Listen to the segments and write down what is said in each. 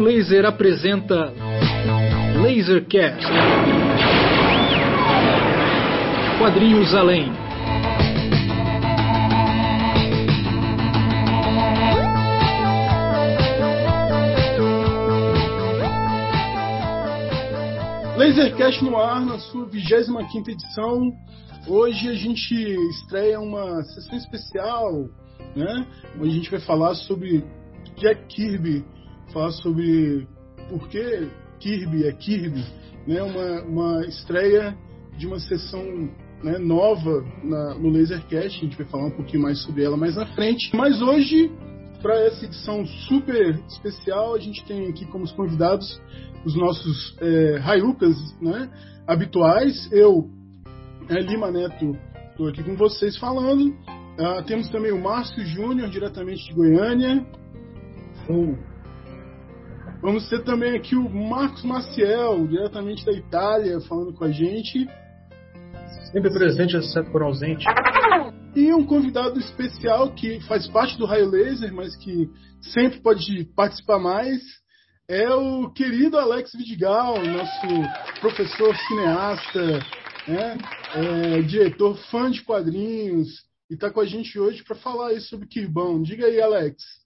Raio Laser apresenta Lasercast. Quadrinhos além. Lasercast no ar, na sua 25 edição. Hoje a gente estreia uma sessão especial, né? Onde a gente vai falar sobre Jack Kirby, falar sobre por que Kirby é Kirby, né? Uma, uma estreia de uma sessão né, nova na, no Lasercast, a gente vai falar um pouquinho mais sobre ela mais na frente. Mas hoje, para essa edição super especial, a gente tem aqui como convidados os nossos é, Raiucas né, habituais. Eu, é, Lima Neto, estou aqui com vocês falando. Uh, temos também o Márcio Júnior, diretamente de Goiânia. Vamos ter também aqui o Marcos Maciel, diretamente da Itália, falando com a gente. Sempre presente, exceto por ausente. E um convidado especial que faz parte do Raio Laser, mas que sempre pode participar mais, é o querido Alex Vidigal, nosso professor cineasta, né? é, diretor fã de quadrinhos, e está com a gente hoje para falar sobre Kirbão. Diga aí, Alex.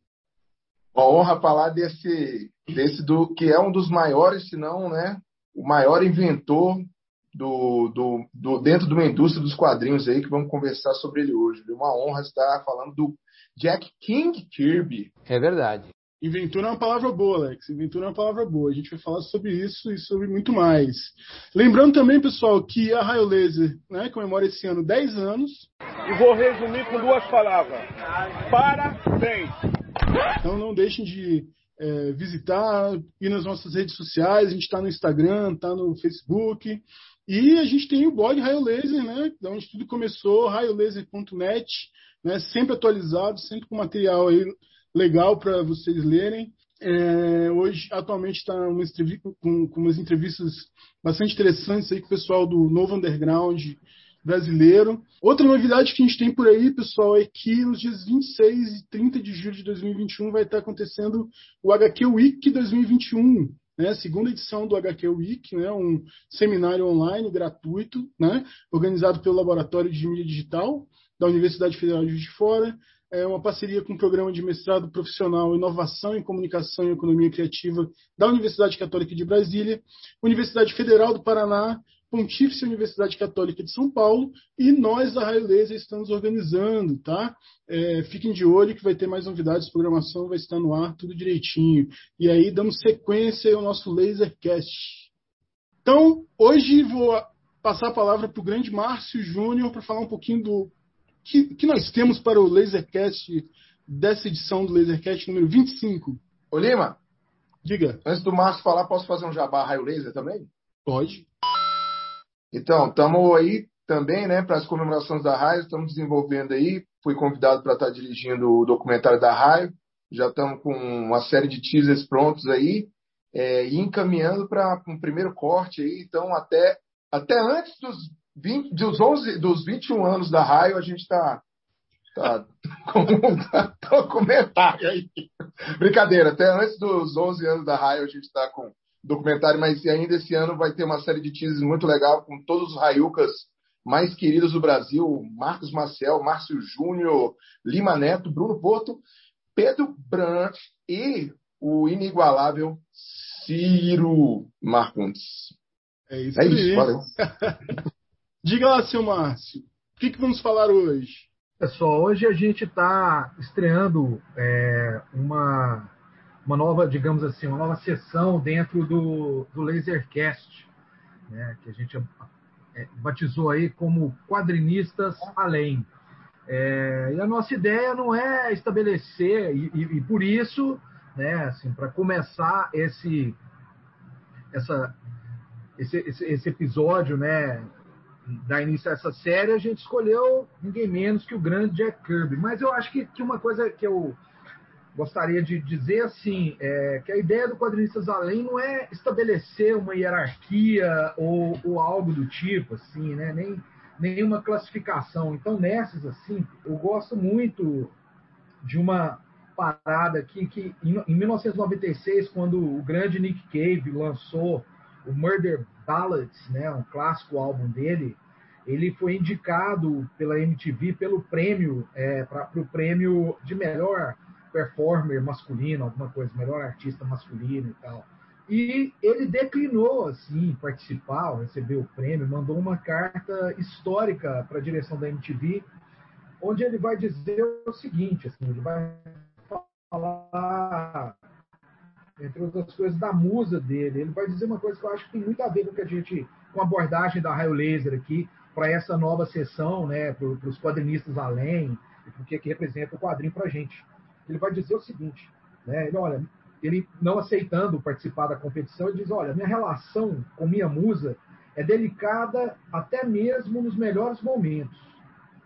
Uma honra falar desse, desse do que é um dos maiores, se não, né, o maior inventor do, do, do, dentro de uma indústria dos quadrinhos aí que vamos conversar sobre ele hoje. Uma honra estar falando do Jack King Kirby. É verdade. Inventura é uma palavra boa, Alex. Inventura é uma palavra boa. A gente vai falar sobre isso e sobre muito mais. Lembrando também, pessoal, que a Raio Laser né, comemora esse ano 10 anos. E vou resumir com duas palavras: parabéns. Então não deixem de é, visitar, ir nas nossas redes sociais. A gente está no Instagram, está no Facebook. E a gente tem o blog Raio Laser, né? Da onde tudo começou, raiolaser.net, né? Sempre atualizado, sempre com material aí legal para vocês lerem. É, hoje, atualmente, está com, com umas entrevistas bastante interessantes aí com o pessoal do Novo Underground brasileiro. Outra novidade que a gente tem por aí, pessoal, é que nos dias 26 e 30 de julho de 2021 vai estar acontecendo o HQ Week 2021, né, segunda edição do HQ Week, né, um seminário online gratuito, né, organizado pelo Laboratório de Mídia Digital da Universidade Federal de Juiz de Fora, é uma parceria com o Programa de Mestrado Profissional Inovação em Comunicação e Economia Criativa da Universidade Católica de Brasília, Universidade Federal do Paraná, Pontífice Universidade Católica de São Paulo e nós da Raio Laser estamos organizando, tá? É, fiquem de olho que vai ter mais novidades, programação vai estar no ar, tudo direitinho. E aí damos sequência ao nosso Lasercast. Então, hoje vou passar a palavra para o grande Márcio Júnior para falar um pouquinho do que, que nós temos para o Lasercast dessa edição do Lasercast número 25? Ô Lima, diga. Antes do Márcio falar, posso fazer um jabá raio laser também? Pode. Então, estamos aí também, né, para as comemorações da Raio, estamos desenvolvendo aí. Fui convidado para estar dirigindo o documentário da Raio. Já estamos com uma série de teasers prontos aí é, e encaminhando para um primeiro corte aí. Então, até, até antes dos 20, dos, 11, dos 21 anos da Raio, a gente está tá, com um documentário aí. Brincadeira, até antes dos 11 anos da Raio, a gente está com documentário, mas ainda esse ano vai ter uma série de teasers muito legal com todos os Raiucas mais queridos do Brasil, Marcos Marcel, Márcio Júnior, Lima Neto, Bruno Porto, Pedro Brant e o inigualável Ciro Marcondes. É isso, é isso valeu. Diga lá, seu Márcio, o que, que vamos falar hoje? Pessoal, hoje a gente está estreando é, uma, uma nova, digamos assim, uma nova sessão dentro do, do Lasercast, né, que a gente é, batizou aí como Quadrinistas Além. É, e a nossa ideia não é estabelecer, e, e, e por isso, né, assim, para começar esse, essa, esse, esse, esse episódio, né, dar início a essa série, a gente escolheu ninguém menos que o grande Jack Kirby. Mas eu acho que, que uma coisa que eu gostaria de dizer assim é que a ideia do Quadrinistas Além não é estabelecer uma hierarquia ou, ou algo do tipo, assim, né? Nem nenhuma classificação. Então nessas assim, eu gosto muito de uma parada aqui que em 1996, quando o grande Nick Cave lançou o Murder Ballads, né, um clássico álbum dele, ele foi indicado pela MTV pelo prêmio é, para o prêmio de melhor performer masculino, alguma coisa, melhor artista masculino e tal. E ele declinou, assim, participar, receber o prêmio, mandou uma carta histórica para a direção da MTV, onde ele vai dizer o seguinte, assim, ele vai falar, entre outras coisas, da musa dele. Ele vai dizer uma coisa que eu acho que tem muito a ver com que a gente, com a abordagem da Raio Laser aqui, para essa nova sessão, né, para os quadrinistas além, porque que representa o quadrinho para a gente. Ele vai dizer o seguinte, né, ele, olha, ele não aceitando participar da competição, ele diz, olha, minha relação com minha musa é delicada até mesmo nos melhores momentos.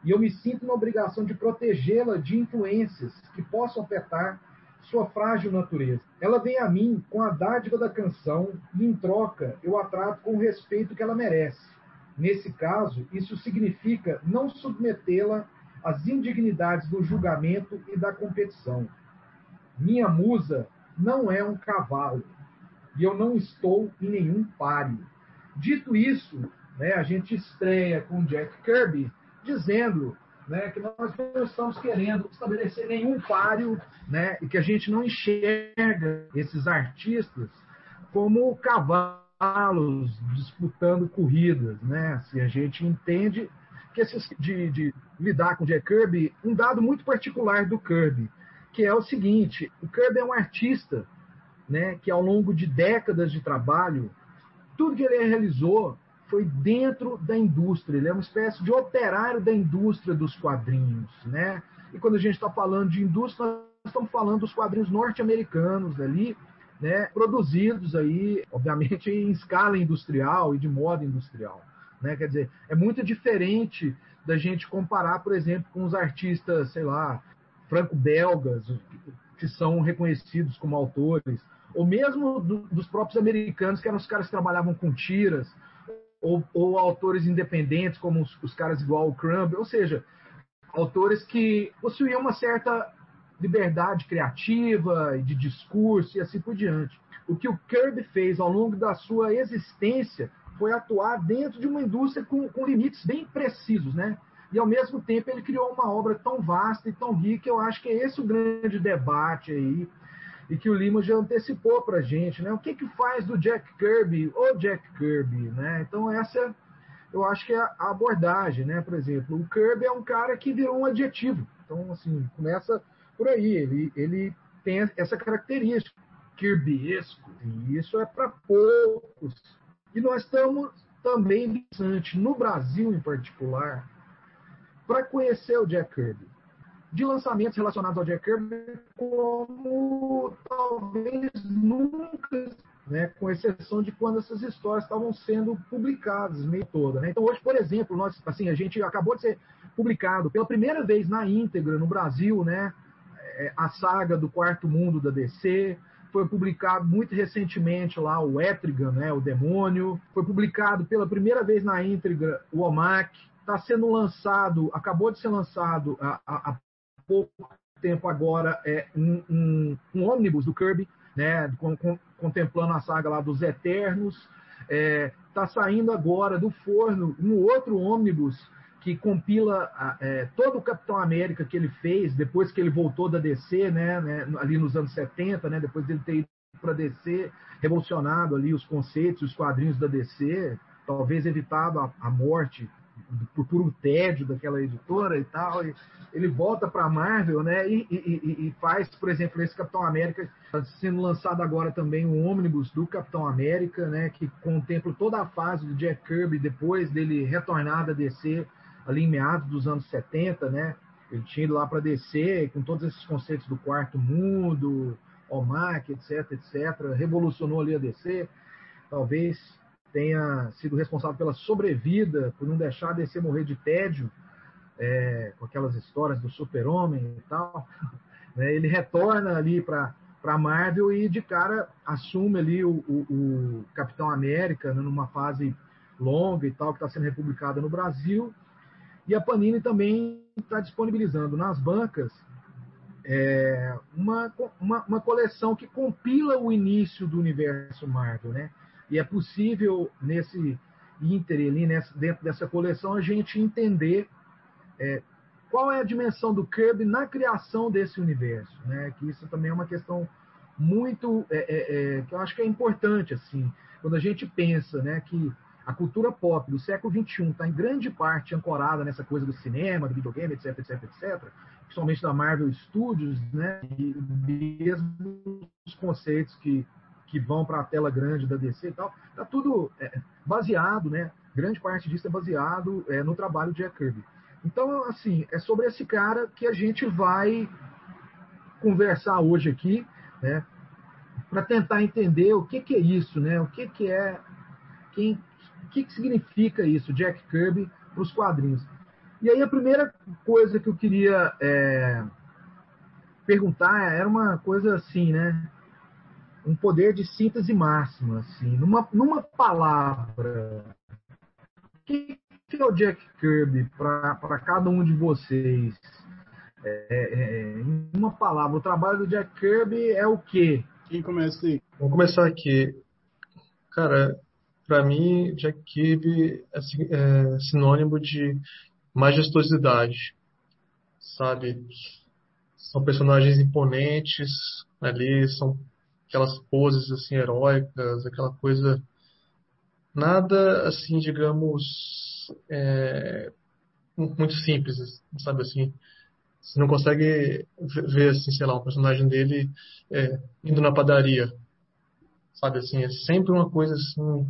E eu me sinto na obrigação de protegê-la de influências que possam afetar sua frágil natureza. Ela vem a mim com a dádiva da canção e, em troca, eu a trato com o respeito que ela merece. Nesse caso, isso significa não submetê-la às indignidades do julgamento e da competição. Minha musa não é um cavalo e eu não estou em nenhum páreo. Dito isso, né, a gente estreia com Jack Kirby dizendo né, que nós não estamos querendo estabelecer nenhum páreo né, e que a gente não enxerga esses artistas como cavalos disputando corridas, né? Se a gente entende que esses de, de lidar com o Jack Kirby, um dado muito particular do Kirby, que é o seguinte: o Kirby é um artista, né? Que ao longo de décadas de trabalho, tudo que ele realizou foi dentro da indústria. Ele é uma espécie de operário da indústria dos quadrinhos, né? E quando a gente está falando de indústria, nós estamos falando dos quadrinhos norte-americanos ali, né, produzidos aí, obviamente, em escala industrial e de moda industrial. Né? Quer dizer, é muito diferente da gente comparar, por exemplo, com os artistas, sei lá, franco-belgas, que são reconhecidos como autores, ou mesmo do, dos próprios americanos, que eram os caras que trabalhavam com tiras, ou, ou autores independentes, como os, os caras igual o Crumb, ou seja, autores que possuíam uma certa liberdade criativa e de discurso e assim por diante. O que o Kirby fez ao longo da sua existência foi atuar dentro de uma indústria com, com limites bem precisos, né? E ao mesmo tempo ele criou uma obra tão vasta e tão rica, eu acho que é esse o grande debate aí, e que o Lima já antecipou para a gente, né? O que que faz do Jack Kirby o Jack Kirby, né? Então essa eu acho que é a abordagem, né? Por exemplo, o Kirby é um cara que virou um adjetivo. Então, assim, começa por aí. Ele, ele tem essa característica, kirbyesco, e isso é para poucos. E nós estamos também no Brasil em particular, para conhecer o Jack Kirby. De lançamentos relacionados ao Jack Kirby, como talvez nunca, né, com exceção de quando essas histórias estavam sendo publicadas meio toda. Né? Então hoje, por exemplo, nós, assim, a gente acabou de ser publicado pela primeira vez na íntegra no Brasil, né, é, a saga do Quarto Mundo da DC, foi publicado muito recentemente lá o Etrigan, né, o Demônio, foi publicado pela primeira vez na íntegra o OMAC, está sendo lançado, acabou de ser lançado há, há pouco tempo agora é um, um, um ônibus do Kirby, né, com, com, contemplando a saga lá dos Eternos, está é, tá saindo agora do forno um outro ônibus que compila é, todo o Capitão América que ele fez depois que ele voltou da DC, né, né ali nos anos 70, né, depois dele ter ido para DC, revolucionado ali os conceitos, os quadrinhos da DC, talvez evitado a, a morte por puro tédio daquela editora e tal, e ele volta para a Marvel, né, e, e, e, faz, por exemplo, esse Capitão América, tá sendo lançado agora também um ônibus do Capitão América, né, que contempla toda a fase do Jack Kirby depois dele retornar da DC ali em meados dos anos 70, né? Ele tinha ido lá para descer com todos esses conceitos do quarto mundo, OMAC, etc, etc. Revolucionou ali a DC. Talvez tenha sido responsável pela sobrevida, por não deixar a DC morrer de tédio, é, com aquelas histórias do super-homem e tal. Né? Ele retorna ali para para Marvel e de cara assume ali o, o, o Capitão América né, numa fase longa e tal que está sendo republicada no Brasil e a Panini também está disponibilizando nas bancas é uma, uma, uma, coleção que compila o início do universo Marvel, né? E é possível nesse ínter ali, nessa, dentro dessa coleção, a gente entender é, qual é a dimensão do Kirby na criação desse universo, né? Que isso também é uma questão muito é, é, é que eu acho que é importante assim, quando a gente pensa, né, que a cultura pop do século XXI está em grande parte ancorada nessa coisa do cinema, do videogame, etc, etc, etc, principalmente da Marvel Studios, né, e mesmo os conceitos que, que vão para a tela grande da DC e tal, tá tudo é, baseado, né, grande parte disso é baseado é, no trabalho de Jack Kirby. Então, assim, é sobre esse cara que a gente vai conversar hoje aqui, né, para tentar entender o que, que é isso, né, o que, que é, quem, o que, que significa isso, Jack Kirby, para os quadrinhos. E aí a primeira coisa que eu queria é, perguntar era uma coisa assim, né? Um poder de síntese máxima, assim, numa, numa palavra. O que, que é o Jack Kirby para cada um de vocês? É, é, em uma palavra, o trabalho do Jack Kirby é o quê? Quem começa aí? Vamos começar aqui. Cara, para mim, Kirby é, é sinônimo de majestosidade, sabe? São personagens imponentes ali, são aquelas poses assim heróicas, aquela coisa nada assim, digamos, é, muito simples, sabe assim. Você não consegue ver assim, sei lá, um personagem dele é, indo na padaria, sabe assim, é sempre uma coisa assim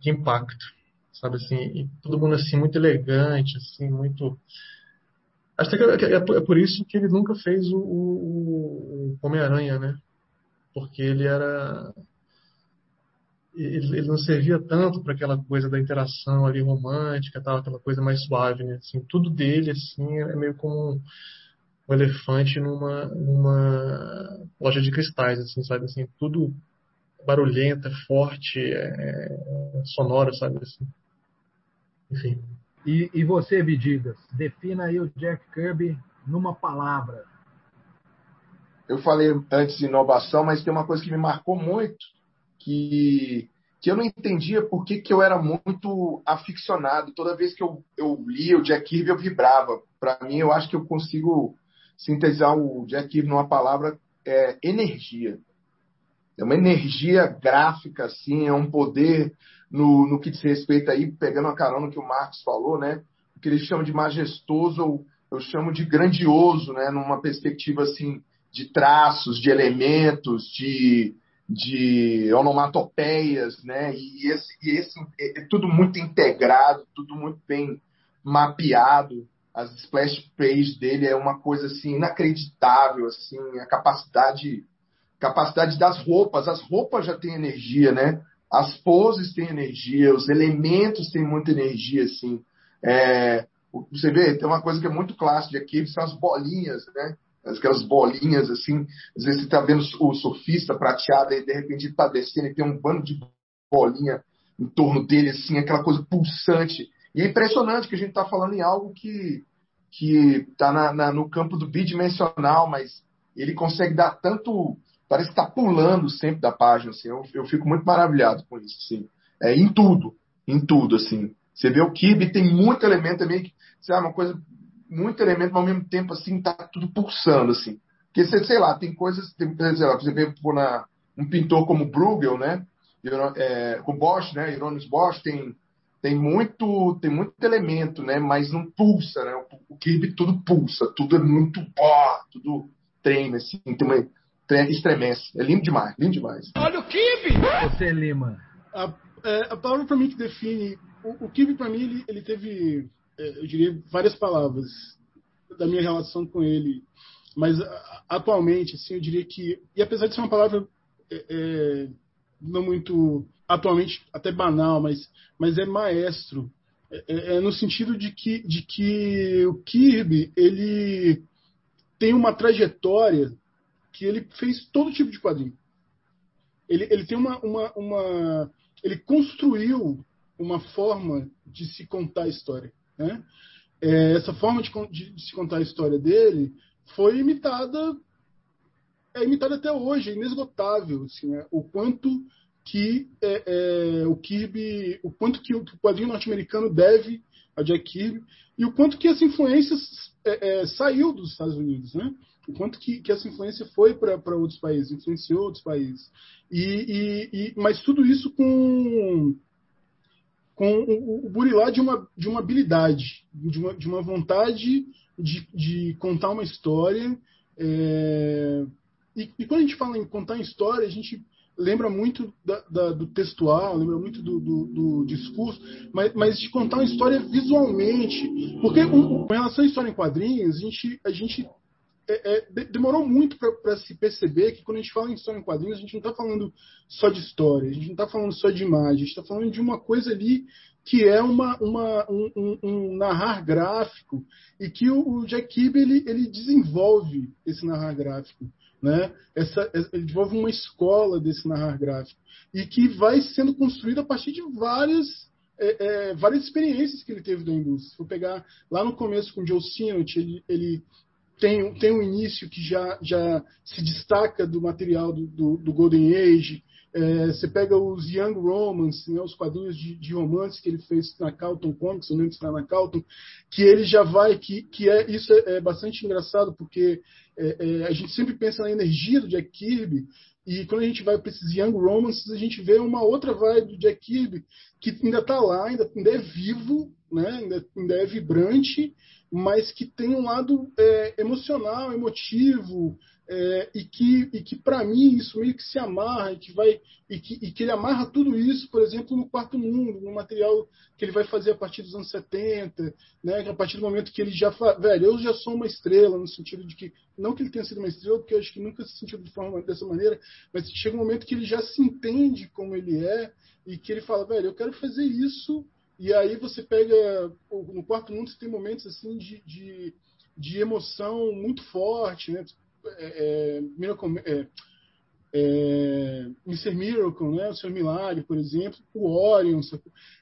de impacto, sabe assim, e todo mundo assim muito elegante, assim, muito acho que é, é, é por isso que ele nunca fez o, o, o Homem-Aranha, né? Porque ele era ele, ele não servia tanto para aquela coisa da interação ali romântica, tal, aquela coisa mais suave, né? Assim, tudo dele assim é meio como um, um elefante numa, numa loja de cristais, assim, sabe assim, tudo barulhenta, forte, é, sonora, sabe assim. Enfim. E, e você, Vidigas, defina aí o Jack Kirby numa palavra. Eu falei antes de inovação, mas tem uma coisa que me marcou muito, que, que eu não entendia por que, que eu era muito aficionado. Toda vez que eu, eu lia o Jack Kirby, eu vibrava. Para mim, eu acho que eu consigo sintetizar o Jack Kirby numa palavra é, energia. É uma energia gráfica, assim, é um poder no, no que diz respeito aí, pegando a carona que o Marcos falou, né? O que ele chama de majestoso, eu chamo de grandioso, né? Numa perspectiva, assim, de traços, de elementos, de, de onomatopeias, né? E esse, e esse é, é tudo muito integrado, tudo muito bem mapeado. As splash pages dele é uma coisa assim inacreditável, assim, a capacidade capacidade das roupas. As roupas já têm energia, né? As poses têm energia, os elementos têm muita energia, assim. É, você vê, tem uma coisa que é muito clássica aqui, são as bolinhas, né? Aquelas bolinhas, assim. Às vezes você está vendo o surfista prateado e de repente está descendo e tem um bando de bolinha em torno dele, assim, aquela coisa pulsante. E é impressionante que a gente está falando em algo que que está no campo do bidimensional, mas ele consegue dar tanto parece que está pulando sempre da página, assim. Eu, eu fico muito maravilhado com isso, assim. É, em tudo, em tudo, assim. Você vê o Kibe, tem muito elemento também, que, sabe, uma coisa, muito elemento, mas ao mesmo tempo, assim, tá tudo pulsando, assim. Porque, você, sei lá, tem coisas, tem, sei lá, você vê por na, um pintor como Bruegel, né, é, com Bosch, né, Hieronymus Bosch, tem, tem muito tem muito elemento, né, mas não pulsa, né, o, o Kirby tudo pulsa, tudo é muito, ó, tudo treina, assim, tem uma estremece. É lindo demais, lindo demais. Olha o Kibe! Você, Lima. A, é, a palavra para mim que define. O, o Kibe, para mim, ele, ele teve, é, eu diria, várias palavras da minha relação com ele. Mas atualmente, assim, eu diria que. E apesar de ser uma palavra é, é, não muito. atualmente até banal, mas, mas é maestro. É, é, é no sentido de que, de que o Kirby ele tem uma trajetória que ele fez todo tipo de quadrinho. Ele, ele tem uma, uma, uma. Ele construiu uma forma de se contar a história. Né? É, essa forma de, de, de, se contar a história dele foi imitada, é imitada até hoje, é inesgotável, assim, né? o quanto que é, é, o Kirby, o quanto que o, que o quadrinho norte-americano deve a Jack Kirby e o quanto que essa influência é, é, saiu dos Estados Unidos, né? O quanto que, que essa influência foi para outros países, influenciou outros países. E, e, e, mas tudo isso com com o, o burilá de uma, de uma habilidade, de uma, de uma vontade de, de contar uma história. É, e, e, quando a gente fala em contar história, a gente lembra muito da, da, do textual, lembra muito do, do, do discurso, mas, mas, de contar uma história visualmente. Porque com relação à história em quadrinhos, a gente, a gente é, é, demorou muito para se perceber que quando a gente fala em história em quadrinhos, a gente não está falando só de história, a gente não está falando só de imagem, a gente está falando de uma coisa ali que é uma, uma um, um, um, narrar gráfico e que o, o Jack ele, ele desenvolve esse narrar gráfico. Né? Essa, ele desenvolve uma escola desse narrar gráfico e que vai sendo construída a partir de várias é, é, várias experiências que ele teve da indústria. Se for pegar lá no começo com o Joe Sinott, ele, ele tem, tem um início que já, já se destaca do material do, do, do Golden Age, é, você pega os Young Romans, né, os quadrinhos de, de, romance que ele fez na Calton Comics, não lembro se está na Calton, que ele já vai, que, que é, isso é, é bastante engraçado, porque é, é, a gente sempre pensa na energia do Jack Kirby, e quando a gente vai para esses Young Romances, a gente vê uma outra vibe do Jack Kirby, que ainda está lá, ainda, ainda é vivo, né, ainda, ainda é vibrante, mas que tem um lado é, emocional, emotivo, é, e que, e que para mim isso meio que se amarra e que vai e que, e que ele amarra tudo isso, por exemplo, no quarto mundo, no material que ele vai fazer a partir dos anos 70, né, a partir do momento que ele já fala, velho, eu já sou uma estrela no sentido de que não que ele tenha sido uma estrela, porque eu acho que nunca se sentiu de forma dessa maneira, mas chega um momento que ele já se entende como ele é e que ele fala, velho, eu quero fazer isso e aí você pega no quarto mundo você tem momentos assim de, de de emoção muito forte, né? é, é, é, é, Mr. Miracle, né, o Seu Milagre, por exemplo, o Orion.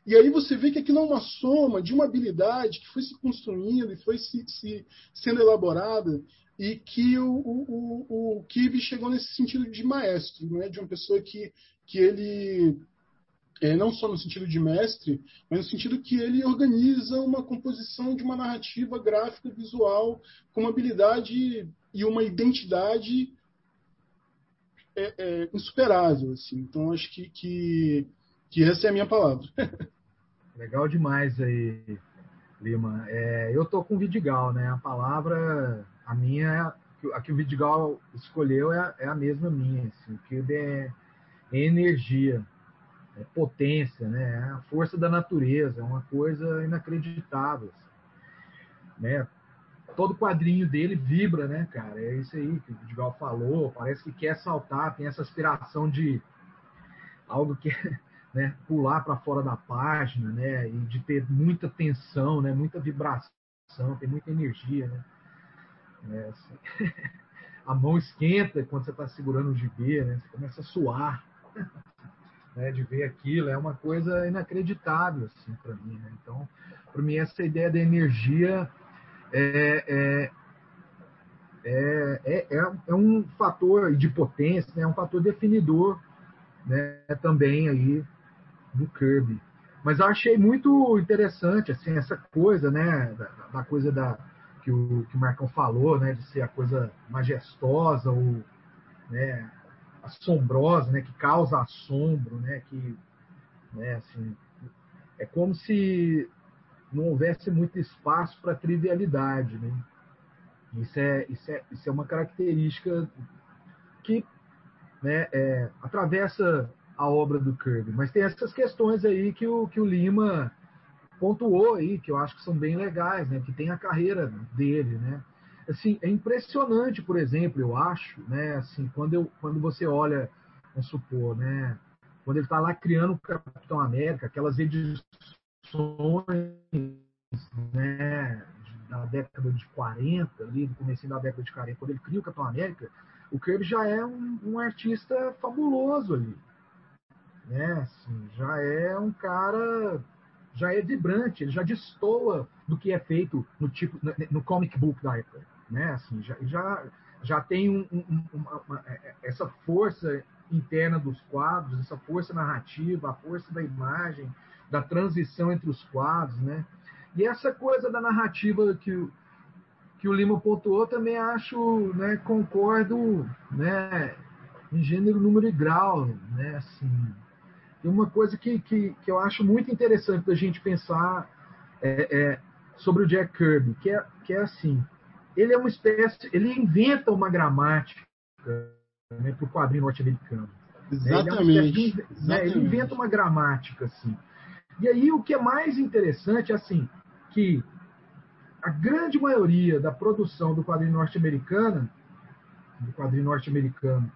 E aí você vê que aquilo é uma soma de uma habilidade que foi se construindo e foi se, se sendo elaborada e que o, o, o, o chegou nesse sentido de maestro, né, de uma pessoa que, que ele é, não só no sentido de mestre, mas no sentido que ele organiza uma composição de uma narrativa gráfica visual com uma habilidade e uma identidade é, é, insuperável. Assim. Então, acho que, que, que, essa é a minha palavra. Legal demais aí, Lima. É, eu tô com o Vidigal, né? A palavra, a minha, a que o Vidigal escolheu é, é a mesma minha. Assim. Que é, é energia é potência, né? É a força da natureza, é uma coisa inacreditável. Assim. Né? Todo quadrinho dele vibra, né, cara? É isso aí que o Vidigal falou. Parece que quer saltar, tem essa aspiração de algo que né, pular para fora da página, né? E de ter muita tensão, né? Muita vibração, tem muita energia, né? É, assim. a mão esquenta quando você está segurando o GB, né? Você começa a suar. né, de ver aquilo, é uma coisa inacreditável assim, para mim. Né? Então, para mim, essa ideia da energia é, é, é, é, é um fator de potência, né? é um fator definidor né, também aí do Kirby. Mas eu achei muito interessante assim, essa coisa, né, da, da coisa da, que, o, que o Marcão falou, né, de ser a coisa majestosa ou né, assombrosa, né, que causa assombro, né, que, né, assim, é como se não houvesse muito espaço para trivialidade, né? Isso é, isso é, isso é uma característica que né, é, atravessa a obra do Kirby. Mas tem essas questões aí que o, que o Lima pontuou aí, que eu acho que são bem legais, né? Que tem a carreira dele, né? Assim, é impressionante, por exemplo, eu acho, né, assim, quando, eu, quando você olha, vamos supor, né, quando ele está lá criando o Capitão América, aquelas edições, né, da década de 40, ali, no começo da década de 40, quando ele cria o Capitão América, o Kirby já é um, um artista fabuloso ali, né, assim, já é um cara já é vibrante, ele já destoa do que é feito no tipo no, no comic book da época né? Assim, já, já, já tem um, um, uma, uma, é, é, essa força interna dos quadros, essa força narrativa, a força da imagem, da transição entre os quadros, né? E essa coisa da narrativa que o, que o Lima pontuou também acho, né, concordo, né, em gênero, número e grau, né, assim. E uma coisa que, que, que eu acho muito interessante da gente pensar é, é, sobre o Jack Kirby, que é, que é assim, ele é uma espécie, ele inventa uma gramática né, para o quadrinho norte-americano. Exatamente. Ele, né, ele inventa uma gramática, assim. E aí o que é mais interessante, assim, que a grande maioria da produção do quadrinho norte-americano, do quadrinho norte-americano,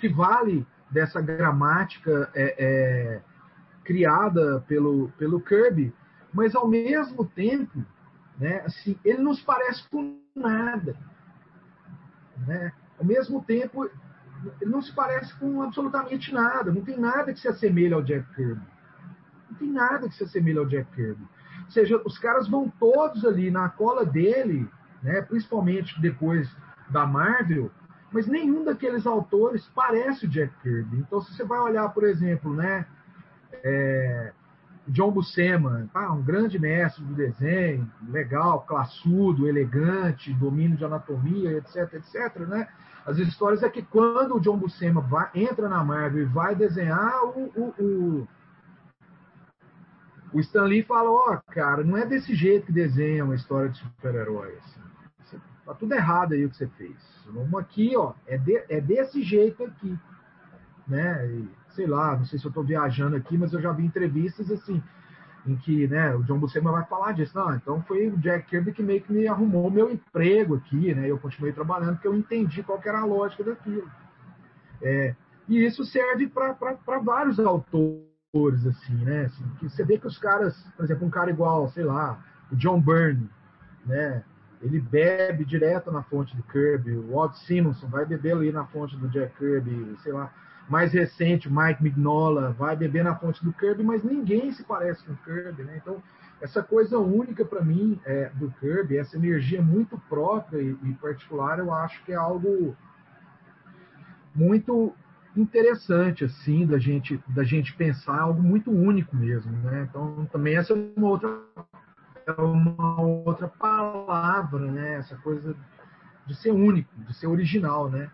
se vale dessa gramática é, é, criada pelo, pelo Kirby, mas ao mesmo tempo, né, assim, ele não se parece com nada. Né? Ao mesmo tempo, ele não se parece com absolutamente nada. Não tem nada que se assemelhe ao Jack Kirby. Não tem nada que se assemelhe ao Jack Kirby. Ou seja, os caras vão todos ali na cola dele, né, principalmente depois da Marvel, mas nenhum daqueles autores parece o Jack Kirby. Então, se você vai olhar, por exemplo, né, é, John Buscema, um grande mestre do desenho, legal, classudo, elegante, domínio de anatomia, etc, etc, né? As histórias é que quando o John Buscema vai, entra na Marvel e vai desenhar, o, o, o, o Stan Lee fala, ó, oh, cara, não é desse jeito que desenha uma história de super-herói. Assim. Tá tudo errado aí o que você fez. Vamos aqui, ó, é, de, é desse jeito aqui. Né? E, sei lá, não sei se eu estou viajando aqui, mas eu já vi entrevistas assim, em que né, o John Buscema vai falar disso. Não, então foi o Jack Kirby que meio que me arrumou meu emprego aqui, né? Eu continuei trabalhando porque eu entendi qual era a lógica daquilo. É, e isso serve para vários autores, assim, né? Assim, que você vê que os caras, por exemplo, um cara igual, sei lá, o John Byrne, né? Ele bebe direto na fonte do Kirby, o Walt Simonson vai beber ali na fonte do Jack Kirby, sei lá mais recente, Mike Mignola, vai beber na fonte do Kirby, mas ninguém se parece com o Kirby, né? Então, essa coisa única para mim é, do Kirby, essa energia muito própria e, e, particular, eu acho que é algo muito interessante assim da gente da gente pensar algo muito único mesmo, né? Então, também essa é uma outra é uma outra palavra, né? Essa coisa de ser único, de ser original, né?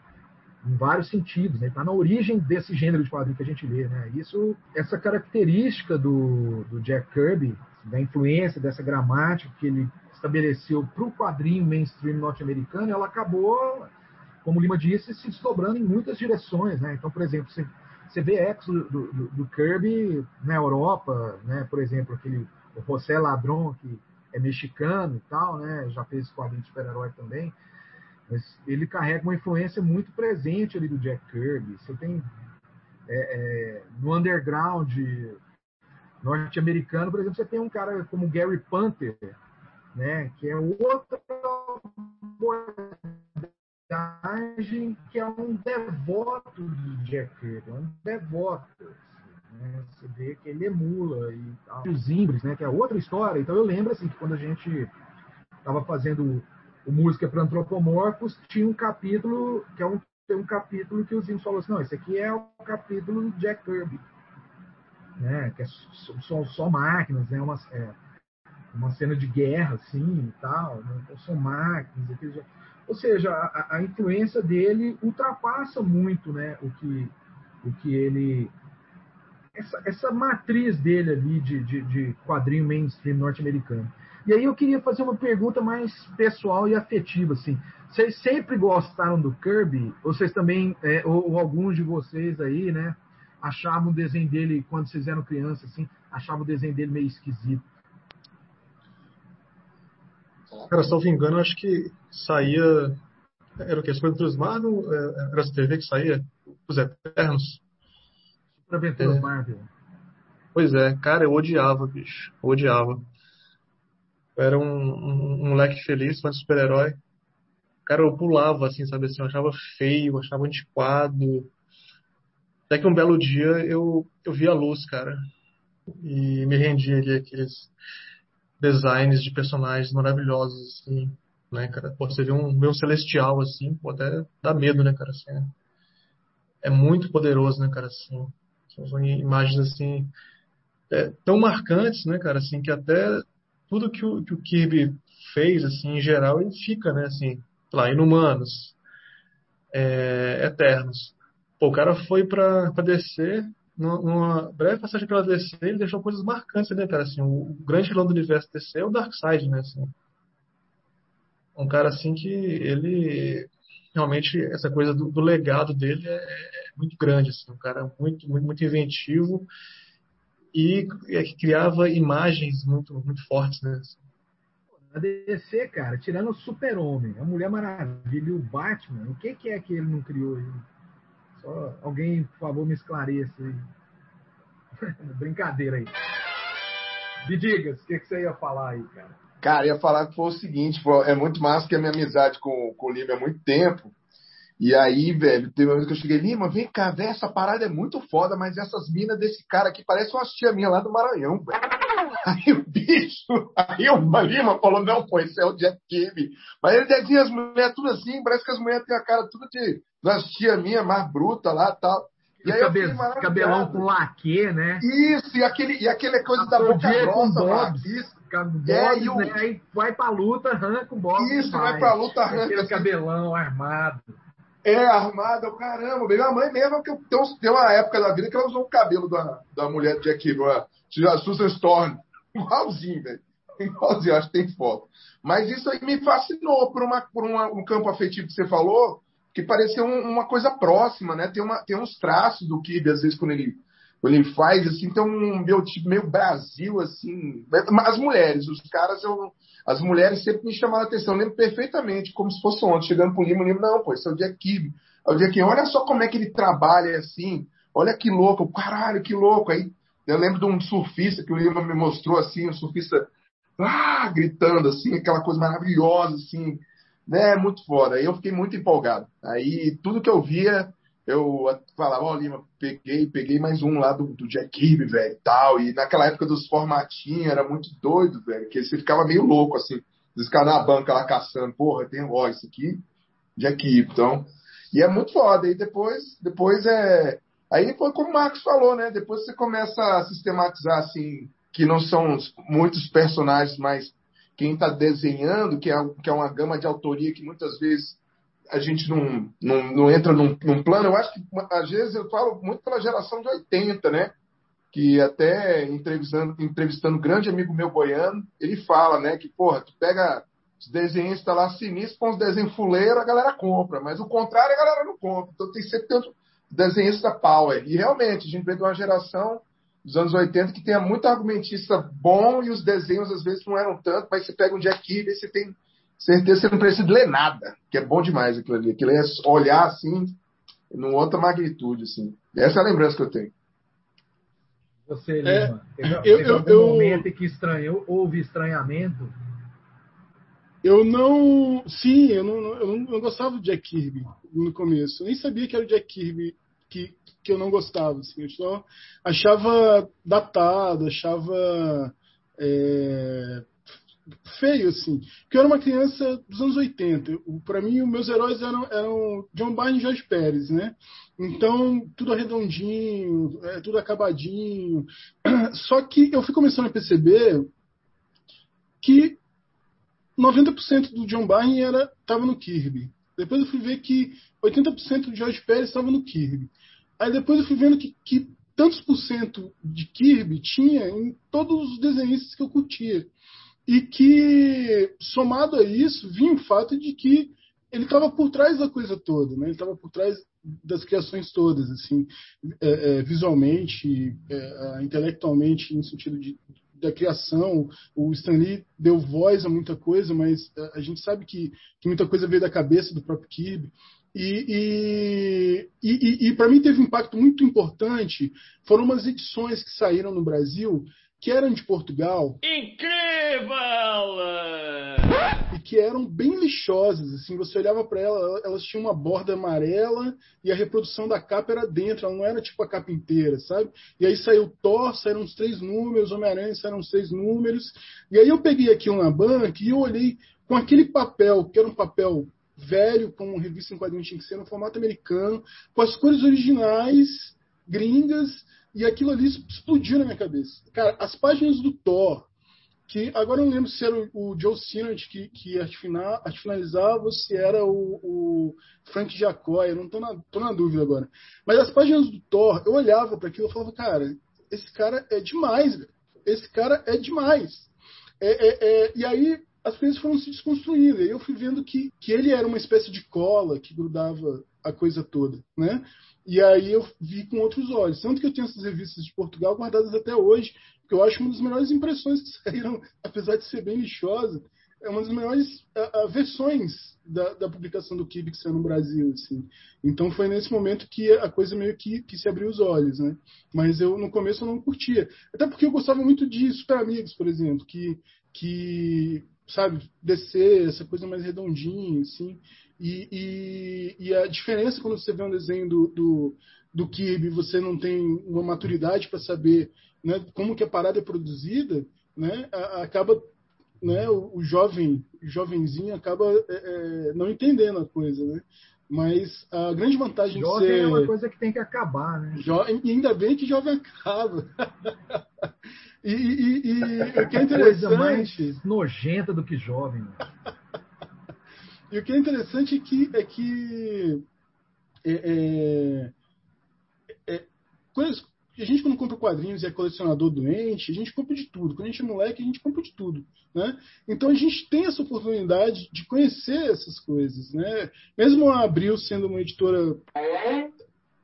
Em vários sentidos, né? Está na origem desse gênero de quadrinho que a gente lê, né? Isso, essa característica do, do Jack Kirby, da influência dessa gramática que ele estabeleceu para o quadrinho mainstream norte-americano, ela acabou, como Lima disse, se desdobrando em muitas direções, né? Então, por exemplo, você, você vê ex do, do, do, Kirby na Europa, né? Por exemplo, aquele o José Ladrón, que é mexicano e tal, né? Já fez quadrinho de super-herói também. Mas ele carrega uma influência muito presente ali do Jack Kirby. Você tem é, é, no underground norte-americano, por exemplo, você tem um cara como Gary Panther, né, que é outra abordagem que é um devoto do Jack Kirby, é um devoto. Né? Você vê que ele emula e tal. Os Imbres, né, que é outra história. Então eu lembro assim que quando a gente estava fazendo o Música para Antropomorfos tinha um capítulo, que é um, tem um capítulo que o Zinho falou assim, não, esse aqui é o capítulo do Jack Kirby, né, que é só, só máquinas, né, uma, é, uma cena de guerra, assim, e tal, né, então são máquinas, aqueles, ou seja, a, a, influência dele ultrapassa muito, né, o que, o que ele essa, essa matriz dele ali de, de, de quadrinho mainstream norte-americano. E aí eu queria fazer uma pergunta mais pessoal e afetiva, assim. Vocês sempre gostaram do Kirby? Ou vocês também, é, ou, ou, alguns de vocês aí, né, achavam o desenho dele, quando vocês eram crianças, assim, achavam o desenho dele meio esquisito? Cara, me engano, acho que saía. Era o que? As coisas Marvel? É, era essa TV que saía? Os Eternos? Super Aventuras é. Marvel. Pois é, cara, eu odiava, bicho. Eu odiava. Eu era um, um, um moleque feliz, de super-herói. Cara, eu pulava, assim, sabe assim, eu achava feio, achava antiquado. Até que um belo dia eu, eu vi a luz, cara. E me rendi ali aqueles designs de personagens maravilhosos, assim. né, cara? Pô, você vê um, um celestial assim, pô, até dá medo, né, cara? Assim, é, é muito poderoso, né, cara? Assim, são imagens assim é, tão marcantes, né, cara? Assim que até tudo que o, que o Kirby fez, assim, em geral, ele fica, né? Assim, lá, inumanos, é, eternos. Pô, o cara foi para descer numa breve passagem pela DC, ele deixou coisas marcantes, né, cara? Assim, o, grande vilão do universo DC é o Darkseid, né? Assim, um cara assim que ele realmente essa coisa do, do legado dele é, é, muito grande, assim, um cara muito muito, muito inventivo e é, que criava imagens muito muito fortes, né? A DC, cara, tirando o Super-Homem, a Mulher Maravilha e o Batman, o que, que é que ele não criou aí? Só alguém, por favor, me esclareça aí. Brincadeira aí. Me diga, o que, que você ia falar aí, cara? Cara, ia falar que foi o seguinte, é muito massa que a minha amizade com, com o Lima é muito tempo. E aí, velho, teve uma vez que eu cheguei, Lima, vem cá, velho, essa parada é muito foda, mas essas minas desse cara aqui parecem umas tia minha lá do Maranhão, velho. Aí o bicho, aí o Lima falou, não, pô, esse é o Jack Kirby. Mas ele desenha as mulheres tudo assim, parece que as mulheres têm a cara tudo de das tia minha mais bruta lá e tal. E aí Cabe cabelão com laque, né? Isso, e aquele, e aquele coisa da boca grossa, com Bobs, isso. Bobs, é, e o... né? Aí vai pra luta, arranca o Bobs. Isso, vai, vai pra luta, arranca. Aquele assim. cabelão armado. É, armado, caramba. Minha mãe mesmo, que tem, tem uma época da vida que ela usou o cabelo da, da mulher de Jack Kirby, Susan Storm. Igualzinho, velho. Igualzinho, acho que tem foto. Mas isso aí me fascinou por, uma, por uma, um campo afetivo que você falou, que pareceu um, uma coisa próxima, né? Tem, uma, tem uns traços do Kirby, às vezes, quando ele, ele faz, assim, tem um meu tipo meio Brasil, assim. As mulheres, os caras, eu, as mulheres sempre me chamaram a atenção. Eu lembro perfeitamente, como se fosse ontem, chegando pro Lima, o Lima, não, pô, esse é o Jack Kirby. É o Jack Kirby. Olha só como é que ele trabalha, assim. Olha que louco, caralho, que louco. Aí eu lembro de um surfista que o Lima me mostrou assim, um surfista ah, gritando assim, aquela coisa maravilhosa assim, né, muito foda. Aí eu fiquei muito empolgado. Aí tudo que eu via, eu falava, ó, oh, Lima, peguei, peguei mais um lá do, do Jack Kirby, velho, tal. E naquela época dos formatinhos era muito doido, velho, que você ficava meio louco assim, os caras na banca lá caçando, porra, tem ó, isso aqui, Jack Kirby, então. E é muito foda. E depois, depois é Aí foi como o Marcos falou, né? Depois você começa a sistematizar assim, que não são muitos personagens, mas quem está desenhando, que é, que é uma gama de autoria que muitas vezes a gente não, não, não entra num, num, plano. Eu acho que, às vezes, eu falo muito pela geração de 80, né? Que até entrevistando, entrevistando um grande amigo meu goiano, ele fala, né? Que, porra, tu pega os desenhistas lá sinistros com os desenhos fuleiros, a galera compra, mas o contrário a galera não compra. Então tem sempre tanto desenhista power. E realmente, a gente vem de uma geração dos anos 80 que tem muito argumentista bom e os desenhos às vezes não eram tanto, mas você pega um Jack Kirby você tem certeza que você não precisa ler nada, que é bom demais aquilo ali. Aquilo é olhar assim, numa outra magnitude, assim. Essa é a lembrança que eu tenho. Você, é, Lima, eu, eu, algum eu, momento em que estranhou, houve estranhamento? Eu não. Sim, eu não, eu não, eu não gostava do Jack Kirby no começo. Eu nem sabia que era o Jack Kirby que, que eu não gostava. Assim. Eu só achava datado, achava é, feio, assim. Porque eu era uma criança dos anos 80. Para mim, meus heróis eram, eram John Byrne e Jorge Pérez, né? Então, tudo arredondinho, é, tudo acabadinho. Só que eu fui começando a perceber que 90% do John Byrne estava no Kirby. Depois eu fui ver que 80% do George Pérez estava no Kirby. Aí depois eu fui vendo que, que tantos por cento de Kirby tinha em todos os desenhistas que eu curtia. E que, somado a isso, vinha o fato de que ele estava por trás da coisa toda, né? ele estava por trás das criações todas, assim, é, é, visualmente, é, intelectualmente, no sentido de, da criação. O Stanley deu voz a muita coisa, mas a gente sabe que, que muita coisa veio da cabeça do próprio Kirby. E, e, e, e para mim teve um impacto muito importante. Foram umas edições que saíram no Brasil que eram de Portugal. Incrível! E que eram bem lixosas. Assim, você olhava para ela, elas tinham uma borda amarela e a reprodução da capa era dentro, ela não era tipo a capa inteira, sabe? E aí saiu Thor, saíram uns três números, Homem-Aranha saíram uns três números. E aí eu peguei aqui uma banca e eu olhei com aquele papel, que era um papel velho, como revista em quadrinhos tinha que ser, no formato americano, com as cores originais, gringas, e aquilo ali explodiu na minha cabeça. Cara, as páginas do Thor, que agora eu não lembro se era o, Joe Sinnott que, que finalizava ou se era o, o Frank Jacoy, eu não tô na, tô na dúvida agora. Mas as páginas do Thor, eu olhava para aquilo e falava, cara, esse cara é demais. Esse cara é demais. É, é, é, e aí as coisas foram se desconstruindo. E aí eu fui vendo que, que ele era uma espécie de cola que grudava a coisa toda, né? E aí eu vi com outros olhos. Tanto que eu tenho essas revistas de Portugal guardadas até hoje, porque eu acho uma das melhores impressões que saíram, apesar de ser bem lixosa, é uma das melhores uh, uh, versões da, da, publicação do Kibe que saiu no Brasil. Assim. Então foi nesse momento que a coisa meio que, que, se abriu os olhos. Né? Mas eu no começo eu não curtia. Até porque eu gostava muito de Super Amigos, por exemplo, que, que sabe, descer, essa coisa mais redondinha, assim. E, e, e, a diferença quando você vê um desenho do, do, do Kirby, você não tem uma maturidade para saber né, como que a parada é produzida, né, acaba né, o, o jovem, o jovenzinho acaba é, é, não entendendo a coisa, né? Mas a grande vantagem jovem de ser... é uma coisa que tem que acabar, né? Jo... E ainda bem que jovem acaba. e, e, e, o que é interessante... Coisa mais nojenta do que jovem. E o que é interessante é que, é que é, é, é a gente, quando compra quadrinhos e é colecionador doente, a gente compra de tudo. Quando a gente é moleque, a gente compra de tudo. Né? Então a gente tem essa oportunidade de conhecer essas coisas. Né? Mesmo a Abril sendo uma editora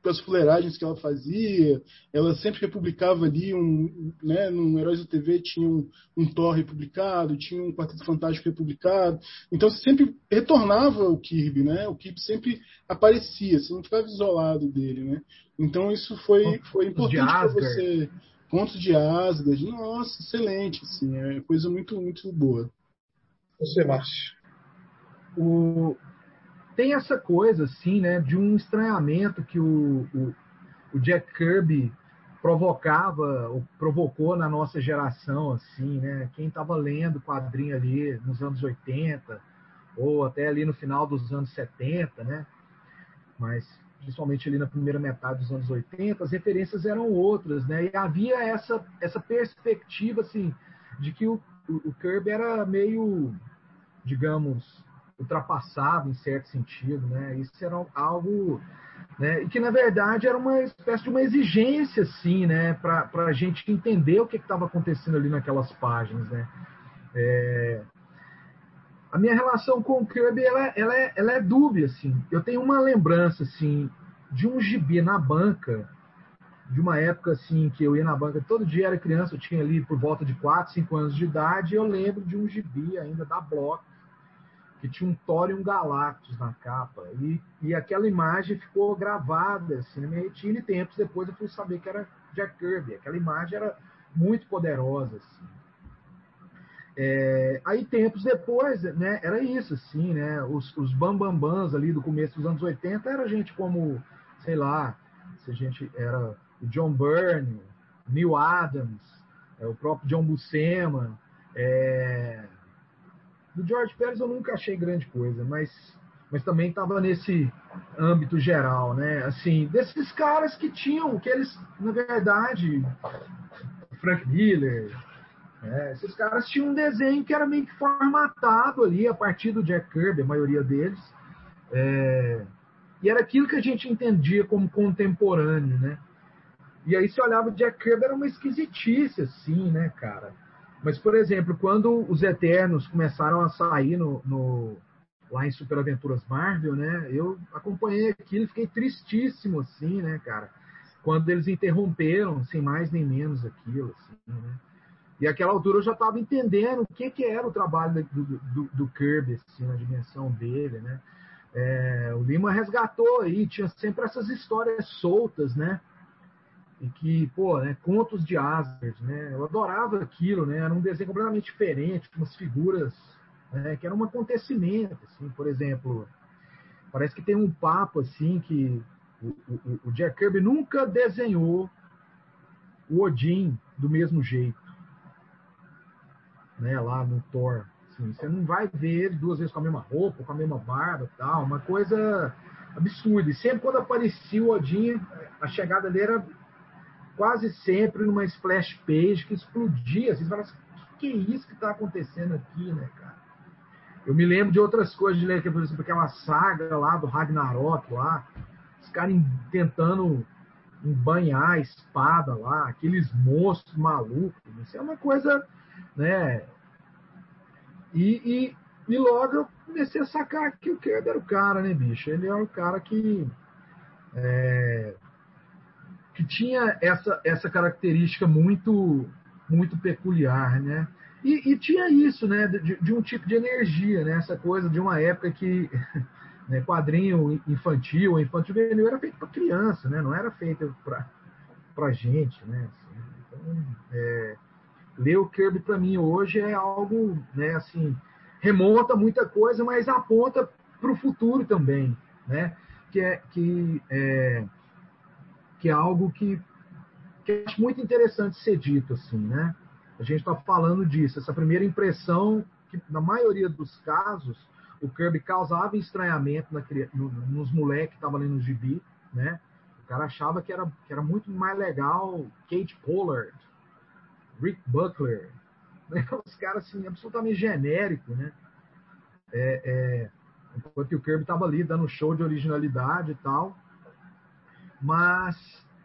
com as fuleiragens que ela fazia, ela sempre republicava ali um, né, no Heróis da TV tinha um, um Thor republicado, tinha um Quarteto Fantástico republicado, então você sempre retornava o Kirby, né? O Kirby sempre aparecia, você não ficava isolado dele, né? Então isso foi, foi importante para você. Contos de Asgard, nossa, excelente, assim, é coisa muito, muito boa. Você, Márcio. O, tem essa coisa, assim, né, de um estranhamento que o, o, o Jack Kirby provocava, ou provocou na nossa geração, assim, né? Quem estava lendo quadrinho ali nos anos 80, ou até ali no final dos anos 70, né? Mas principalmente ali na primeira metade dos anos 80, as referências eram outras, né? E havia essa, essa perspectiva, assim, de que o, o, o Kirby era meio, digamos, ultrapassado em certo sentido, né? Isso era algo, né? E que na verdade era uma espécie de uma exigência, assim, né? Para a gente entender o que estava acontecendo ali naquelas páginas, né? É... A minha relação com o Kirby, ela, ela, é, ela é dúbia, assim. Eu tenho uma lembrança, assim, de um gibi na banca, de uma época, assim, que eu ia na banca, todo dia era criança, eu tinha ali por volta de 4, 5 anos de idade, e eu lembro de um gibi ainda da Block, que tinha um Thor e um Galactus na capa. E, e aquela imagem ficou gravada assim, na minha retina e tempos depois eu fui saber que era Jack Kirby. Aquela imagem era muito poderosa. Assim. É, aí tempos depois, né, era isso, assim, né? Os, os bambambans ali do começo dos anos 80 era gente como, sei lá, se a gente era o John Byrne, Neil Adams, é, o próprio John Buscema, é, do George Pérez eu nunca achei grande coisa, mas, mas também estava nesse âmbito geral, né? Assim, desses caras que tinham, que eles, na verdade, Frank Miller, né? esses caras tinham um desenho que era meio que formatado ali a partir do Jack Kirby, a maioria deles. É, e era aquilo que a gente entendia como contemporâneo, né? E aí você olhava o Jack Kirby, era uma esquisitice, assim, né, cara? Mas, por exemplo, quando os Eternos começaram a sair no, no lá em Superaventuras Marvel, né? Eu acompanhei aquilo e fiquei tristíssimo, assim, né, cara? Quando eles interromperam, sem mais nem menos, aquilo, assim, né? E aquela altura eu já estava entendendo o que, que era o trabalho do, do, do Kirby, assim, na dimensão dele, né? É, o Lima resgatou aí, tinha sempre essas histórias soltas, né? E que, pô, né, contos de Asgard, né? Eu adorava aquilo, né? Era um desenho completamente diferente, com umas figuras, né, que era um acontecimento, assim, por exemplo, parece que tem um papo assim que o, o, o Jack Kirby nunca desenhou o Odin do mesmo jeito, né? Lá no Thor, assim. Você não vai ver ele duas vezes com a mesma roupa, com a mesma barba tal. Uma coisa absurda. E sempre quando aparecia o Odin, a chegada dele era quase sempre numa splash page que explodia. Você fala assim, o que, é isso que está acontecendo aqui, né, cara? Eu me lembro de outras coisas, de ler, por exemplo, aquela saga lá do Ragnarok lá, os caras tentando embanhar a espada lá, aqueles monstros malucos. Isso é uma coisa, né? E, e, e logo eu comecei a sacar que o Kirby era o cara, né, bicho? Ele é o cara que. É, que tinha essa, essa característica muito muito peculiar, né? E, e tinha isso, né, de, de, um tipo de energia, né? Essa coisa de uma época que né, quadrinho infantil, infantil juvenil era feito para criança, né? Não era feito para gente, né? Assim, então, é, ler o Kirby para mim hoje é algo, né? Assim, remonta muita coisa, mas aponta para o futuro também, né? Que é que é, que é algo que, que acho muito interessante ser dito assim, né? A gente está falando disso, essa primeira impressão que na maioria dos casos o Kirby causava estranhamento na, no, nos moleques que estavam ali no gibi, né? O cara achava que era, que era muito mais legal Kate Pollard, Rick Buckler, né? os caras assim, absolutamente genérico, né? É, é, enquanto o Kirby estava ali dando show de originalidade e tal. Mas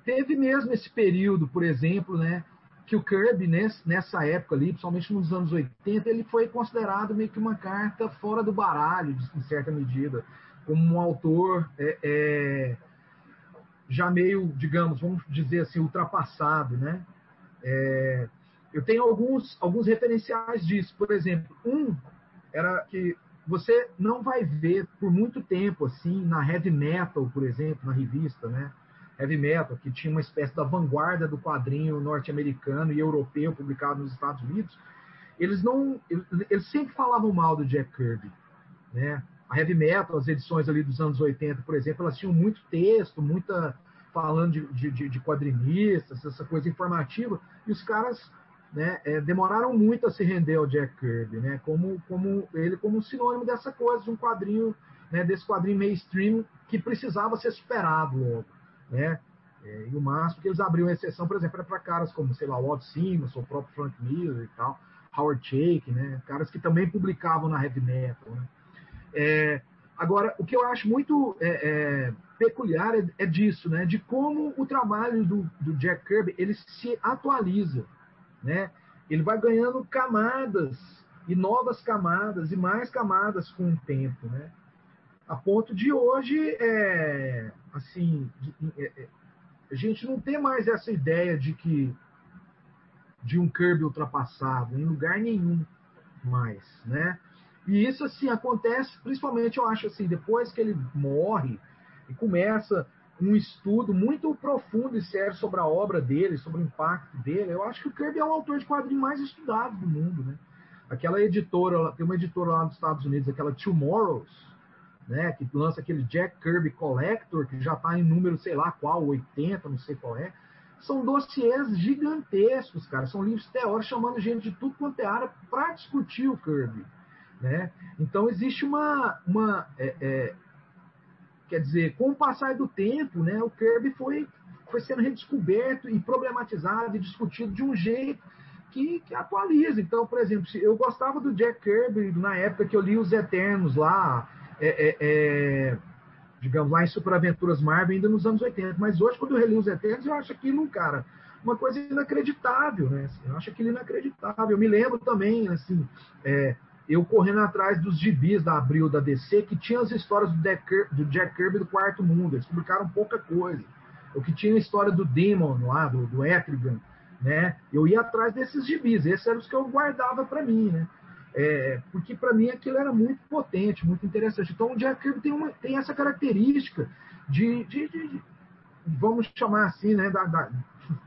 teve mesmo esse período, por exemplo, né, que o Kirby, nessa época ali, principalmente nos anos 80, ele foi considerado meio que uma carta fora do baralho, em certa medida, como um autor é, é, já meio, digamos, vamos dizer assim, ultrapassado, né? É, eu tenho alguns, alguns referenciais disso. Por exemplo, um era que você não vai ver por muito tempo, assim, na heavy metal, por exemplo, na revista, né? Heavy metal, que tinha uma espécie da vanguarda do quadrinho norte-americano e europeu publicado nos Estados Unidos, eles não, eles sempre falavam mal do Jack Kirby, né? A heavy metal, as edições ali dos anos 80, por exemplo, elas tinham muito texto, muita falando de, de, de quadrinistas, essa coisa informativa, e os caras né, é, demoraram muito a se render ao Jack Kirby, né, como, como ele como sinônimo dessa coisa, de um quadrinho, né, desse quadrinho mainstream que precisava ser superado logo né? É, e o máximo que eles abriam exceção, por exemplo, para caras como, sei lá, o Walt Simmons, o próprio Frank Miller e tal, Howard Shake, né? Caras que também publicavam na heavy metal, né? É, agora, o que eu acho muito é, é, peculiar é, é, disso, né? De como o trabalho do, do Jack Kirby ele se atualiza, né? Ele vai ganhando camadas e novas camadas e mais camadas com o tempo, né? a ponto de hoje, é, assim, é, é, a gente não ter mais essa ideia de que de um Kirby ultrapassado em lugar nenhum mais, né? E isso assim acontece, principalmente eu acho assim, depois que ele morre e começa um estudo muito profundo e sério sobre a obra dele, sobre o impacto dele, eu acho que o Kirby é o autor de quadrinhos mais estudado do mundo, né? Aquela editora, tem uma editora lá nos Estados Unidos, aquela Tomorrows, né, que lança aquele Jack Kirby Collector, que já está em número, sei lá qual, 80, não sei qual é. São dossiês gigantescos, cara. São livros teóricos chamando gente de tudo quanto é área para discutir o Kirby. Né? Então existe uma. uma é, é, quer dizer, com o passar do tempo, né, o Kirby foi, foi sendo redescoberto e problematizado e discutido de um jeito que, que, atualiza. Então, por exemplo, eu gostava do Jack Kirby na época que eu li os Eternos lá, é, é, é, digamos, lá em Superaventuras Marvel, ainda nos anos 80. Mas hoje, quando eu reli os Eternos, eu acho aquilo, cara, uma coisa inacreditável, né? Assim, eu acho aquilo inacreditável. Eu me lembro também, assim, é, eu correndo atrás dos gibis da Abril da DC, que tinha as histórias do, do Jack Kirby do Quarto Mundo. Eles publicaram pouca coisa. O que tinha a história do Demon lá, do, do Etrigan, né? Eu ia atrás desses gibis. Esses eram os que eu guardava para mim, né? É, porque para mim aquilo era muito potente, muito interessante. Então o Jack Kirby tem, uma, tem essa característica de, de, de, vamos chamar assim, né, da, da,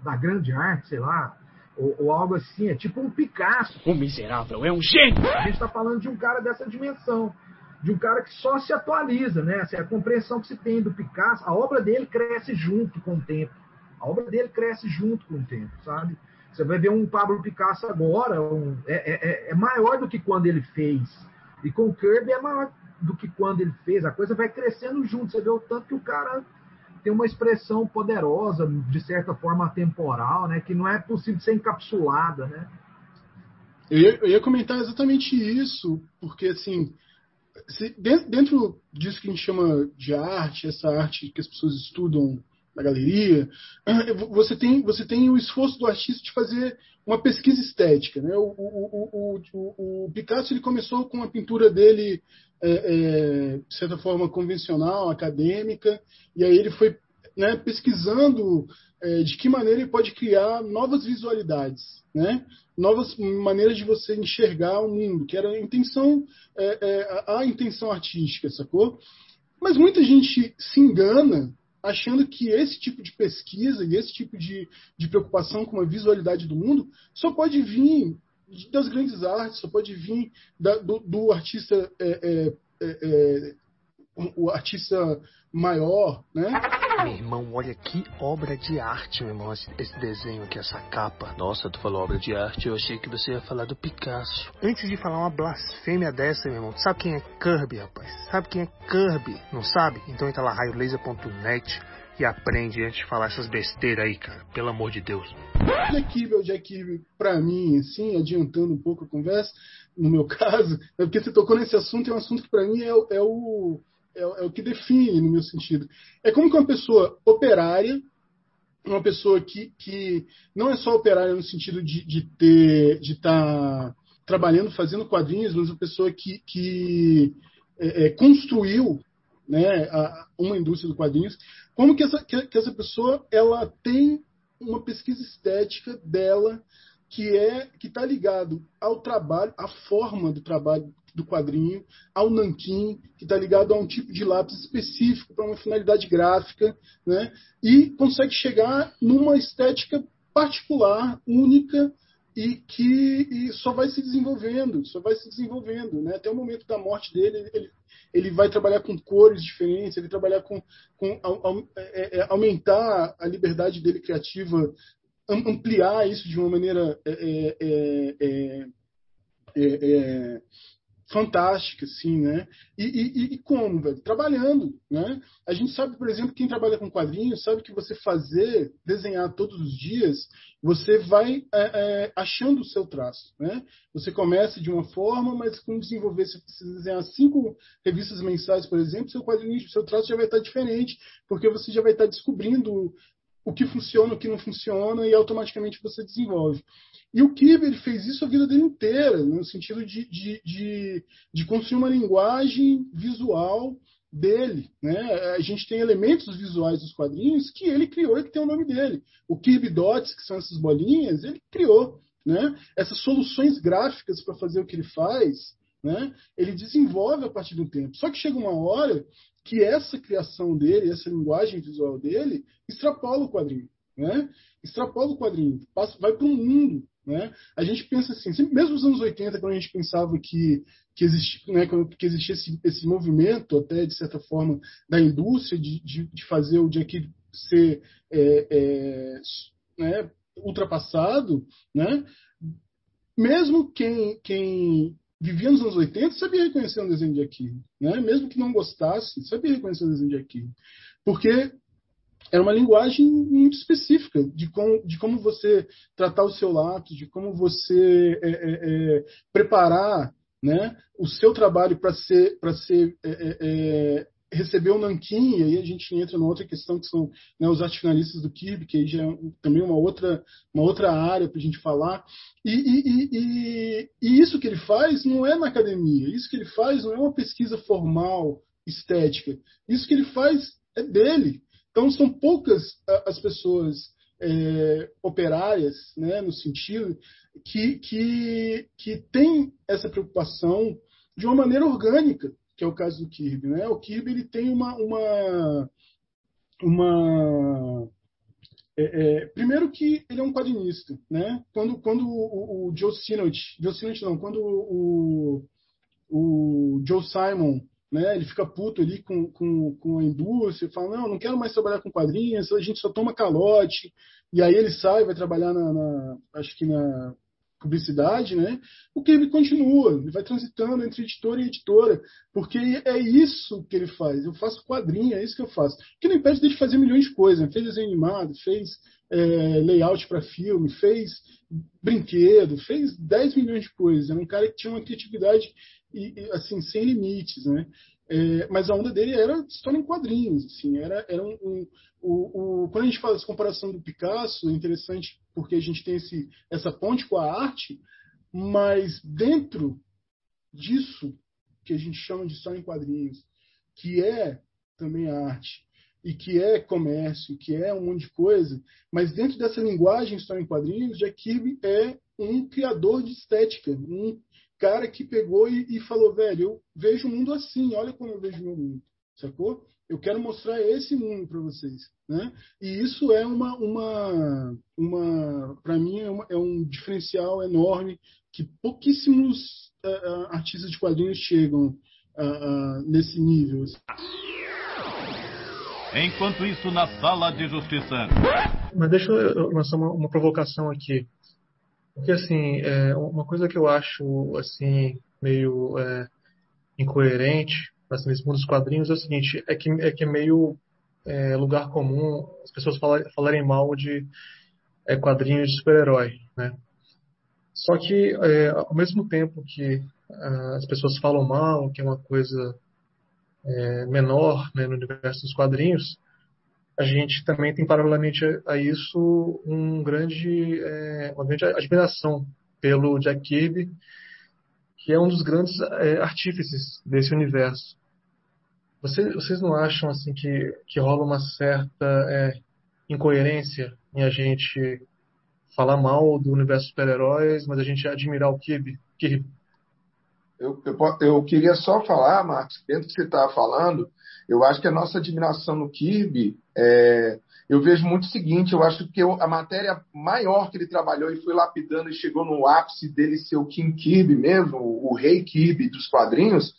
da grande arte, sei lá, ou, ou, algo assim, é tipo um Picasso. O miserável é um gênio! A gente está falando de um cara dessa dimensão, de um cara que só se atualiza, né? Assim, a compreensão que se tem do Picasso, a obra dele cresce junto com o tempo. A obra dele cresce junto com o tempo, sabe? Você vai ver um Pablo Picasso agora, um, é, é, é, maior do que quando ele fez. E com o Kirby é maior do que quando ele fez. A coisa vai crescendo junto. Você vê o tanto que o cara tem uma expressão poderosa, de certa forma temporal, né? Que não é possível ser encapsulada, né? Eu ia, eu ia comentar exatamente isso, porque assim, se, dentro disso que a gente chama de arte, essa arte que as pessoas estudam na galeria, você tem, você tem o esforço do artista de fazer uma pesquisa estética. Né? O, o, o, o Picasso ele começou com a pintura dele, é, é, de certa forma, convencional, acadêmica, e aí ele foi né, pesquisando é, de que maneira ele pode criar novas visualidades, né? novas maneiras de você enxergar o mundo, que era a intenção, é, é, a intenção artística, sacou? Mas muita gente se engana achando que esse tipo de pesquisa e esse tipo de, de preocupação com a visualidade do mundo só pode vir das grandes artes, só pode vir da, do, do, artista é, é, é, é o artista maior, né? Meu irmão, olha que obra de arte, meu irmão, esse, esse, desenho aqui, essa capa. Nossa, tu falou obra de arte, eu achei que você ia falar do Picasso. Antes de falar uma blasfêmia dessa, meu irmão, sabe quem é Kirby, rapaz? Sabe quem é Kirby? Não sabe? Então entra lá, raiolaser.net e aprende antes de falar essas besteiras aí, cara. Pelo amor de Deus. Jack Kirby o Jack Kirby, pra mim, assim, adiantando um pouco a conversa, no meu caso, é porque você tocou nesse assunto, é um assunto que pra mim é, é o é, é o que define, no meu sentido. É como que uma pessoa operária, uma pessoa que, que não é só operária no sentido de, de ter, de estar tá trabalhando, fazendo quadrinhos, mas uma pessoa que, que é, é, construiu né, a, uma indústria do quadrinhos, como que essa, que, que, essa pessoa ela tem uma pesquisa estética dela que é que está ligado ao trabalho, à forma do trabalho do quadrinho, ao nanquim, que está ligado a um tipo de lápis específico para uma finalidade gráfica, né? e consegue chegar numa estética particular, única, e que e só vai se desenvolvendo, só vai se desenvolvendo. Né? Até o momento da morte dele, ele, ele vai trabalhar com cores diferentes, ele vai trabalhar com, com é, é, aumentar a liberdade dele criativa, ampliar isso de uma maneira é, é, é, é fantástica, assim, né? E, e, e, como, velho? Trabalhando, né? A gente sabe, por exemplo, quem trabalha com quadrinhos sabe que você fazer, desenhar todos os dias, você vai é, é, achando o seu traço, né? Você começa de uma forma, mas quando desenvolver, se você desenhar cinco revistas mensais, por exemplo, seu quadrinho, seu traço já vai estar diferente, porque você já vai estar descobrindo o que funciona, o que não funciona, e automaticamente você desenvolve. E o Kiber fez isso a vida dele inteira, no sentido de, de, de, de construir uma linguagem visual dele. Né? A gente tem elementos visuais dos quadrinhos que ele criou e que tem o nome dele. O Kirby Dots, que são essas bolinhas, ele criou. Né? Essas soluções gráficas para fazer o que ele faz, né? ele desenvolve a partir do tempo. Só que chega uma hora que essa criação dele, essa linguagem visual dele, extrapola o quadrinho. Né? Extrapola o quadrinho, passa, vai para um mundo. Né? A gente pensa assim, mesmo nos anos 80, quando a gente pensava que, que, existia, né, que existia esse, esse movimento, até de certa forma, da indústria de, de, de fazer o Jack ser é, é, né, ultrapassado, né? mesmo quem, quem vivia nos anos 80 sabia reconhecer um desenho de aqui, né? Mesmo que não gostasse, sabia reconhecer um desenho de aqui. Porque era uma linguagem muito específica de como, de como você tratar o seu lápis, de como você é, é, é, preparar né, o seu trabalho para ser, pra ser é, é, é, recebeu o nanquim, e aí a gente entra numa outra questão que são né, os artes finalistas do Kirby, que aí já é também uma outra, uma outra área para a gente falar. E, e, e, e, isso que ele faz não é na academia, isso que ele faz não é uma pesquisa formal, estética. Isso que ele faz é dele. Então são poucas as pessoas é, operárias, né, no sentido, que, que, que têm essa preocupação de uma maneira orgânica que é o caso do Kirby. Né? O Kirby ele tem uma. uma, uma é, é, primeiro que ele é um quadrinista. Né? Quando, quando o, o Joe Sinott, Joe Sinott não, quando o, o Joe Simon né? Ele fica puto ali com, com, com a indústria, fala, não, não quero mais trabalhar com quadrinhos, a gente só toma calote. E aí ele sai, vai trabalhar na, na acho que na publicidade, né? O que ele continua, ele vai transitando entre editora e editora, porque é isso que ele faz. Eu faço quadrinho, é isso que eu faço. Que não impede de fazer milhões de coisas. Fez desenho animado, fez é, layout para filme, fez brinquedo, fez 10 milhões de coisas. Era um cara que tinha uma criatividade assim sem limites, né? É, mas a onda dele era história em quadrinhos, assim, era, era um, um o, o, quando a gente faz essa comparação do Picasso, é interessante porque a gente tem esse, essa ponte com a arte, mas dentro disso que a gente chama de história em quadrinhos, que é também arte, e que é comércio, que é um monte de coisa, mas dentro dessa linguagem história em quadrinhos, Jack Kirby é um criador de estética, um cara que pegou e, e falou, velho, eu vejo o mundo assim, olha como eu vejo o meu mundo, sacou? Eu quero mostrar esse mundo para vocês, né? E isso é uma, uma, uma para mim é, uma, é, um diferencial enorme que pouquíssimos uh, artistas de quadrinhos chegam uh, uh, nesse nível. Enquanto isso, na sala de justiça. Mas deixa eu lançar uma, uma provocação aqui. Porque, assim, é, uma coisa que eu acho, assim, meio é, incoerente assim, nesse mundo dos quadrinhos é o seguinte, é que é, que é meio é, lugar comum as pessoas falarem, falarem mal de é, quadrinhos de super-herói, né? Só que, é, ao mesmo tempo que as pessoas falam mal, que é uma coisa é, menor né, no universo dos quadrinhos, a gente também tem paralelamente a isso um grande, é, uma grande admiração pelo Jack Kirby, que é um dos grandes é, artífices desse universo. Vocês, vocês não acham assim que, que rola uma certa é, incoerência em a gente falar mal do universo super-heróis, mas a gente admirar o Kirby? Kirby? Eu, eu, eu, queria só falar, Marcos, dentro do que você estava falando, eu acho que a nossa admiração no Kirby, é, eu vejo muito o seguinte, eu acho que a matéria maior que ele trabalhou e foi lapidando e chegou no ápice dele ser o King Kirby mesmo, o, o rei Kirby dos quadrinhos,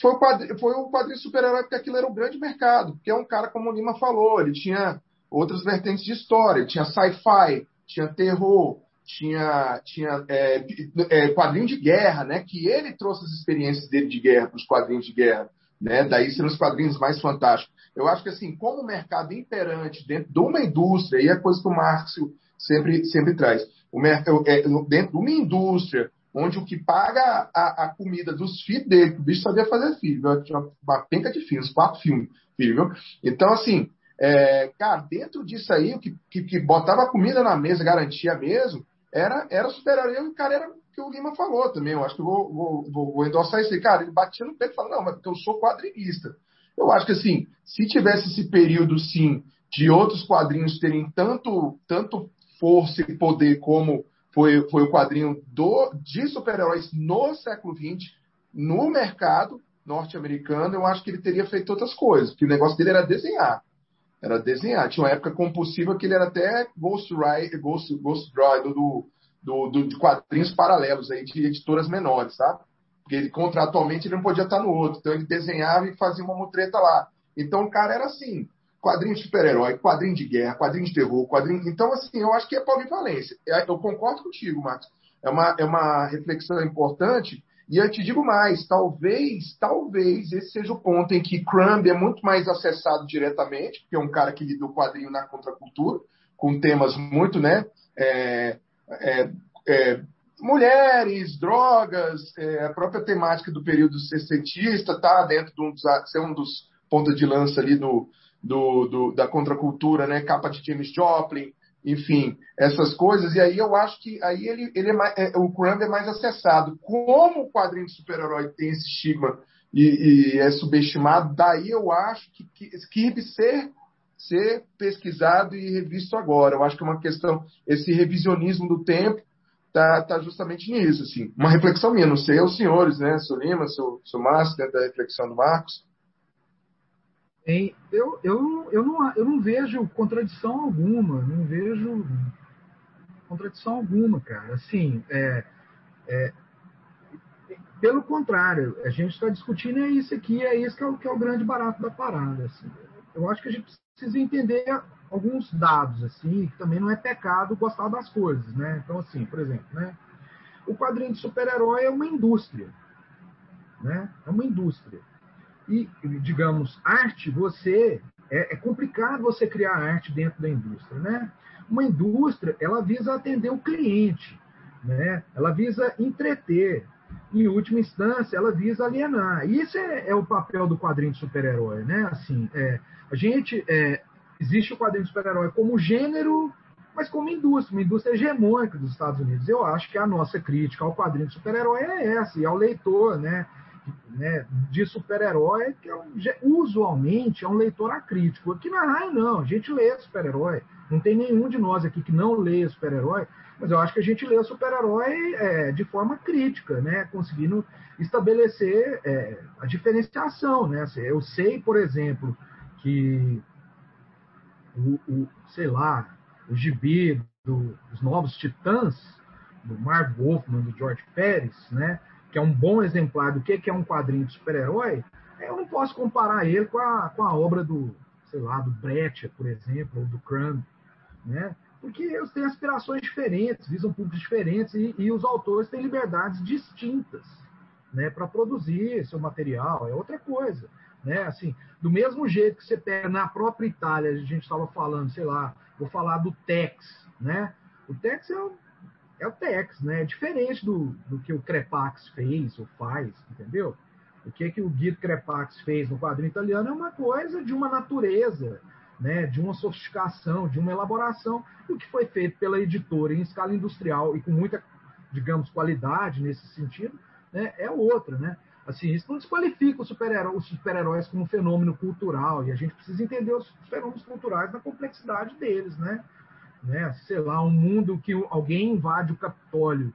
foi o quadrinho, foi o quadrinho super-herói, porque aquilo era o grande mercado, porque é um cara, como o Lima falou, ele tinha outras vertentes de história, tinha sci-fi, tinha terror, tinha, tinha é, é, quadrinho de guerra, né? Que ele trouxe as experiências dele de guerra para os quadrinhos de guerra, né? Daí serão os quadrinhos mais fantásticos. Eu acho que assim, como o mercado imperante dentro de uma indústria, e é a coisa que o Márcio sempre, sempre traz, o é, dentro de uma indústria onde o que paga a, a comida dos filhos dele, o bicho sabia fazer filho, tinha uma penca de filhos, quatro filhos, filho, viu? Então, assim, é, cara, dentro disso aí, o que, que, que botava comida na mesa, garantia mesmo, era, era super-herói. E o cara era que o Lima falou também. Eu acho que eu vou, vou, vou, vou endossar isso aí. Cara, ele batia no peito e falava, não, mas porque eu sou quadrinista. Eu acho que assim, se tivesse esse período, sim, de outros quadrinhos terem tanto, tanto força e poder como foi, foi o quadrinho do, de super-heróis no século XX, no mercado norte-americano, eu acho que ele teria feito outras coisas, porque o negócio dele era desenhar. Era desenhar. Tinha uma época compulsiva que ele era até Ghost, Ride, Ghost, Ghost Rider do, do, do, de quadrinhos paralelos aí, de editoras menores, sabe? Porque ele, contratualmente ele não podia estar no outro. Então ele desenhava e fazia uma mutreta lá. Então o cara era assim: quadrinho de super-herói, quadrinho de guerra, quadrinho de terror, quadrinho. Então, assim, eu acho que é polivalência. É, eu concordo contigo, Marcos. É uma, é uma reflexão importante e eu te digo mais, talvez, talvez esse seja o ponto em que Crumb é muito mais acessado diretamente, porque é um cara que lida o quadrinho na contracultura, com temas muito, né? É, é, é, mulheres, drogas, é, a própria temática do período sessentista tá dentro de um dos, ser um dos pontos de lança ali do, do, do, da contracultura, né? Capa de James Joplin, enfim, essas coisas. E aí eu acho que aí ele, ele é mais, é, o Crumb é mais acessado. Como o quadrinho de super-herói tem esse estigma e, e, é subestimado, daí eu acho que, que Kirby ser, ser pesquisado e revisto agora. Eu acho que é uma questão, esse revisionismo do tempo tá, tá justamente nisso. Assim. Uma reflexão minha, não sei os senhores, né? Seu Lima, seu, Márcio, dentro da reflexão do Marcos. Eu, eu, eu, não, eu não vejo contradição alguma, não vejo contradição alguma, cara. Assim, é, é, pelo contrário, a gente está discutindo é isso aqui, é isso que é o, que é o grande barato da parada. Assim. Eu acho que a gente precisa entender alguns dados, assim, que também não é pecado gostar das coisas, né? Então, assim, por exemplo, né? O quadrinho de super-herói é uma indústria, né? É uma indústria. E, digamos, arte, você é, é, complicado você criar arte dentro da indústria, né? Uma indústria, ela visa atender o cliente, né? Ela visa entreter. Em última instância, ela visa alienar. Isso é, é o papel do quadrinho de super-herói, né? Assim, é, a gente é, existe o quadrinho de super-herói como gênero, mas como indústria, uma indústria hegemônica dos Estados Unidos. Eu acho que a nossa crítica ao quadrinho de super-herói é essa, e ao leitor, né? né, de super-herói, que é um, usualmente é um leitor acrítico. Aqui na RAI, não, a gente lê super-herói. Não tem nenhum de nós aqui que não lê super-herói, mas eu acho que a gente lê super-herói é, de forma crítica, né, conseguindo estabelecer é, a diferenciação. Né? Assim, eu sei, por exemplo, que o, o sei lá, o gibi do, dos Novos Titãs, do Marv Wolfman, do George Pérez, né? que é um bom exemplar do que é um quadrinho de super-herói, eu não posso comparar ele com a, com a obra do, sei lá, do Brecht, por exemplo, ou do Crumb, né? Porque eles têm aspirações diferentes, visam públicos diferentes e, e os autores têm liberdades distintas, né, para produzir seu material, é outra coisa, né? Assim, do mesmo jeito que você pega na própria Itália, a gente estava falando, sei lá, vou falar do Tex, né? O Tex é um é o Tex, né? É diferente do, do que o Crepax fez ou faz, entendeu? O que, que o Guido Crepax fez no quadrinho italiano é uma coisa de uma natureza, né? de uma sofisticação, de uma elaboração. O que foi feito pela editora em escala industrial e com muita, digamos, qualidade nesse sentido, né? é outra, né? Assim, isso não desqualifica os super-heróis super como um fenômeno cultural, e a gente precisa entender os fenômenos culturais na complexidade deles, né? né? Sei lá, um mundo que alguém invade o Capitólio,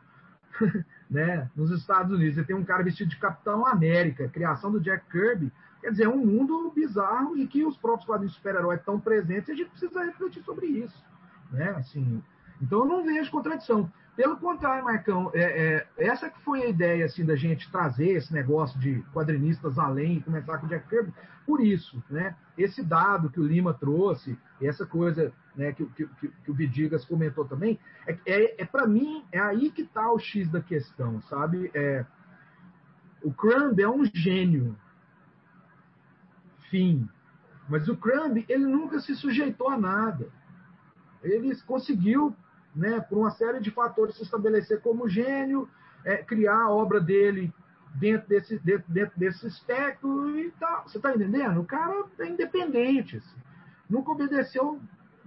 né? Nos Estados Unidos, você tem um cara vestido de Capitão América, criação do Jack Kirby, quer dizer, é um mundo bizarro e que os próprios quadrinhos super-heróis estão presentes e a gente precisa refletir sobre isso, né? Assim, então eu não vejo contradição. Pelo contrário, Marcão, é, é, essa que foi a ideia assim da gente trazer esse negócio de quadrinistas além e começar com o Jack Kirby, por isso, né? Esse dado que o Lima trouxe, essa coisa né, que, que, que, o Vidigas comentou também, é, é, é para mim, é aí que está o X da questão, sabe? É, o Crumb é um gênio, fim. Mas o Crumb, ele nunca se sujeitou a nada. Ele conseguiu né, por uma série de fatores, se estabelecer como gênio, é, criar a obra dele dentro desse, dentro, dentro desse espectro e tal. Você está entendendo? O cara é independente. Assim. Nunca obedeceu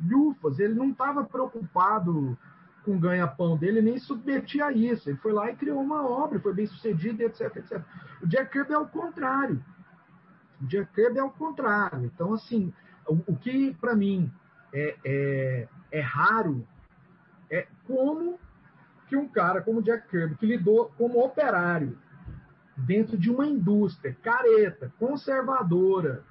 lufas, ele não estava preocupado com o ganha-pão dele, nem submetia a isso. Ele foi lá e criou uma obra, foi bem sucedido, etc, etc. O Jack Kirby é o contrário. O Kirby é o contrário. Então, assim, o, o que para mim é, é, é raro é como que um cara como Jack Kirby, que lidou como operário dentro de uma indústria careta, conservadora,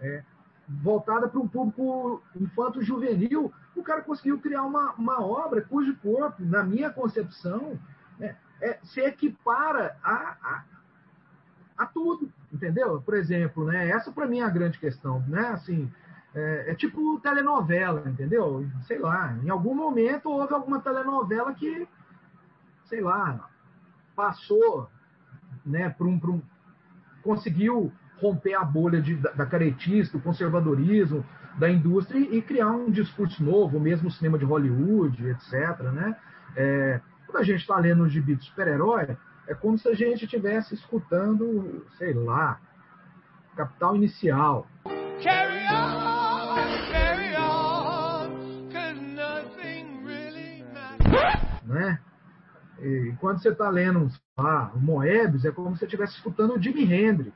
é, voltada para um público infanto-juvenil, o cara conseguiu criar uma, uma obra cujo corpo, na minha concepção, é, é, se equipara a, a, a, tudo, entendeu? Por exemplo, né, essa para mim é a grande questão, né? Assim, é, é, tipo telenovela, entendeu? Sei lá, em algum momento houve alguma telenovela que, sei lá, passou, né, por um, por um conseguiu romper a bolha de, da, da caretice, do conservadorismo, da indústria e, criar um discurso novo, mesmo o cinema de Hollywood, etc. Né? É, quando a gente está lendo um gibi de super-herói, é como se a gente estivesse escutando, sei lá, Capital Inicial. Carry on! né? E quando você está lendo ah, o Moebius, é como se você estivesse escutando o Jimi Hendrix.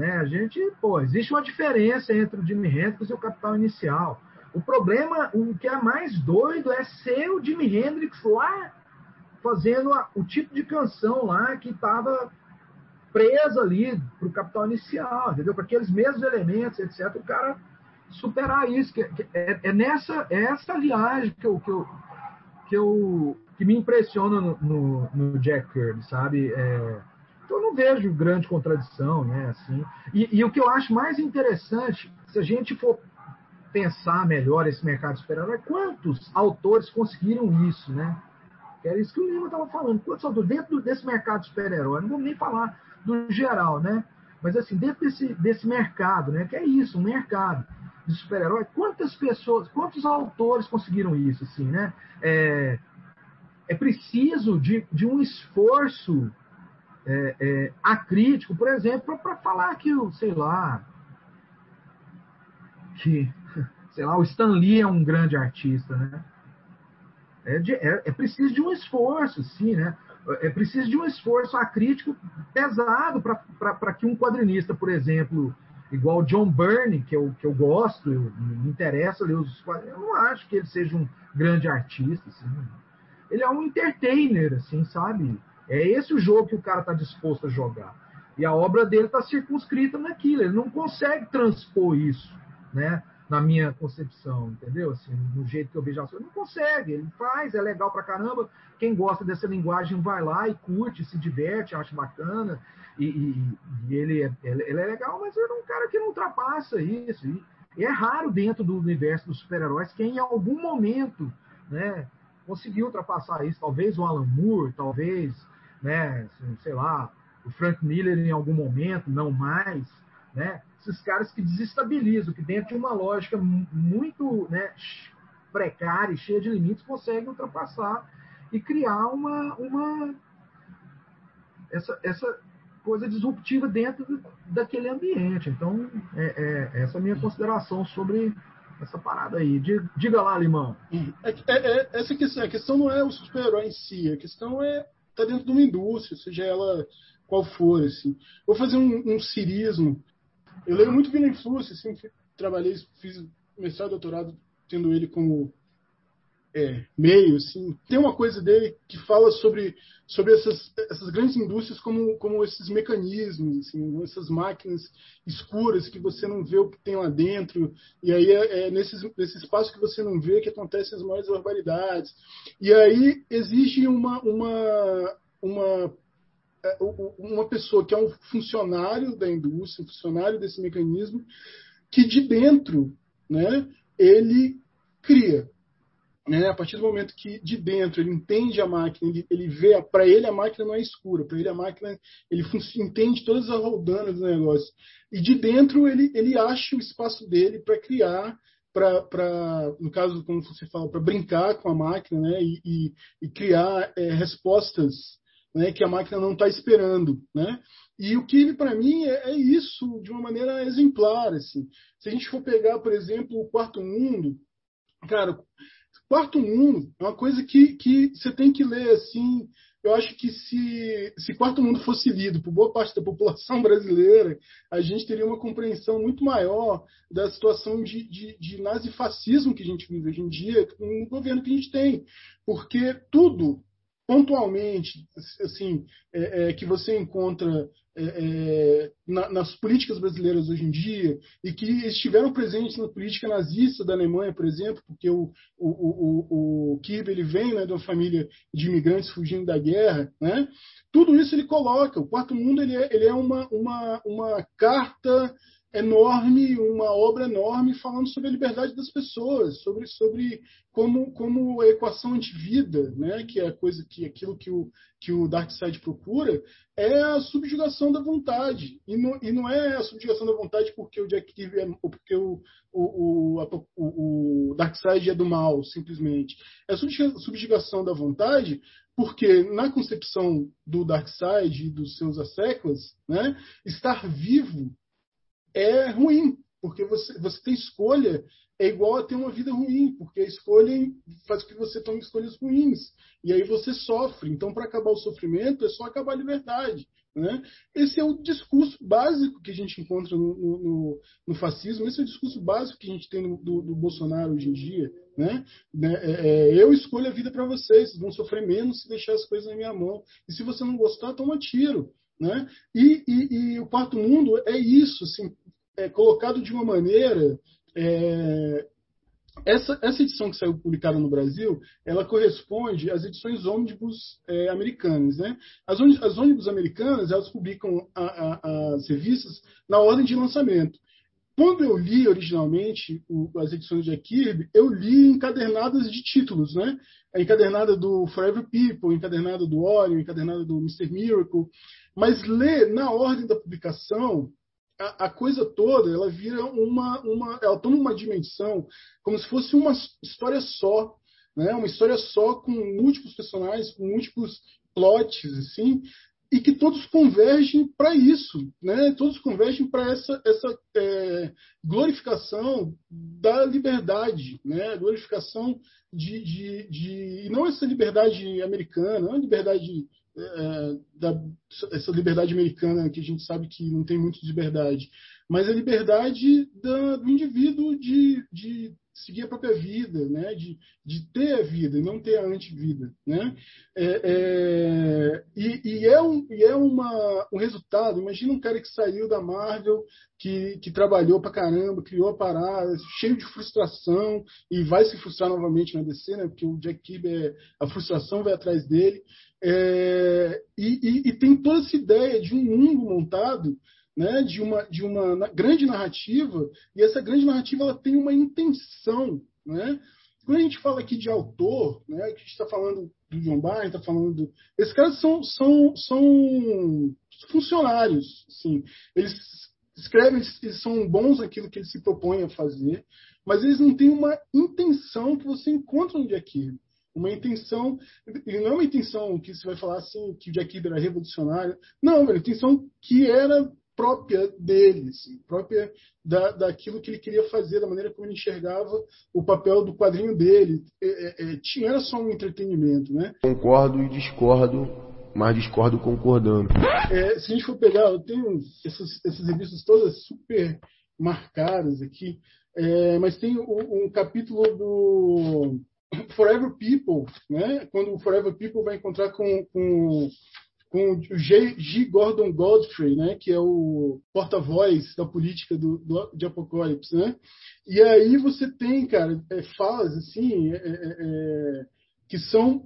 Né? A gente, pô, existe uma diferença entre o Jimi Hendrix e o Capital Inicial. O problema, o que é mais doido é ser o Jimi Hendrix lá fazendo a, o tipo de canção lá que estava presa ali para o capital inicial, entendeu? Para aqueles mesmos elementos, etc. O cara superar isso. Que, que é, é, nessa é essa viagem que eu, que eu, que, eu, que me impressiona no, no, no Jack Kirby, sabe? É, então, eu não vejo grande contradição, né? Assim. E, e, o que eu acho mais interessante, se a gente for pensar melhor esse mercado super-herói, quantos autores conseguiram isso, né? Era isso que o Lima estava falando. Quantos autores dentro desse mercado super-herói? Não vamos nem falar do geral, né? Mas assim, dentro desse, desse mercado, né? Que é isso, um mercado de super-herói, quantas pessoas, quantos autores conseguiram isso, assim, né? É, é preciso de, de um esforço é, é, acrítico, por exemplo, para falar que o, sei lá, que, sei lá, o Stan Lee é um grande artista, né? É, de, é, é preciso de um esforço, sim, né? É preciso de um esforço acrítico pesado para que um quadrinista, por exemplo, igual John Byrne, que eu, que eu gosto, eu, me interessa ler os quadrinhos, eu não acho que ele seja um grande artista, assim. Ele é um entertainer, assim, sabe? É esse o jogo que o cara está disposto a jogar. E a obra dele está circunscrita naquilo, ele não consegue transpor isso, né? na minha concepção, entendeu? Assim, no jeito que eu vejo as coisas. Não consegue, ele faz, é legal pra caramba. Quem gosta dessa linguagem vai lá e curte, se diverte, acha bacana. E, e, e ele, é, ele, é legal, mas ele é um cara que não ultrapassa isso. E é raro dentro do universo dos super-heróis quem em algum momento né, conseguiu ultrapassar isso. Talvez o Alan Moore, talvez, né, sei lá, o Frank Miller em algum momento, não mais. Né? esses caras que desestabilizam, que dentro de uma lógica muito né, precária e cheia de limites, conseguem ultrapassar e criar uma, uma essa, essa coisa disruptiva dentro daquele ambiente. Então, é, é, essa é a minha consideração sobre essa parada aí. Diga lá, Limão. É, é, é, essa questão, a questão não é o super-herói em si, a questão é tá dentro de uma indústria, seja ela qual for. Assim. Vou fazer um, um cirismo eu leio muito Vino Influência, assim, trabalhei, fiz mestrado doutorado tendo ele como é, meio, assim. Tem uma coisa dele que fala sobre, sobre essas, essas grandes indústrias como, como esses mecanismos, assim, essas máquinas escuras que você não vê o que tem lá dentro, e aí é, é nesses, nesse espaço que você não vê que acontecem as maiores barbaridades. E aí exige uma, uma, uma é, uma pessoa que é um funcionário da indústria, um funcionário desse mecanismo, que de dentro né, ele cria. Né? A partir do momento que de dentro ele entende a máquina, ele, ele vê, para ele a máquina não é escura, para ele a máquina, ele entende todas as roldanas do negócio. E de dentro ele, ele acha o espaço dele para criar para, no caso, como você fala, para brincar com a máquina né, e, e, e criar é, respostas né, que a máquina não está esperando. Né? E o que para mim é, é, isso de uma maneira exemplar. Assim. Se a gente for pegar, por exemplo, o Quarto Mundo, cara, Quarto Mundo é uma coisa que, que você tem que ler assim. Eu acho que se, se Quarto Mundo fosse lido por boa parte da população brasileira, a gente teria uma compreensão muito maior da situação de, de, de nazifascismo que a gente vive hoje em dia, no governo que a gente tem. Porque tudo pontualmente, assim, é, é, que você encontra é, é, na, nas políticas brasileiras hoje em dia e que estiveram presentes na política nazista da Alemanha, por exemplo, porque o, o, o, o Kirby ele vem né, de uma família de imigrantes fugindo da guerra, né? Tudo isso ele coloca. O Quarto Mundo ele é, ele é uma, uma, uma carta enorme, uma obra enorme falando sobre a liberdade das pessoas, sobre, sobre como, como a equação antivida, né, que é a coisa que aquilo que o, que o Darkseid procura, é a subjugação da vontade. E não, e não é a subjugação da vontade porque o Jack Kirby é, ou porque o, o, o, o, Darkseid é do mal, simplesmente. É a subjugação da vontade porque na concepção do Darkseid e dos seus asseclas, né, estar vivo é ruim, porque você, você tem escolha, é igual a ter uma vida ruim, porque a escolha faz com que você tome escolhas ruins. E aí você sofre. Então, para acabar o sofrimento, é só acabar a liberdade. Né? Esse é o discurso básico que a gente encontra no, no, no fascismo, esse é o discurso básico que a gente tem no, do, do Bolsonaro hoje em dia. Né? né é, é, eu escolho a vida para vocês, vocês vão sofrer menos se deixar as coisas na minha mão. E se você não gostar, toma tiro. Né? E, e, e, o quarto mundo é isso, assim, é colocado de uma maneira é, essa, essa edição que saiu publicada no Brasil, ela corresponde às edições ônibus é, americanas. Né? As, as ônibus americanas, elas publicam a, a, as revistas na ordem de lançamento. Quando eu li originalmente o, as edições de Kirby, eu li encadernadas de títulos, né? A encadernada do Forever People, a encadernada do Orion, a encadernada do Mr. Miracle. Mas ler na ordem da publicação, a, a, coisa toda ela vira uma, uma. Ela toma uma dimensão como se fosse uma história só. Né? Uma história só com múltiplos personagens, com múltiplos plots, assim, e que todos convergem para isso, né? Todos convergem para essa, essa é, glorificação da liberdade, né? Glorificação de, de, de não essa liberdade americana, não a liberdade é, da, essa liberdade americana que a gente sabe que não tem muito de liberdade, mas a liberdade da, do indivíduo de, de seguir a própria vida, né? de, de ter a vida e não ter a antivida. Né? É, é, e, e, é, um, e é uma, um resultado. Imagina um cara que saiu da Marvel, que, que trabalhou pra caramba, criou a parada, cheio de frustração, e vai se frustrar novamente na DC, né? porque o Jack Kirby, é, a frustração vai atrás dele. É, e, e, e tem toda essa ideia de um mundo montado né, de, uma, de uma grande narrativa, e essa grande narrativa ela tem uma intenção. Né? Quando a gente fala aqui de autor, né, que a gente está falando do John Byrne, está falando do... Esses caras são, são, são funcionários. Assim. Eles escrevem, eles são bons naquilo que eles se propõem a fazer, mas eles não têm uma intenção que você encontra no Jack Kirby. Uma intenção, e não é uma intenção que você vai falar assim, que o Jack Kirby era revolucionário. Não, é uma intenção que era própria dele, assim, própria da, daquilo que ele queria fazer, da maneira como ele enxergava o papel do quadrinho dele. É, é, é tinha, era só um entretenimento, né? Concordo e discordo, mas discordo concordando. É, se a gente for pegar, eu tenho essas, essas revistas todas super marcadas aqui, é, mas tem um, um capítulo do Forever People, né? Quando o Forever People vai encontrar com, com com o G. G. Gordon Godfrey, né, que é o porta-voz da política do, do, de Apocalipse, né? E aí você tem, cara, é, falas assim, é, é, é que são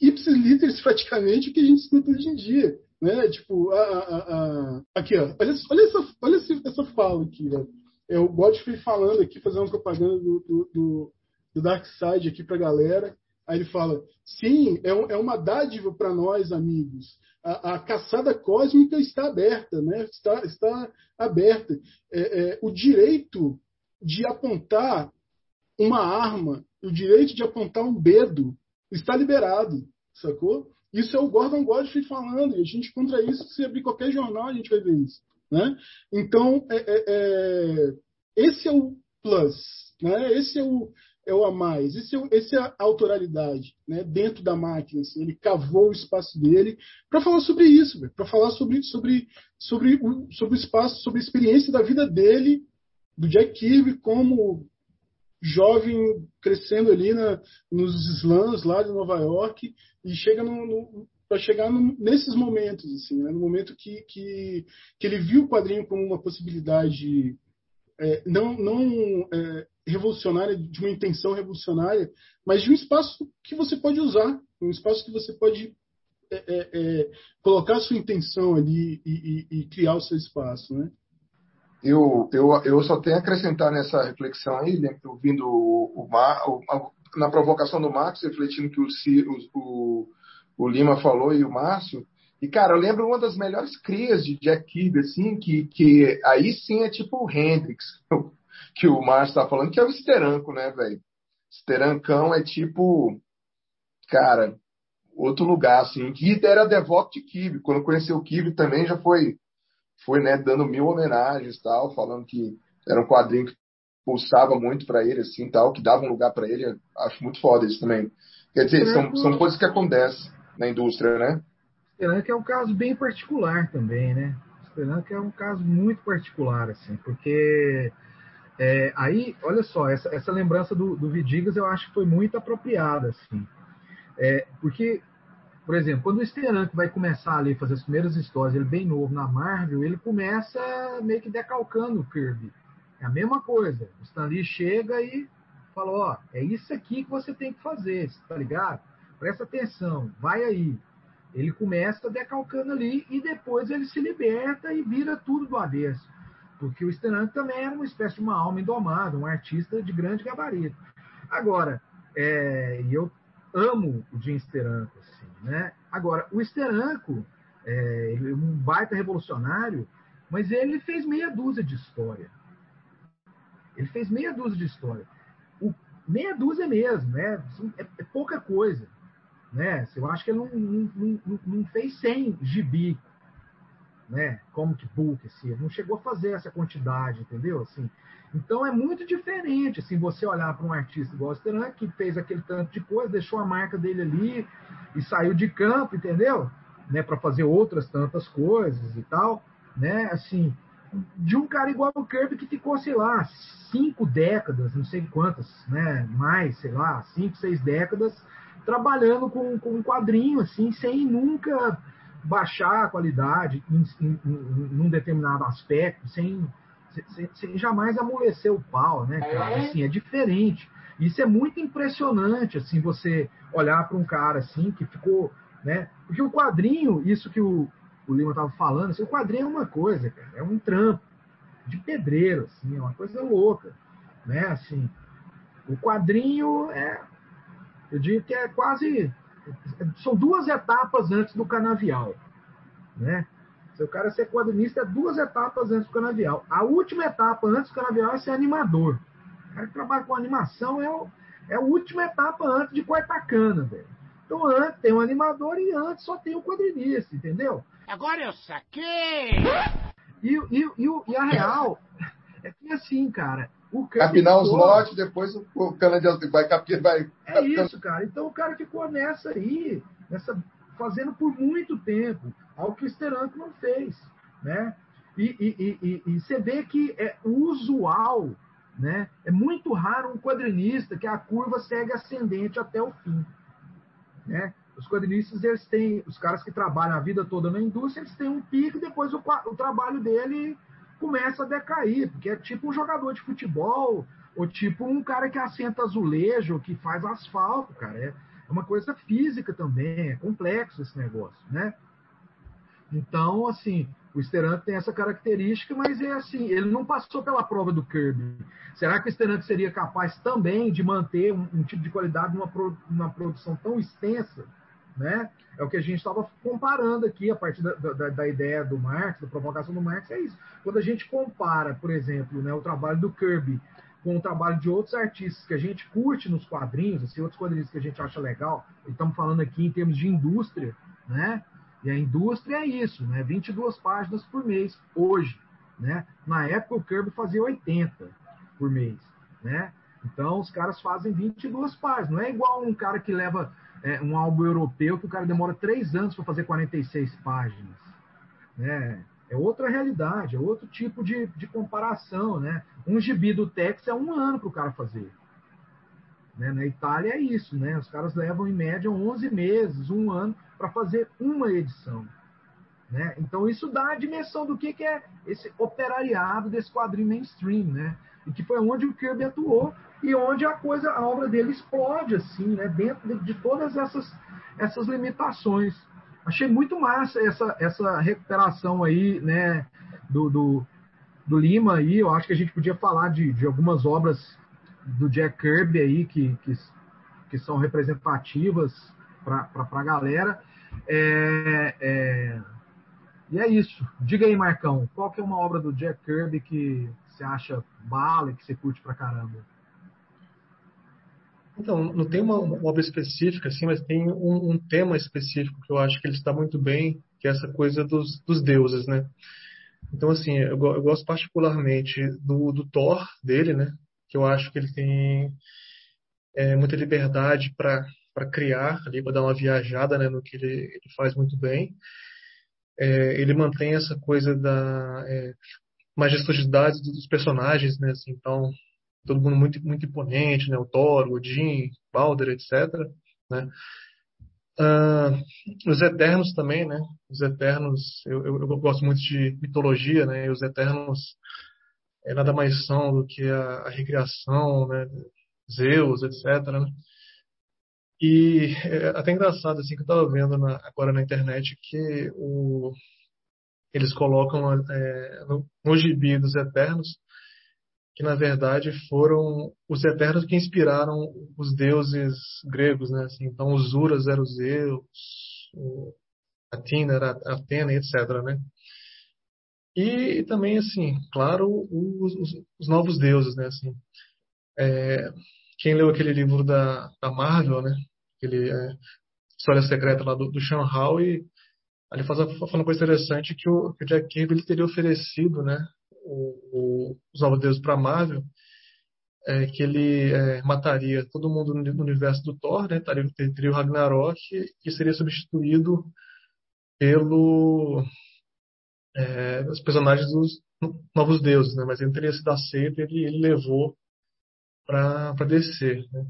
ipsis literis praticamente o que a gente escuta hoje em dia, né? Tipo, a, a, a, aqui, ó, olha, olha essa, olha essa fala aqui, ó. É o Godfrey falando aqui, fazendo propaganda do, do, do, do Dark Side aqui para a galera. Aí ele fala: sim, é, é uma dádiva para nós, amigos. A, a, caçada cósmica está aberta, né? está, está aberta. É, é, o direito de apontar uma arma, o direito de apontar um dedo está liberado, sacou? Isso é o Gordon Godfrey falando, e a gente contra isso, se abrir qualquer jornal, a gente vai ver isso. Né? Então, é, é, é esse é o plus, né? esse é o, é o a mais. Esse é, esse é a autoralidade né, dentro da máquina. Assim, ele cavou o espaço dele para falar sobre isso, para falar sobre, sobre, sobre, o, sobre o espaço, sobre a experiência da vida dele, do Jack Kirby como jovem crescendo ali na, nos slums lá de Nova York e chega no, no para chegar no, nesses momentos assim né, no momento que, que, que ele viu o quadrinho como uma possibilidade é, não, não é, revolucionária, de uma intenção revolucionária, mas de um espaço que você pode usar, um espaço que você pode é, é, é colocar a sua intenção ali e, e, e, criar o seu espaço, né? Eu, eu, eu só tenho a acrescentar nessa reflexão aí, né, ouvindo o, o, o, na provocação do Marcos, refletindo que o, o, o Lima falou e o Márcio, e, cara, eu lembro uma das melhores crias de Jack Kirby, assim, que, que aí sim é tipo o Hendrix, que o Márcio tá falando, que é o Steranco, né, velho? Sterancão é tipo, cara, outro lugar, assim. Que era devoto de Kirby. Quando conheceu o Kirby também já foi, foi né, dando mil homenagens tal, falando que era um quadrinho que pulsava muito para ele, assim, tal, que dava um lugar para ele. Acho muito foda isso também. Quer dizer, são, são coisas que acontecem na indústria, né? Sterank é um caso bem particular também, né? Sterank é um caso muito particular, assim, porque é, aí, olha só, essa, essa lembrança do, do, Vidigas eu acho que foi muito apropriada, assim. É, porque, por exemplo, quando o Sterank vai começar ali a fazer as primeiras histórias, ele bem novo na Marvel, ele começa meio que decalcando o Kirby. É a mesma coisa. O Stanley chega e fala, ó, é isso aqui que você tem que fazer, tá ligado? Presta atenção, vai aí. Ele começa decalcando ali e depois ele se liberta e vira tudo do avesso. Porque o Stenang também era uma espécie de uma alma indomada, um artista de grande gabarito. Agora, é, eu amo o Jim Steranko, assim, né? Agora, o Steranko, é, é um baita revolucionário, mas ele fez meia dúzia de história. Ele fez meia dúzia de história. O, meia dúzia mesmo, né? É, é pouca coisa. Né? Eu acho que ele não, não, não, não fez 100 gibi né, comic book, assim, não chegou a fazer essa quantidade, entendeu? Assim, então é muito diferente, assim, você olhar para um artista igual o Steran, que fez aquele tanto de coisa, deixou a marca dele ali e saiu de campo, entendeu? Né, para fazer outras tantas coisas e tal, né? Assim, de um cara igual o Kirby que ficou, sei lá, cinco décadas, não sei quantas, né? Mais, sei lá, cinco, seis décadas trabalhando com, com um quadrinho, assim, sem nunca baixar a qualidade em, em, em, num determinado aspecto, sem, sem, sem, jamais amolecer o pau, né, cara? É. Assim, é diferente. Isso é muito impressionante, assim, você olhar para um cara assim que ficou, né? Porque o quadrinho, isso que o, o Lima estava falando, assim, o quadrinho é uma coisa, cara, é um trampo de pedreiro, assim, é uma coisa louca, né? Assim, o quadrinho é, eu digo que é quase são duas etapas antes do canavial. Né? Se o cara ser quadrinista, é duas etapas antes do canavial. A última etapa antes do canavial é ser animador. O cara que trabalha com animação é, o, é a última etapa antes de cortar cana, velho. Então antes tem o animador e antes só tem o quadrinista, entendeu? Agora eu saquei! E, e, e, e a real é que assim, cara, Capinar os lotes, depois o cana de vai capir, vai. É isso, cara. Então o cara ficou nessa aí, nessa, fazendo por muito tempo, algo que o Steranko não fez, né? E, e, e, e, você vê que é usual, né? É muito raro um quadrinista que a curva segue ascendente até o fim, né? Os quadrinistas, eles têm, os caras que trabalham a vida toda na indústria, eles têm um pico e depois o, o trabalho dele começa a decair, porque é tipo um jogador de futebol, ou tipo um cara que assenta azulejo, que faz asfalto, cara. É, é uma coisa física também, é complexo esse negócio, né? Então, assim, o Sterante tem essa característica, mas é assim, ele não passou pela prova do Kirby. Será que o Sterante seria capaz também de manter um, um tipo de qualidade numa, pro, numa produção tão extensa? Né? É o que a gente estava comparando aqui a partir da, da, da, ideia do Marx, da provocação do Marx, é isso. Quando a gente compara, por exemplo, né, o trabalho do Kirby com o trabalho de outros artistas que a gente curte nos quadrinhos, assim, outros quadrinhos que a gente acha legal, estamos falando aqui em termos de indústria, né? E a indústria é isso, né? 22 páginas por mês, hoje, né? Na época o Kirby fazia 80 por mês, né? Então os caras fazem 22 páginas, não é igual um cara que leva é, um álbum europeu que o cara demora três anos para fazer 46 páginas. Né? É outra realidade, é outro tipo de, de comparação. Né? Um gibi do Tex é um ano para o cara fazer. Né? Na Itália é isso, né? os caras levam em média 11 meses, um ano, para fazer uma edição. Né? Então isso dá a dimensão do que, que é esse operariado desse quadrinho mainstream, né? E que foi onde o Kirby atuou e onde a coisa, a obra dele explode assim, né? Dentro de, todas essas essas limitações. Achei muito massa essa essa recuperação aí, né? Do, do, do Lima aí. Eu acho que a gente podia falar de, de algumas obras do Jack Kirby aí que, que, que são representativas para a galera. É, é, e é isso. Diga aí, Marcão, qual que é uma obra do Jack Kirby que você acha bala que você curte pra caramba? Então, não tem uma obra específica, assim, mas tem um, um, tema específico que eu acho que ele está muito bem, que é essa coisa dos, dos deuses, né? Então, assim, eu, eu gosto particularmente do, do, Thor dele, né? Que eu acho que ele tem é, muita liberdade para criar, ali, para dar uma viajada né, no que ele, ele faz muito bem. É, ele mantém essa coisa da é, majestosidade dos personagens, né? Assim, então, todo mundo muito, muito imponente, né? O Thor, o Odin, Balder, etc. Né? Uh, os Eternos também, né? Os Eternos, eu, eu, eu, gosto muito de mitologia, né? E os Eternos é, nada mais são do que a, a recriação, né, Zeus, etc. Né? E é até engraçado assim que eu estava vendo na, agora na internet que o, eles colocam é, no, no gibi dos Eternos que na verdade foram os Eternos que inspiraram os deuses gregos, né? Assim, então os Uras eram os Zeus, Atina era Atena, etc. Né? E também assim, claro, os, os, os novos deuses, né? Assim, é, quem leu aquele livro da, da Marvel, né? Aquele é, História Secreta lá do, do Sean Howe, ele faz, uma coisa interessante que o, que o Jack Kirby ele teria oferecido, né? O, o, os novos deuses para Marvel, é, que ele é, mataria todo mundo no universo do Thor, né? Teria, teria o Ragnarok e seria substituído pelo é, os personagens dos novos deuses, né? Mas ele teria sido aceito, ele, ele levou para descer. Né?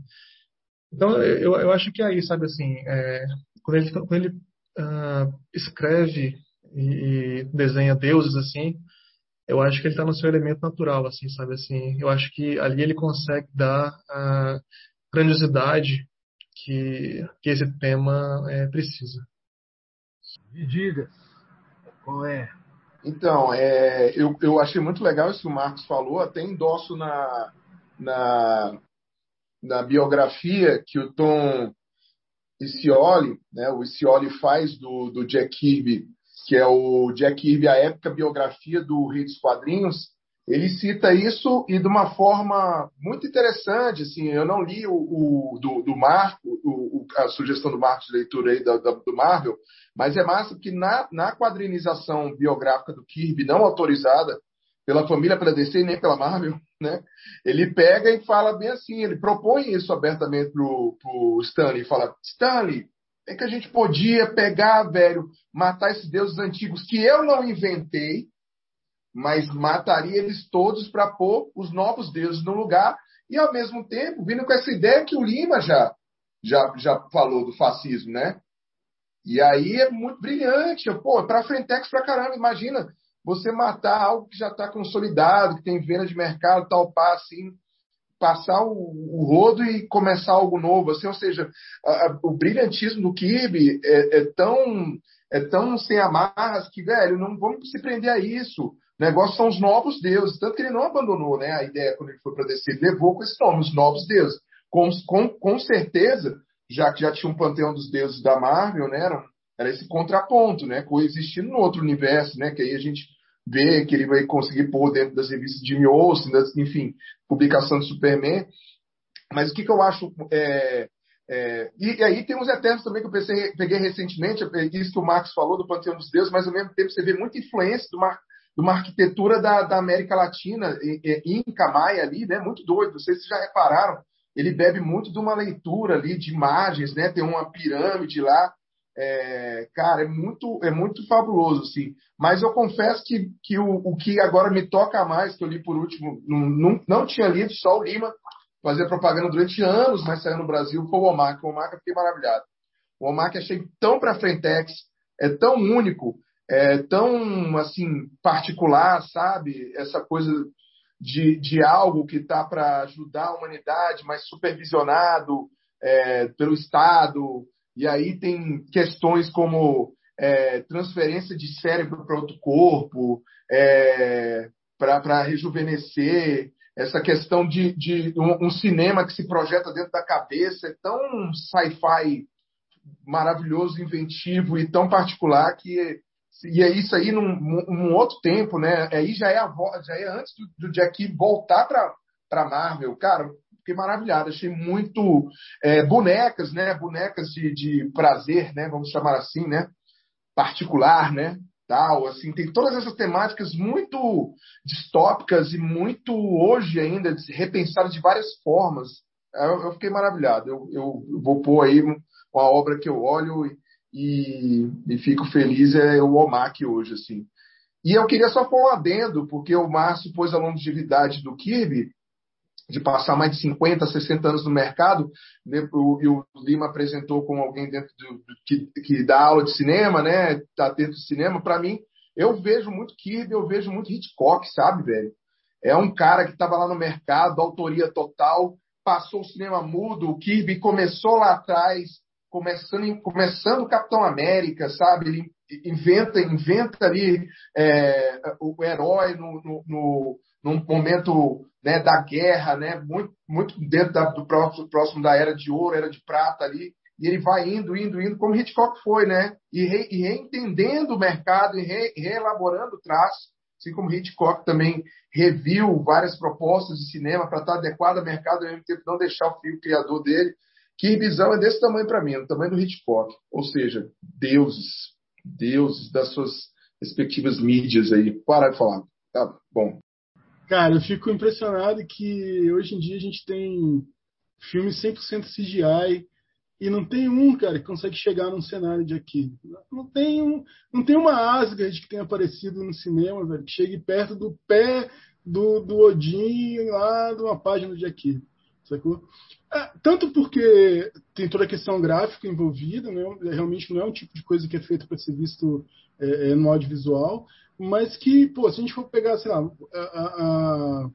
Então eu, eu acho que é aí, sabe assim, é, quando ele, quando ele uh, escreve e, e, desenha deuses assim, eu acho que ele está no seu elemento natural, assim, sabe assim. Eu acho que ali ele consegue dar a grandiosidade que, que esse tema é, precisa. Me diga, qual é? Então, é, eu, eu achei muito legal isso que o Marcos falou, até endosso na, na, na biografia que o Tom Scioli, né, o Scioli faz do, do Jack Kirby, que é o Jack Kirby, a épica biografia do Rei dos Quadrinhos, ele cita isso e de uma forma muito interessante. Assim, eu não li o, o do, do Marco, o, a sugestão do Marcos de leitura aí do, do Marvel, mas é massa que na, na quadrinização biográfica do Kirby, não autorizada pela família, pela DC nem pela Marvel, né? Ele pega e fala bem assim, ele propõe isso abertamente pro, pro Stanley, fala, Stanley, é que a gente podia pegar, velho, matar esses deuses antigos que eu não inventei, mas mataria eles todos para pôr os novos deuses no lugar e ao mesmo tempo vindo com essa ideia que o Lima já já, já falou do fascismo, né? E aí é muito brilhante, pô, para frentex pra caramba, imagina você matar algo que já está consolidado, que tem venda de mercado, tal pá, assim, passar o, o, rodo e começar algo novo, assim, ou seja, a, a, o brilhantismo do Kirby é, é, tão é tão sem amarras que, velho, não vamos se prender a isso. O negócio são os novos deuses. Tanto que ele não abandonou né, a ideia quando ele foi para descer. Ele levou com esse nome, os novos deuses. Com, com, com certeza, já que já tinha um panteão dos deuses da Marvel, né, era, era esse contraponto, né, coexistindo no outro universo, né, que aí a gente vê que ele vai conseguir pôr dentro das revistas de Jimmy Olsen, das, enfim, publicação de Superman. Mas o que, que eu acho é, é, e, e, aí tem os Eternos também que eu pensei, peguei recentemente, é isso que o Marcos falou do Panteão dos Deuses, mas ao mesmo tempo você vê muita influência do Mar, de uma arquitetura da, da América Latina, Inca, Maia ali, né? Muito doido. Não sei se já repararam. Ele bebe muito de uma leitura ali de imagens, né? Tem uma pirâmide lá. É, cara, é muito, é muito fabuloso, assim. Mas eu confesso que, que o, o que agora me toca mais, que eu li por último, não, não, não tinha lido, só o Lima, fazia propaganda durante anos, mas saiu no Brasil, foi o Omar. O Omar eu fiquei maravilhado. O Omar que achei tão para frentex, é tão único, é, tão assim particular, sabe? Essa coisa de, de algo que está para ajudar a humanidade, mas supervisionado é, pelo Estado. E aí tem questões como é, transferência de cérebro para outro corpo, é, para rejuvenescer, essa questão de, de um, um, cinema que se projeta dentro da cabeça, é tão sci-fi maravilhoso, inventivo e tão particular que e é isso aí num, num, outro tempo, né? Aí já é, a, já é antes do, do Jack voltar para Marvel. Cara, fiquei maravilhado. Achei muito é, bonecas, né? Bonecas de, de prazer, né? Vamos chamar assim, né? Particular, né? Tal, assim, tem todas essas temáticas muito distópicas e muito hoje ainda repensadas de várias formas. Eu, eu fiquei maravilhado. Eu, eu, vou pôr aí uma obra que eu olho e e, e fico feliz é o OMAC hoje, assim. E eu queria só pôr um adendo, porque o Márcio pôs a longevidade do Kirby, de passar mais de 50, 60 anos no mercado, né, e o Lima apresentou com alguém dentro do, do que, que, dá aula de cinema, né? Tá dentro do cinema, para mim, eu vejo muito Kirby, eu vejo muito Hitchcock, sabe, velho? É um cara que estava lá no mercado, autoria total, passou o cinema mudo, o Kirby começou lá atrás, começando, começando o Capitão América, sabe? Ele inventa, inventa ali é, o herói no, no, no, num momento né, da guerra, né? Muito, muito dentro da, do próximo, próximo da era de ouro, era de prata ali. E ele vai indo, indo, indo, como Hitchcock foi, né? E, re, e reentendendo o mercado e re, reelaborando o traço, assim como Hitchcock também reviu várias propostas de cinema para estar adequado ao mercado, ao mesmo tempo não deixar o fio criador dele. Que visão é desse tamanho para mim, o tamanho do Hitchcock. Ou seja, deuses, deuses das suas respectivas mídias aí. Para de falar. Tá bom. Cara, eu fico impressionado que hoje em dia a gente tem filmes 100% CGI e não tem um, cara, que consegue chegar num cenário de aqui. Não tem, um, não tem uma Asgard que tenha aparecido no cinema, velho, que chegue perto do pé do, do Odin lá de uma página de aqui. Sacou? É, tanto porque tem toda a questão gráfica envolvida, né? realmente não é um tipo de coisa que é feito para ser visto é, é, no audiovisual, mas que, pô, se a gente for pegar, sei lá, a, a,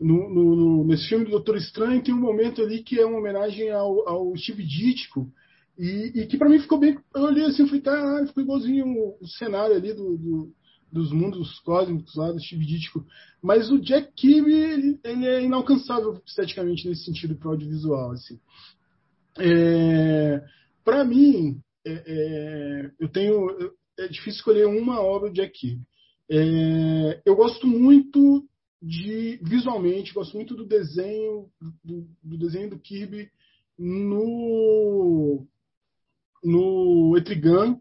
no, no, nesse filme do Doutor Estranho tem um momento ali que é uma homenagem ao, ao Steve Ditko, e, e que para mim ficou bem. Eu olhei assim e falei, caralho, ficou igualzinho o, cenário ali do, do dos mundos cósmicos lá do Steve Ditko. Mas o Jack Kirby, ele, ele é inalcançável esteticamente nesse sentido para o audiovisual. Assim. É, para mim, é, é, eu tenho. É difícil escolher uma obra do Jack Kirby. É, eu gosto muito de visualmente, gosto muito do desenho do, do desenho do Kirby no no Etrigan,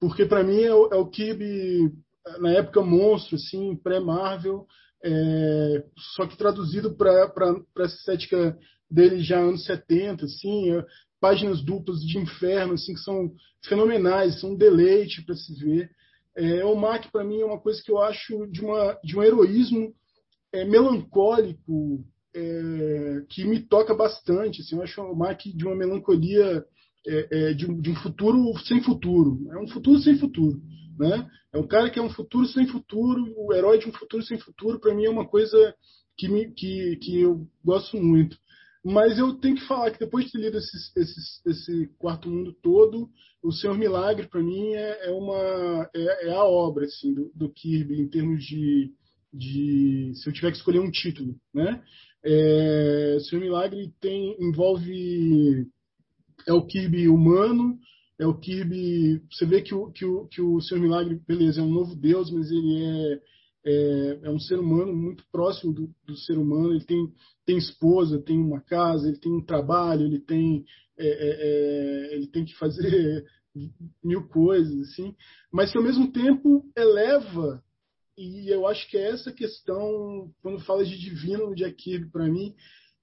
porque para mim é o, é o Kirby na época monstro, assim, pré-Marvel, é, só que traduzido para essa estética dele já anos 70, assim, é, páginas duplas de inferno, assim, que são fenomenais, são um deleite para se ver. É, o Mac, para mim, é uma coisa que eu acho de, uma, de um heroísmo é, melancólico é, que me toca bastante. Assim, eu acho o Mac de uma melancolia é, é, de, de, um futuro sem futuro. É um futuro sem futuro. Né? É um cara que é um futuro sem futuro, o herói de um futuro sem futuro, para mim é uma coisa que, me, que, que eu gosto muito. Mas eu tenho que falar que depois de ter lido esses, esse quarto mundo todo, o Senhor Milagre para mim é, é uma é, é, a obra assim do, do, Kirby em termos de, de se eu tiver que escolher um título, né? É, o Senhor Milagre tem envolve é o Kirby humano, é o Kirby. Você vê que o, que o, que o Senhor Milagre, beleza, é um novo Deus, mas ele é, é, é um ser humano muito próximo do, do, ser humano. Ele tem, tem esposa, tem uma casa, ele tem um trabalho, ele tem, é, é, é ele tem que fazer mil coisas, assim, mas que ao mesmo tempo eleva. E eu acho que é essa questão, quando fala de divino no Jack para mim,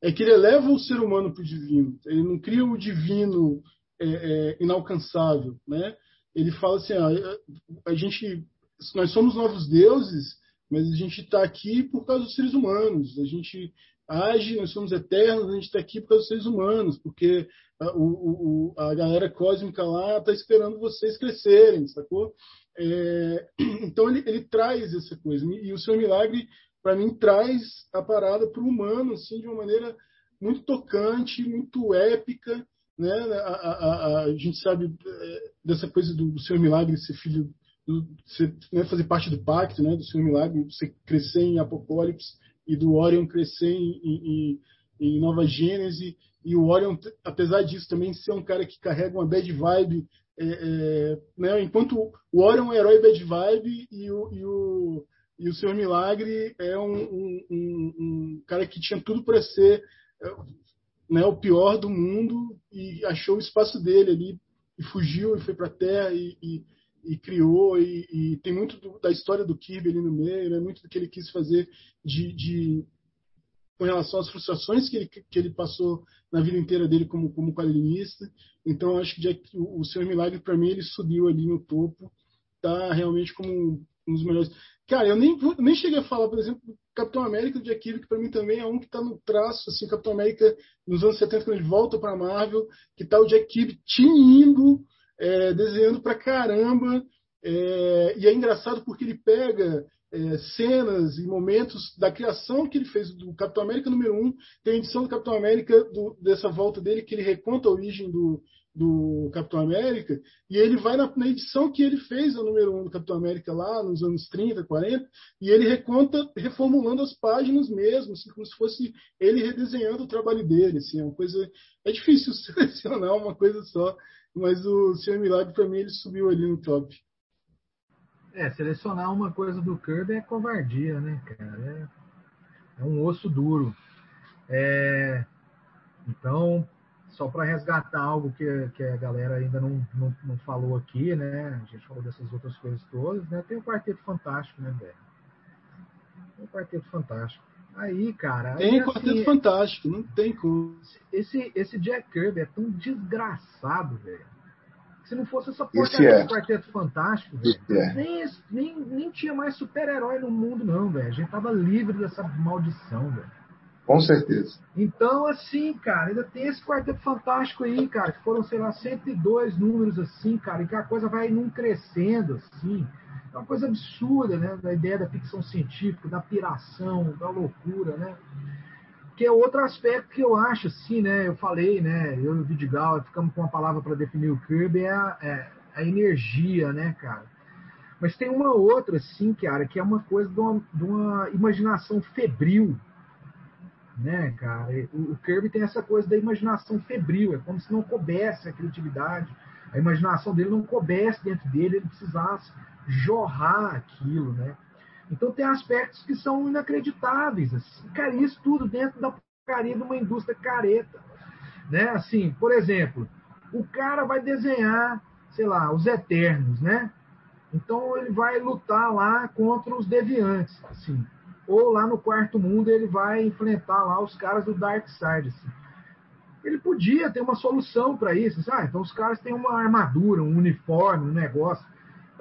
é que ele eleva o ser humano para o divino. Ele não cria o divino é, é, inalcançável, né? Ele fala assim, ah, a gente, nós somos novos deuses, mas a gente está aqui por causa dos seres humanos. A gente age, nós somos eternos, a gente está aqui por causa dos seres humanos, porque a, o, a galera cósmica lá está esperando vocês crescerem, sacou? É, então ele, ele, traz essa coisa. E o seu milagre, para mim, traz a parada para o humano, assim, de uma maneira muito tocante, muito épica, né? A, a, a, a gente sabe é, dessa coisa do, do Senhor Milagre ser filho, do, ser, né, fazer parte do pacto, né? Do Senhor Milagre, você crescer em Apocalipse e do Orion crescer em, em, em Nova Gênese. E o Orion, apesar disso, também ser um cara que carrega uma bad vibe. É, é, né? Enquanto o Orion é um herói bad vibe e o, e o, e o Senhor Milagre é um, um, um, um cara que tinha tudo para ser né, o pior do mundo e achou o espaço dele ali e fugiu e foi para a Terra e, e, e criou e, e, tem muito do, da história do Kirby ali no meio, né, muito do que ele quis fazer de, de com relação às frustrações que ele, que ele passou na vida inteira dele como, como quadrinista. Então, acho que o, o Senhor Milagre, para mim, ele subiu ali no topo. Tá realmente como um dos melhores. Cara, eu nem, nem cheguei a falar, por exemplo, Capitão América do Jack Kirby, que para mim também é um que está no traço, assim, Capitão América nos anos 70, quando ele volta para Marvel, que tá o Jack Kirby tinindo, é, desenhando pra caramba, É, e é engraçado porque ele pega é, cenas e momentos da criação que ele fez do Capitão América número 1. Tem a edição do Capitão América do, dessa volta dele que ele reconta a origem do, do Capitão América, e ele vai na, na, edição que ele fez, a número 1 do Capitão América lá, nos anos 30, 40, e ele reconta, reformulando as páginas mesmo, assim, como se fosse ele redesenhando o trabalho dele, assim, é uma coisa, é difícil selecionar uma coisa só, mas o Senhor Milagre, para mim, ele subiu ali no top. É, selecionar uma coisa do Kirby é covardia, né, cara? É, é um osso duro. É, então, só para resgatar algo que, que a galera ainda não, não, não, falou aqui, né? A gente falou dessas outras coisas todas, né? Tem o Quarteto Fantástico, né, velho? Tem o Quarteto Fantástico. Aí, cara. Tem aí, Quarteto assim, Fantástico, não tem como. Esse, esse Jack Kirby é tão desgraçado, velho. Se não fosse essa porcaria é. do Quarteto Fantástico, velho, é. nem, nem, nem tinha mais super-herói no mundo, não, velho. A gente tava livre dessa maldição, velho. Com certeza. Então, assim, cara, ainda tem esse quarteto fantástico aí, cara, que foram, sei lá, 102 números assim, cara, e que a coisa vai num crescendo, assim. É uma coisa absurda, né? Da ideia da ficção científica, da piração, da loucura, né? Que é outro aspecto que eu acho, assim, né? Eu falei, né? Eu e o Vidigal ficamos com uma palavra para definir o Kirby, é a, é a energia, né, cara? Mas tem uma outra, assim, cara, que é uma coisa de uma, de uma imaginação febril, né, cara? O, Kirby tem essa coisa da imaginação febril, é como se não coubesse a criatividade, a imaginação dele não coubesse dentro dele, ele precisasse jorrar aquilo, né? Então tem aspectos que são inacreditáveis, assim. cara, isso tudo dentro da porcaria de uma indústria careta, né? Assim, por exemplo, o cara vai desenhar, sei lá, os Eternos, né? Então ele vai lutar lá contra os deviantes, assim ou lá no quarto mundo ele vai enfrentar lá os caras do Dark Side. Assim. Ele podia ter uma solução para isso. Assim, ah, então os caras têm uma armadura, um uniforme, um negócio,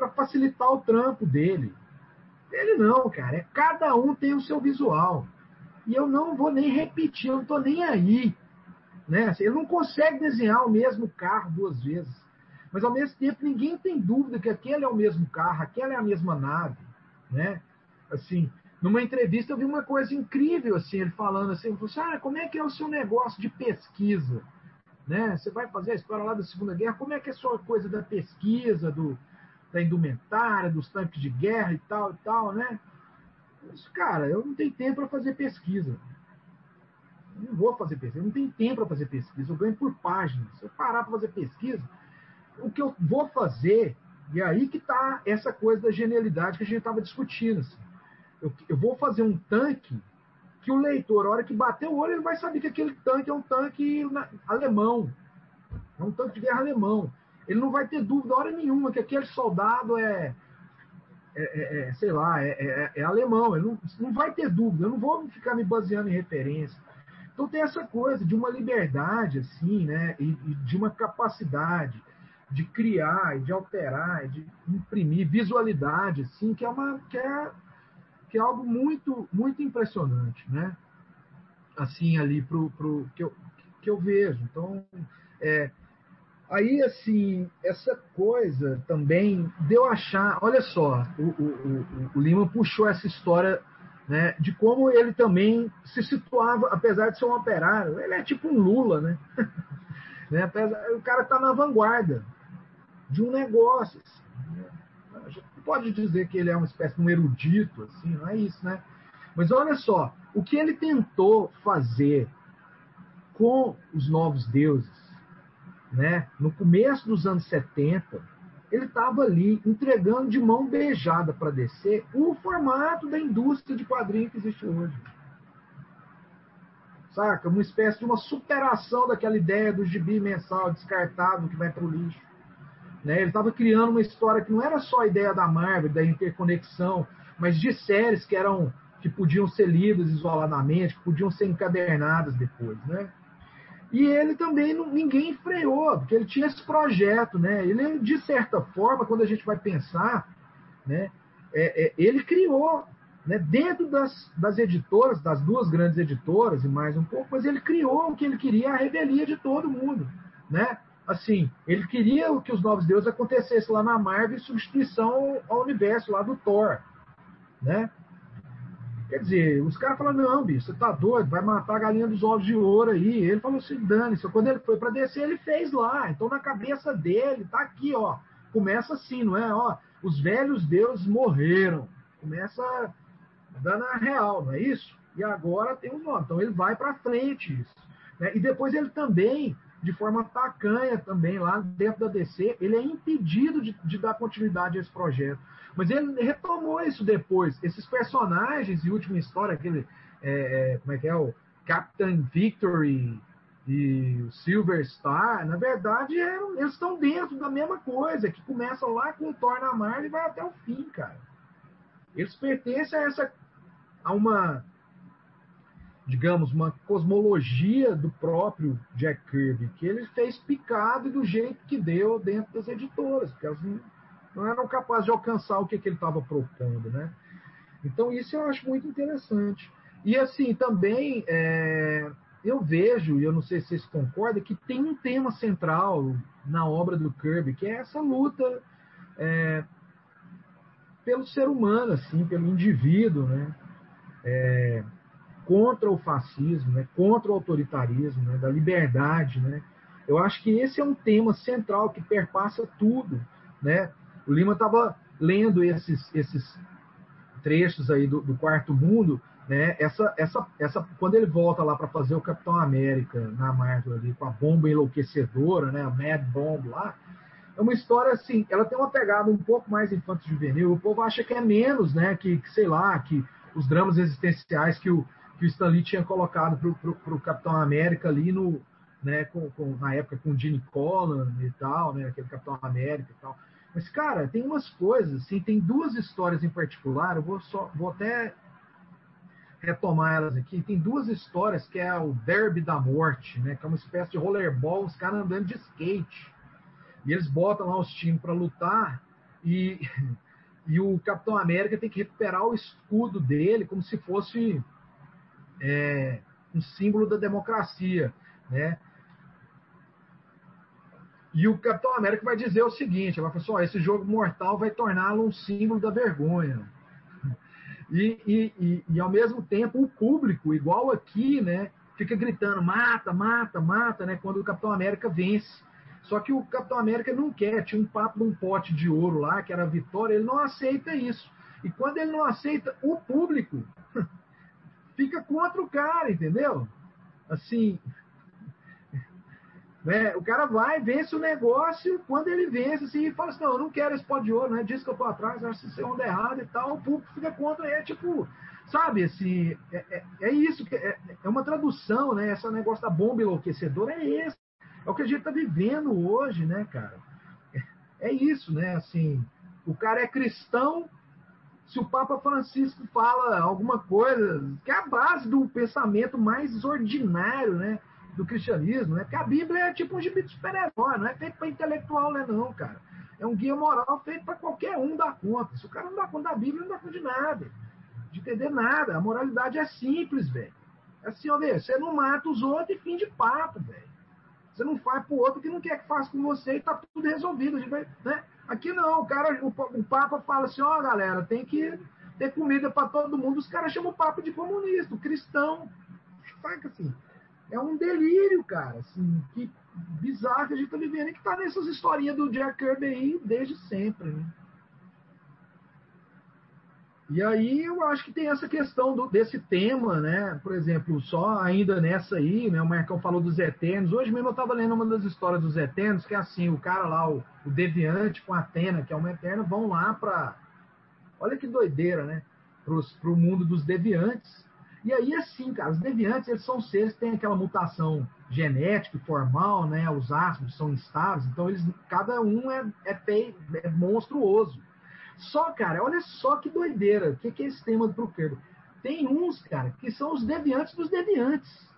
para facilitar o trampo dele. Ele não, cara. É, cada um tem o seu visual. E eu não vou nem repetir, eu não estou nem aí. Né? Assim, ele não consegue desenhar o mesmo carro duas vezes. Mas ao mesmo tempo ninguém tem dúvida que aquele é o mesmo carro, aquela é a mesma nave. Né? Assim, numa entrevista eu vi uma coisa incrível, assim, ele falando assim, assim, ah, como é que é o seu negócio de pesquisa? Né? Você vai fazer a história lá da Segunda Guerra, como é que é a sua coisa da pesquisa, do, da indumentária, dos tanques de guerra e tal e tal, né? Isso, cara, eu não tenho tempo para fazer pesquisa. Eu não vou fazer pesquisa, eu não tenho tempo para fazer pesquisa, eu ganho por página. Se eu parar para fazer pesquisa, o que eu vou fazer, e é aí que está essa coisa da genialidade que a gente estava discutindo. Assim eu, eu vou fazer um tanque que o leitor, a hora que bater o olho, ele vai saber que aquele tanque é um tanque alemão. É um tanque de guerra alemão. Ele não vai ter dúvida hora nenhuma que aquele soldado é, é, é, é sei lá, é, é, é, alemão. Ele não, não vai ter dúvida. Eu não vou ficar me baseando em referência. Então tem essa coisa de uma liberdade, assim, né? E, e de uma capacidade de criar, de alterar, de imprimir visualidade, assim, que é uma que é que é algo muito, muito impressionante, né? Assim, ali pro, pro, que, eu, que eu vejo. Então, é, aí, assim, essa coisa também deu achar. Olha só, o, o, o, o Lima puxou essa história né, de como ele também se situava, apesar de ser um operário, ele é tipo um Lula, né? né? Apesar, o cara está na vanguarda de um negócio. Assim, né? pode dizer que ele é uma espécie de um erudito, assim, não é isso, né? Mas olha só, o que ele tentou fazer com os novos deuses, né? No começo dos anos 70, ele estava ali entregando de mão beijada para descer o formato da indústria de quadrinhos que existe hoje. Saca? Uma espécie de uma superação daquela ideia do gibi mensal descartável que vai para o lixo. Né? Ele estava criando uma história que não era só a ideia da Marvel, da interconexão, mas de séries que eram que podiam ser lidas isoladamente, que podiam ser encadernadas depois, né? E ele também ninguém freou, porque ele tinha esse projeto, né? Ele de certa forma, quando a gente vai pensar, né? É, é, ele criou, né? Dentro das, das editoras, das duas grandes editoras e mais um pouco, mas ele criou o que ele queria, a revelia de todo mundo, né? assim, ele queria que os Novos Deuses acontecessem lá na Marvel em substituição ao universo lá do Thor, né? Quer dizer, os caras falaram, não, bicho, você tá doido, vai matar a galinha dos ovos de ouro aí. Ele falou assim, dane-se. Quando ele foi para descer, ele fez lá. Então, na cabeça dele, tá aqui, ó. Começa assim, não é? Ó, os velhos deuses morreram. Começa dando a real, não é isso? E agora tem os novos. Então, ele vai para frente isso. Né? E depois ele também, de forma tacanha também, lá dentro da DC, ele é impedido de, de dar continuidade a esse projeto. Mas ele retomou isso depois. Esses personagens de última história, aquele. É, é, como é que é? O Captain Victory e o Silver Star, na verdade, é, eles estão dentro da mesma coisa, que começa lá com o Thor na Marvel e vai até o fim, cara. Eles pertencem a essa. a uma. digamos, uma cosmologia do próprio Jack Kirby, que ele fez picado do jeito que deu dentro das editoras, porque elas não não eram capazes de alcançar o que, que ele estava propondo, né? Então isso eu acho muito interessante. E assim também é, eu vejo, e eu não sei se vocês concordam, que tem um tema central na obra do Kirby, que é essa luta é, pelo ser humano, assim, pelo indivíduo, né? É, contra o fascismo, né? contra o autoritarismo, né? da liberdade, né? Eu acho que esse é um tema central que perpassa tudo, né? O Lima estava lendo esses, esses trechos aí do, do, Quarto Mundo, né? Essa, essa, essa, quando ele volta lá para fazer o Capitão América na Marvel ali com a bomba enlouquecedora, né? A Mad Bomb lá, é uma história assim. Ela tem uma pegada um pouco mais infanto-juvenil. O povo acha que é menos, né? Que, que sei lá, que os dramas existenciais que o que o Stan tinha colocado para o Capitão América ali no, né? Com, com, na época com o Gene Colan e tal, né? Aquele Capitão América e tal. Mas, cara, tem umas coisas, assim, tem duas histórias em particular, eu vou, só, vou até retomar elas aqui. Tem duas histórias que é o Derby da Morte, né? Que é uma espécie de rollerball, os caras andando de skate. E eles botam lá os times para lutar e, e o Capitão América tem que recuperar o escudo dele como se fosse é, um símbolo da democracia, né? E o Capitão América vai dizer o seguinte: vai falar assim, esse jogo mortal vai torná-lo um símbolo da vergonha. E, e, e, e, ao mesmo tempo o público, igual aqui, né, fica gritando mata, mata, mata, né, quando o Capitão América vence. Só que o Capitão América não quer, tinha um papo de um pote de ouro lá, que era a vitória, ele não aceita isso. E quando ele não aceita, o público fica contra o cara, entendeu? Assim, né? O cara vai, vence o negócio, quando ele vence, assim, fala assim, não, eu não quero esse pó de ouro, né? Diz que eu tô atrás, acho que isso é onda errada e tal, o público fica contra, é tipo, sabe, assim, é, é, é isso, é, é uma tradução, né? Esse negócio da bomba enlouquecedora é esse. É o que a gente tá vivendo hoje, né, cara? É, é isso, né? Assim, o cara é cristão, se o Papa Francisco fala alguma coisa, que é a base do pensamento mais ordinário, né? Do cristianismo, né? Porque a Bíblia é tipo um gibi de super-herói, não é feito para intelectual, né, não, cara. É um guia moral feito para qualquer um dar conta. Se o cara não dá conta da Bíblia, não dá conta de nada. De entender nada. A moralidade é simples, velho. É assim, ó, velho, você não mata os outros e fim de papo, velho. Você não faz pro outro que não quer que faça com você e tá tudo resolvido. Né? Aqui não, o cara, o, o Papa fala assim, ó, galera, tem que ter comida para todo mundo. Os caras chamam o Papa de comunista, o cristão. Saca assim? É um delírio, cara, assim, que bizarro que a gente tá vivendo e que tá nessas historinhas do Jack Kirby aí desde sempre, né? E aí eu acho que tem essa questão do, desse tema, né? Por exemplo, só ainda nessa aí, né? O Marcão falou dos Eternos. Hoje mesmo eu estava lendo uma das histórias dos Eternos, que é assim, o cara lá, o, o Deviante com a Atena, que é uma Eterna, vão lá para Olha que doideira, né? Para o mundo dos Deviantes. E aí, assim, cara, os deviantes, eles são seres que têm aquela mutação genética e formal, né? Os ácidos são instáveis, então eles, cada um é, é, é monstruoso. Só, cara, olha só que doideira. O que, que é esse tema do Procurbo? Tem uns, cara, que são os deviantes dos deviantes.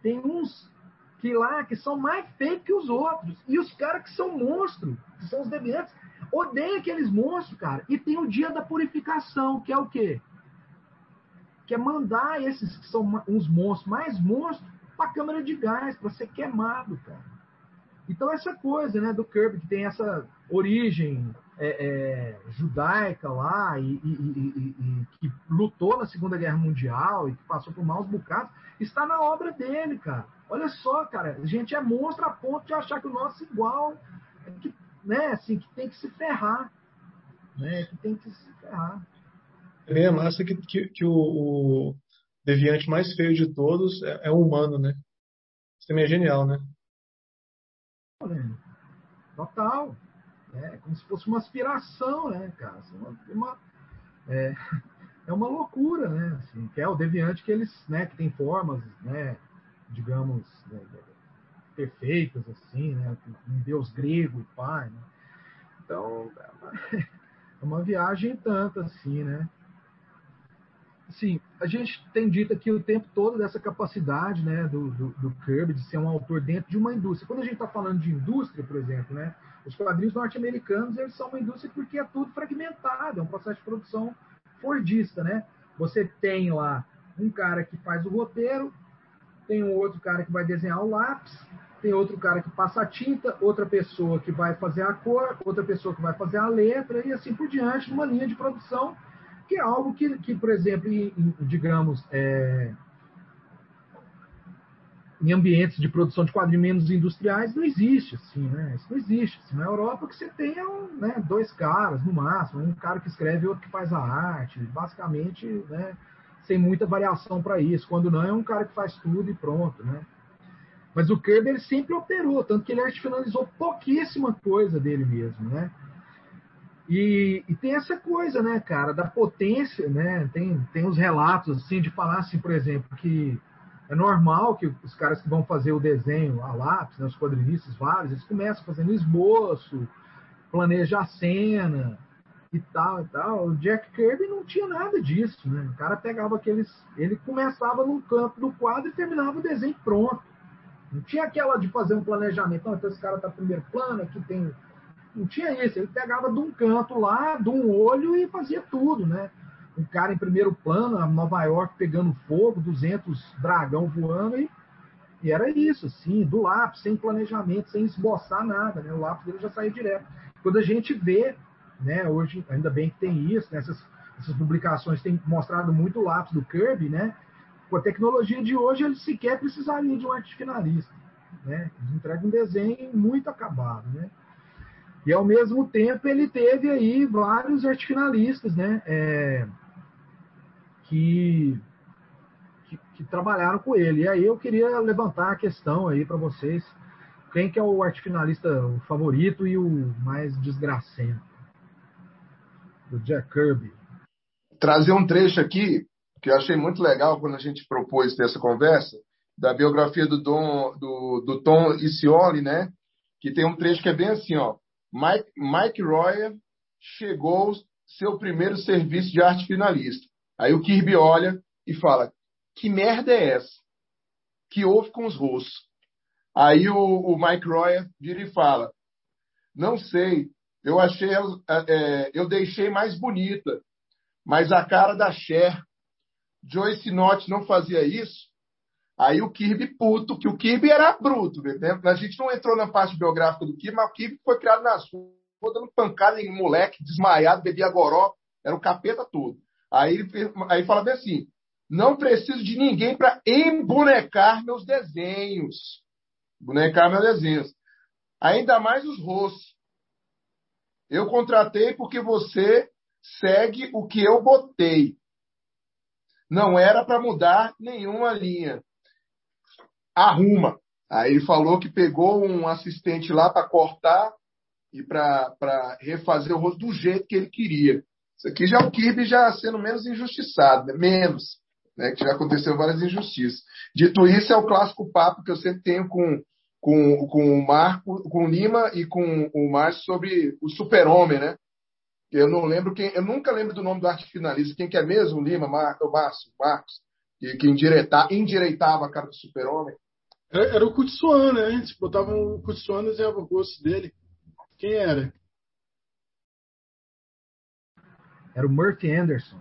Tem uns que lá que são mais feios que os outros. E os caras que são monstros, que são os deviantes, odeiam aqueles monstros, cara. E tem o dia da purificação, que é o quê? Que é mandar esses que são uns monstros, mais monstros, para a câmara de gás, para ser queimado, cara. Então, essa coisa né, do Kirby, que tem essa origem é, é, judaica lá, e, e, e, e, que lutou na Segunda Guerra Mundial e que passou por maus bocados, está na obra dele, cara. Olha só, cara, a gente é monstro a ponto de achar que o nosso é igual, que, né, assim, que tem que se ferrar. Né, que tem que se ferrar. É massa que, que, que o, o, deviante mais feio de todos é, é o humano, né? Isso também é genial, né? Total. É como se fosse uma aspiração, né, cara? Assim, uma, uma, é, é uma loucura, né? Assim, que é o deviante que eles, né, que tem formas, né, digamos, né, perfeitas, assim, né? Um deus grego e pai, né? Então, é uma, é uma viagem tanto, assim, né? Sim, a gente tem dito aqui o tempo todo dessa capacidade né, do, do, do Kirby de ser um autor dentro de uma indústria. Quando a gente está falando de indústria, por exemplo, né, os quadrinhos norte-americanos eles são uma indústria porque é tudo fragmentado, é um processo de produção fordista. Né? Você tem lá um cara que faz o roteiro, tem um outro cara que vai desenhar o lápis, tem outro cara que passa a tinta, outra pessoa que vai fazer a cor, outra pessoa que vai fazer a letra e assim por diante, numa linha de produção que é algo que, que por exemplo, em, digamos, é, em ambientes de produção de quadrinhos menos industriais não existe, assim, né? Isso não existe. Assim, na Europa que você tenha né, dois caras, no máximo, um cara que escreve e outro que faz a arte, basicamente, né, sem muita variação para isso. Quando não, é um cara que faz tudo e pronto, né? Mas o Kirby ele sempre operou, tanto que ele finalizou pouquíssima coisa dele mesmo, né? E, e, tem essa coisa, né, cara, da potência, né? Tem, tem os relatos, assim, de falar, assim, por exemplo, que é normal que os caras que vão fazer o desenho a lápis, né, os quadrinistas vários, eles começam fazendo esboço, planeja a cena e tal e tal. O Jack Kirby não tinha nada disso, né? O cara pegava aqueles... Ele começava no campo do quadro e terminava o desenho pronto. Não tinha aquela de fazer um planejamento. Não, então esse cara tá primeiro plano, aqui tem não tinha isso. Ele pegava de um canto lá, de um olho e fazia tudo, né? Um cara em primeiro plano, Nova York pegando fogo, 200 dragão voando e, e era isso, assim, do lápis, sem planejamento, sem esboçar nada, né? O lápis dele já saía direto. Quando a gente vê, né, hoje, ainda bem que tem isso, né, essas, essas publicações têm mostrado muito o lápis do Kirby, né? Com a tecnologia de hoje, ele sequer precisaria de um arte finalista, né? Eles entregam um desenho muito acabado, né? E ao mesmo tempo ele teve aí vários arte finalistas, né? É, que, que, que, trabalharam com ele. E aí eu queria levantar a questão aí para vocês. Quem que é o arte finalista o favorito e o mais desgracento? Do Jack Kirby. Trazer um trecho aqui que eu achei muito legal quando a gente propôs essa conversa, da biografia do, Dom, do, do Tom Icioli, né? Que tem um trecho que é bem assim, ó. Mike, Mike Royer chegou seu primeiro serviço de arte finalista. Aí o Kirby olha e fala: Que merda é essa? Que houve com os russos? Aí o, o Mike Royer vira e fala: Não sei, eu achei, é, eu deixei mais bonita, mas a cara da Cher, Joyce Nott não fazia isso. Aí o Kirby puto, que o Kirby era bruto. Né? A gente não entrou na parte biográfica do Kirby, mas o Kirby foi criado nas ruas, dando pancada em moleque, desmaiado, bebia goró, era o capeta todo. Aí, aí fala bem assim, não preciso de ninguém para embonecar meus desenhos. Bonecar meus desenhos. Ainda mais os rostos. Eu contratei porque você segue o que eu botei. Não era para mudar nenhuma linha arruma. Aí ele falou que pegou um assistente lá para cortar e para refazer o rosto do jeito que ele queria. Isso aqui já é o Kirby já sendo menos injustiçado, né? menos, né? que já aconteceu várias injustiças. Dito isso, é o clássico papo que eu sempre tenho com, com, com o Marco, com o Lima e com o Márcio sobre o super-homem, né? Eu não lembro quem, eu nunca lembro do nome do arte finalista, quem que é mesmo, Lima, Mar, o Márcio, Marcos, que, que endireitava, endireitava a cara do super-homem. Era, era o Kutsuan, né? Eles botavam o Kutsuan e desenhavam o rosto dele. Quem era? Era o Murphy Anderson.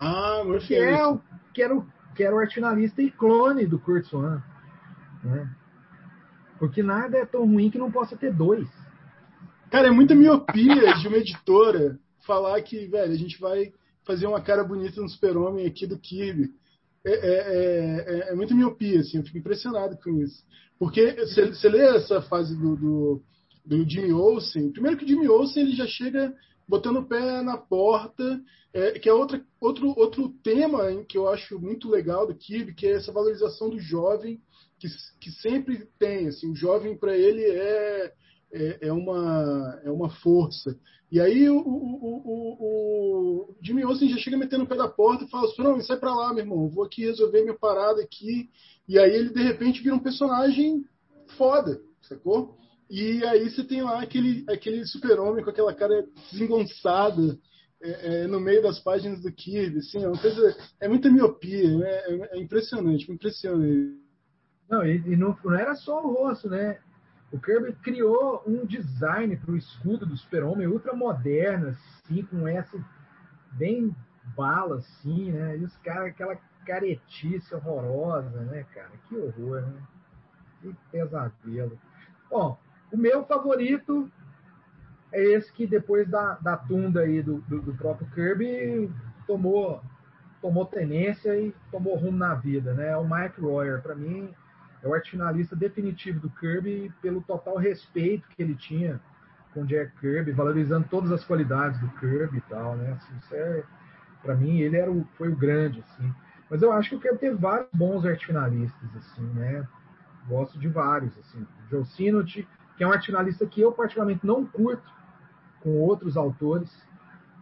Ah, Murphy que Anderson. É o, que, era o, que era o arte finalista e clone do Kurt Swan. Né? Porque nada é tão ruim que não possa ter dois. Cara, é muita miopia de uma editora falar que, velho, a gente vai fazer uma cara bonita no super-homem aqui do Kirby. É, é, é, é, muita miopia, assim, eu fico impressionado com isso. Porque você lê essa fase do, do, do Jimmy Olsen, primeiro que o Jimmy Olsen ele já chega botando o pé na porta, é, que é outra, outro, outro tema hein, que eu acho muito legal do Kirby, que é essa valorização do jovem, que, que sempre tem. Assim, o jovem, para ele, é, é, é, uma, é uma força. E aí o, o, o, o Jimmy Olsen já chega metendo o pé da porta e fala: Não, sai para lá, meu irmão, vou aqui resolver minha parada aqui. E aí ele, de repente, vira um personagem foda, sacou? E aí você tem lá aquele, aquele super-homem com aquela cara desengonçada é, é, no meio das páginas do Kirby, assim, é uma coisa, é muita miopia, né? é, é impressionante, me impressiona. Não, e, e não, não, era só o rosto, né? O Kirby criou um design para o escudo do super-homem ultra moderno, assim, com essa bem bala, assim, né? E os caras, aquela caretice horrorosa, né, cara? Que horror, né? Que pesadelo. Bom, o meu favorito é esse que depois da, da tunda aí do, do, do, próprio Kirby tomou tomou tenência e tomou rumo na vida, né? É o Mike Royer, para mim, é o arte finalista definitivo do Kirby pelo total respeito que ele tinha com Jack Kirby, valorizando todas as qualidades do Kirby e tal, né? Assim, é, para mim, ele era o, foi o grande, assim. Mas eu acho que o Kirby teve vários bons arte finalistas, assim, né? Gosto de vários, assim. Joe Sinot, que é um arte finalista que eu particularmente não curto com outros autores,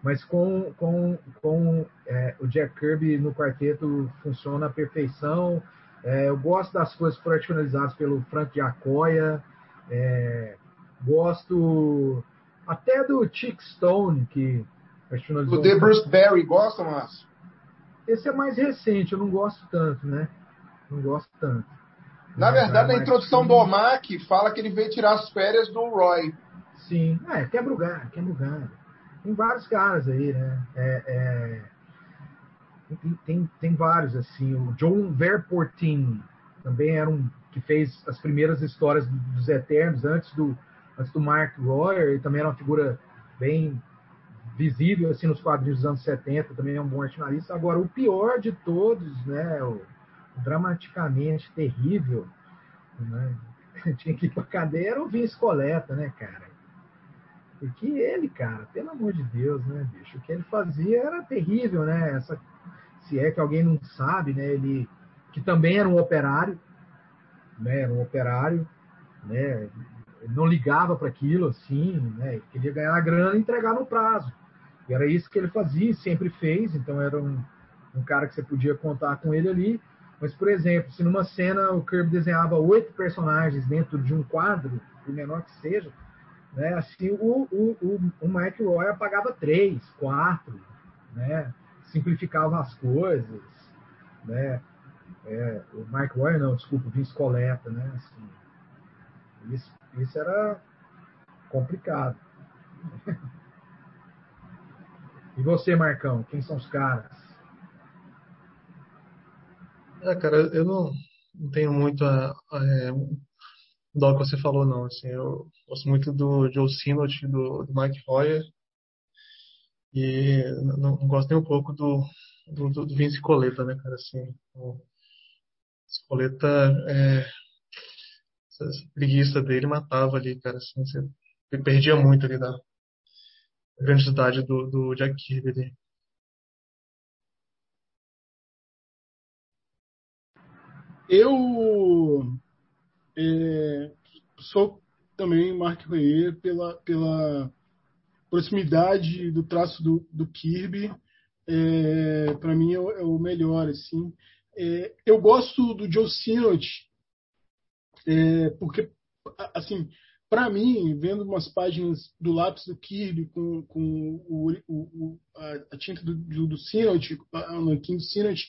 mas com, com, com é, o Jack Kirby no quarteto funciona à perfeição. É, eu gosto das coisas finalizadas pelo Frank Giacoya, é, gosto até do Chick Stone, que O The Bruce Barry, gosta, Márcio? Esse é mais recente, eu não gosto tanto, né? Não gosto tanto. Na verdade, na introdução do OMAC, fala que ele veio tirar as férias do Roy. Sim, é, quebra o galho, quebra o galho. Tem vários caras aí, né? É, é... Tem, tem, vários, assim. O John Verportin também era um que fez as primeiras histórias dos Eternos antes do, antes do Mark Royer, e também era uma figura bem visível assim nos quadrinhos dos anos 70, também é um bom artinalista. Agora, o pior de todos, né, o, dramaticamente terrível, né? tinha que ir pra cadeia, era o Vince Coleta, né, cara? Porque ele, cara, pelo amor de Deus, né, bicho, o que ele fazia era terrível, né? Essa, se é que alguém não sabe, né, ele que também era um operário, né, era um operário, né, ele não ligava para aquilo assim, né, ele queria ganhar a grana e entregar no prazo. E era isso que ele fazia, sempre fez, então era um, um cara que você podia contar com ele ali. Mas, por exemplo, se numa cena o Kirby desenhava oito personagens dentro de um quadro, por menor que seja, né, assim o, o, o, o Mike Roy apagava três, quatro, né, simplificava as coisas, né, é, o Mike Roy não, desculpa, o Vince Coleta, né, assim, isso, isso era complicado. e você, Marcão, quem são os caras? É, cara, eu não, não tenho muito a, a, é, que você falou, não. Assim, eu gosto muito do Joe Sinot, do, do Mike Royer, e não, não, gosto nem um pouco do, do, do Vince Coleta, né, cara? Assim, o Coleta, é, essa preguiça dele matava ali, cara. Assim, você perdia muito ali da grandiosidade do, do Jack Kirby. Eu é, sou também Mark Royer pela, pela proximidade do traço do, do Kirby. É, para mim é o, é o, melhor assim. É, eu gosto do Joe Sinot é, porque assim para mim vendo umas páginas do lápis do Kirby com, com o, o, a, tinta do, do, do Sinot, a nanquim do Sinot,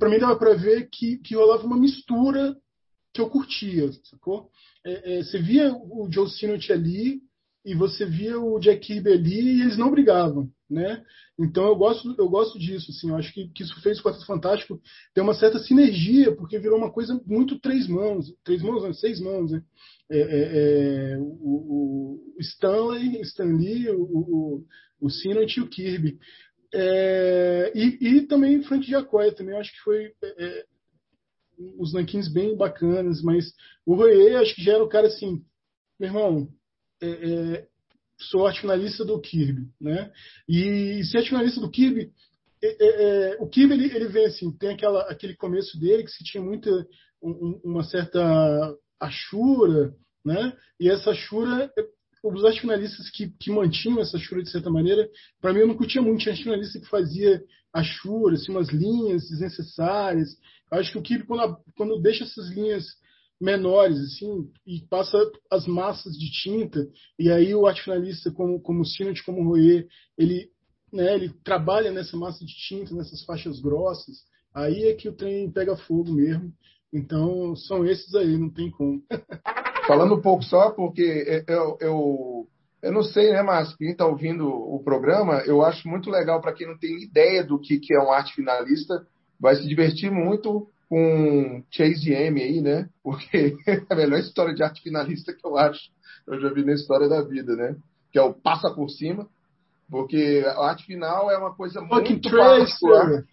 para mim dava para ver que, que rolava uma mistura que eu curtia, sacou? É, é, você via o Joe Sinot ali e você via o Jack Kirby ali e eles não brigavam, né? Então eu gosto, eu gosto disso, assim, eu acho que, que isso fez o Quarteto Fantástico ter uma certa sinergia, porque virou uma coisa muito três mãos, três mãos, não, seis mãos, né? É, é, é, o, o, Stanley, Stan Lee, o, o, o Sinant e o Kirby. É, e, e, também Frank Giacoya também, acho que foi é, é, os Nankins bem bacanas, mas o Royer acho que já era o cara assim, meu irmão, sou arte finalista do Kirby, né? E ser finalista do Kirby, é, é, é, o Kirby ele, ele vem assim, tem aquela, aquele começo dele que se tinha muita um, uma certa achura, né? E essa achura, os arte finalistas que, que mantinham essa achura de certa maneira, para mim eu não curtia muito, tinha arte finalista que fazia achura, assim, umas linhas desnecessárias. Eu acho que o Kirby quando, quando deixa essas linhas menores, assim, e passa as massas de tinta, e aí o arte finalista, como, como o Sinot, como o Royer, ele, né, ele trabalha nessa massa de tinta, nessas faixas grossas, aí é que o trem pega fogo mesmo. Então, são esses aí, não tem como. Falando um pouco só, porque eu, eu, eu não sei, né, mas quem está ouvindo o programa, eu acho muito legal para quem não tem ideia do que, que é um arte finalista, vai se divertir muito com Chase M aí, né? Porque é a melhor história de arte finalista que eu acho, eu já vi na história da vida, né? Que é o passa por cima, porque a arte final é uma coisa Rock muito particular.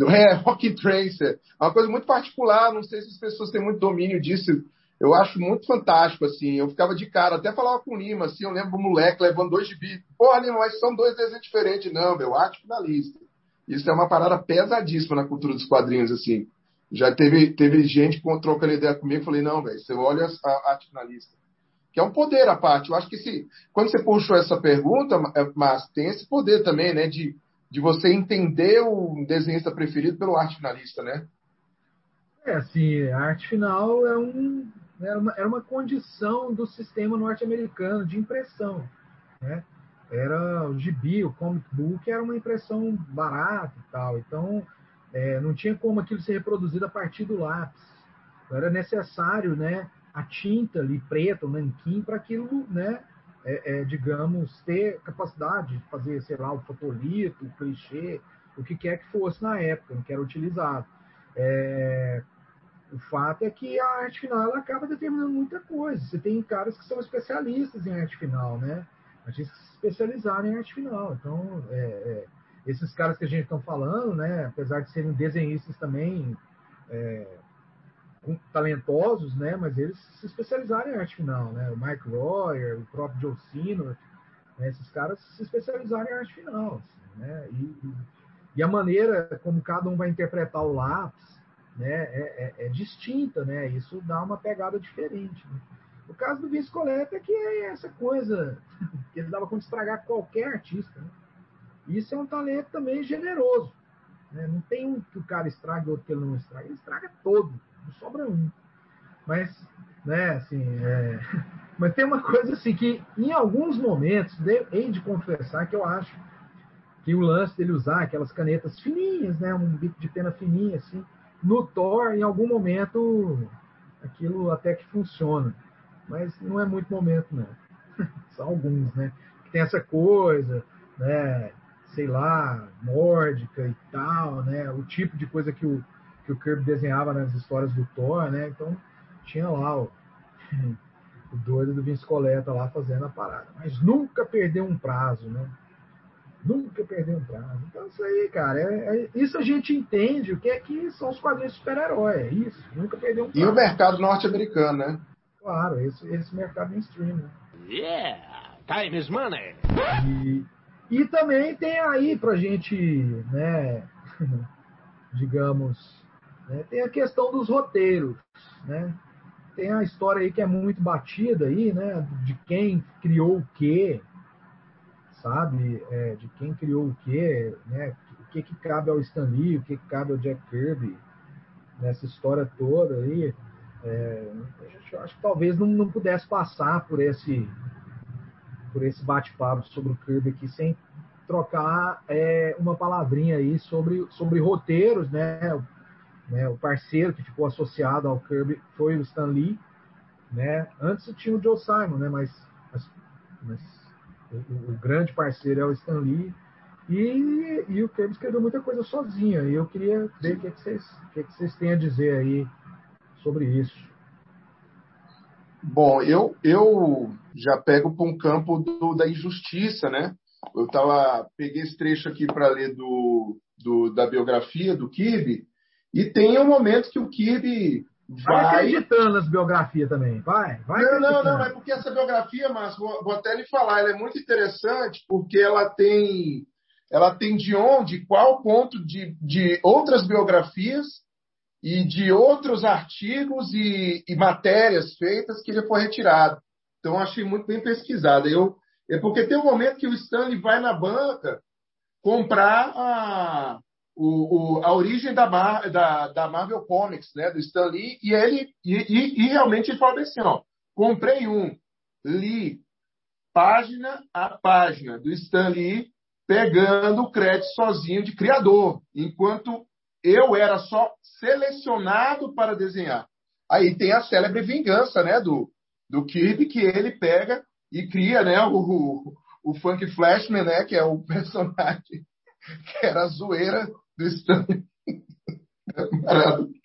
É, Rock Tracer. É uma coisa muito particular, não sei se as pessoas têm muito domínio disso. Eu acho muito fantástico, assim. Eu ficava de cara, até falava com o Lima, assim, eu lembro do moleque levando dois gibi. Porra, Lima, mas são dois desenhos diferentes. Não, meu, arte finalista. Isso é uma parada pesadíssima na cultura dos quadrinhos, assim. Já teve, teve gente que trocando ideia comigo, falei, não, velho, você olha a arte finalista. Que é um poder à parte. Eu acho que se, quando você puxou essa pergunta, é, mas tem esse poder também, né, de, de você entender o desenhista preferido pelo arte finalista, né? É, assim, a arte final é um, era, uma, era uma condição do sistema norte-americano de impressão, né? Era o gibi, o comic book, era uma impressão barata e tal. Então, é, não tinha como aquilo ser reproduzido a partir do lápis. Então, era necessário né, a tinta ali preta, o nanquim, para aquilo, né, é, é, digamos, ter capacidade de fazer, sei lá, o fotolito, o clichê, o que quer que fosse na época, que era utilizado. É, o fato é que a arte final acaba determinando muita coisa. Você tem caras que são especialistas em arte final, né? A gente se especializar em arte final. Então, é, é esses caras que a gente está falando, né, apesar de serem desenhistas também é, talentosos, né, mas eles se especializaram em arte final, né, o Mike Royer, o próprio Joe Sinor, né, esses caras se especializaram em arte final, assim, né, e, e, a maneira como cada um vai interpretar o lápis, né, é, é, é distinta, né, isso dá uma pegada diferente. Né. O caso do Vince Coletta é que é essa coisa que ele dava de estragar qualquer artista, né? Isso é um talento também generoso. Né? Não tem um que o cara estraga e outro que ele não estraga. Ele estraga todo, não sobra um. Mas, né, assim, é... mas tem uma coisa assim que, em alguns momentos, hei de confessar que eu acho que o lance dele usar aquelas canetas fininhas, né, um bico de pena fininha, assim, no Thor, em algum momento, aquilo até que funciona. Mas não é muito momento, não. São alguns, né? Que tem essa coisa, né? Sei lá, nórdica e tal, né? O tipo de coisa que o, que o Kirby desenhava nas histórias do Thor, né? Então tinha lá o, o doido do Vince Coleta lá fazendo a parada. Mas nunca perdeu um prazo, né? Nunca perdeu um prazo. Então isso aí, cara, é, é, isso a gente entende o que é que são os quadrinhos super-herói, é isso. Nunca perdeu um prazo. E o mercado norte-americano, né? Claro, esse, esse mercado mainstream, né? Yeah! Time is money! E, e também tem aí para a gente, né, digamos, né, tem a questão dos roteiros, né? Tem a história aí que é muito batida aí, né, de quem criou o quê, sabe? É, de quem criou o quê, né? O que, que cabe ao Stan Lee, o que, que cabe ao Jack Kirby nessa história toda aí. É, eu acho que talvez não, não pudesse passar por esse por esse bate-papo sobre o Kirby aqui sem trocar é, uma palavrinha aí sobre, sobre roteiros, né? O, né? o parceiro que ficou associado ao Kirby foi o Stan Lee, né? Antes tinha o Joe Simon, né? Mas, mas, mas o, o, grande parceiro é o Stan Lee. E, e o Kirby escreveu muita coisa sozinho. E eu queria ver o que, é que, vocês, o que, é que vocês têm a dizer aí sobre isso. Bom, eu, eu já pego para um campo do, da injustiça, né? Eu tava, peguei esse trecho aqui para ler do, do, da biografia do Kirby, e tem um momento que o Kirby vai. Vai acreditando nas biografias também, vai. vai não, não, não, é porque essa biografia, Márcio, vou, vou até lhe falar, ela é muito interessante porque ela tem. Ela tem de onde, qual ponto de, de outras biografias e de outros artigos e, e matérias feitas que ele foi retirado. Então, achei muito bem pesquisada. Eu, é porque tem um momento que o Stanley vai na banca comprar a, o, o, a origem da, Mar, da, da, Marvel Comics, né, do Stan Lee, e ele e, e, e, realmente ele fala assim, ó, comprei um, li página a página do Stan Lee, pegando o crédito sozinho de criador, enquanto eu era só selecionado para desenhar. Aí tem a célebre vingança, né, do, do Kirby, que ele pega e cria, né, o, o, o Funk Flashman, né, que é o personagem que era a zoeira do Stanley.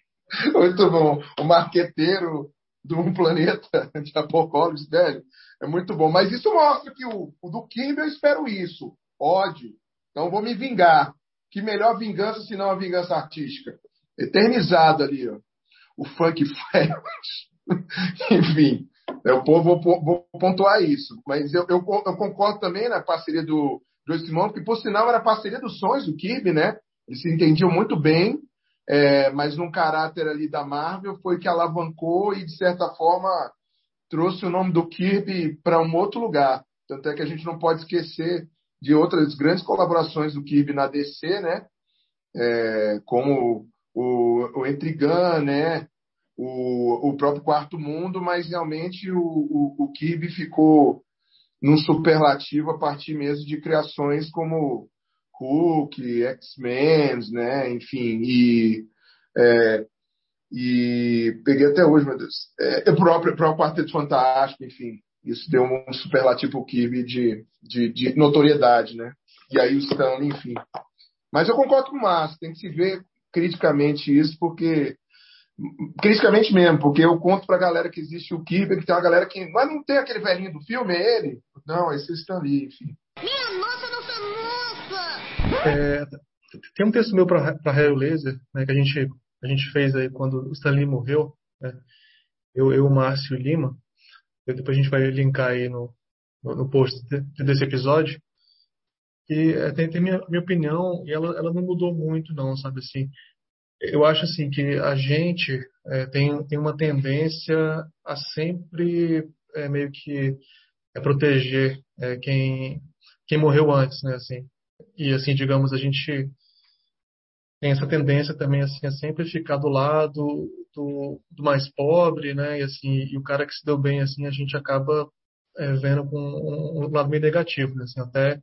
muito bom. O marqueteiro de um planeta de Apocalipse, velho. É muito bom. Mas isso mostra que o, o do Kirby eu espero isso. Ódio. Então vou me vingar. Que melhor vingança se não a vingança artística? Eternizado ali, ó. O funk flash. Enfim, eu vou, vou, pontuar isso. Mas eu, eu, eu, concordo também na parceria do Joe Simon, que por sinal era parceria dos sonhos do Kirby, né? Eles se entendiam muito bem, é, mas num caráter ali da Marvel foi que alavancou e, de certa forma, trouxe o nome do Kirby para um outro lugar. Tanto é que a gente não pode esquecer de outras grandes colaborações do Kirby na DC, né? É, como o, o Intrigan, né? O, o próprio Quarto Mundo, mas realmente o, o, o Kirby ficou num superlativo a partir mesmo de criações como Hulk, X-Men, né? Enfim, e, é, e peguei até hoje, meu Deus. É, o próprio, o próprio Quarteto Fantástico, enfim. Isso deu um superlativo Kirby de, de, de, notoriedade, né? E aí o Stanley, enfim. Mas eu concordo com o Márcio, tem que se ver criticamente isso, porque. Criticamente mesmo, porque eu conto pra galera que existe o Kirby, que tem uma galera que. Mas não tem aquele velhinho do filme, é ele? Não, esse é o Stanley, enfim. Minha nossa, nossa moça! É, tem um texto meu para Raio Laser, né, que a gente, a gente fez aí quando o Stanley morreu, né, eu, eu, o Márcio Lima, depois a gente vai linkar aí no, no, post desse episódio, e é, tem, tem minha, minha opinião, e ela, ela não mudou muito não, sabe assim, eu acho assim que a gente é, tem, tem uma tendência a sempre é, meio que é, proteger quem, quem morreu antes, né, assim. E assim, digamos, a gente tem essa tendência também assim a sempre ficar do lado do, do mais pobre, né? E assim, e o cara que se deu bem assim, a gente acaba é, vendo com um, um, lado meio negativo, né? Assim, até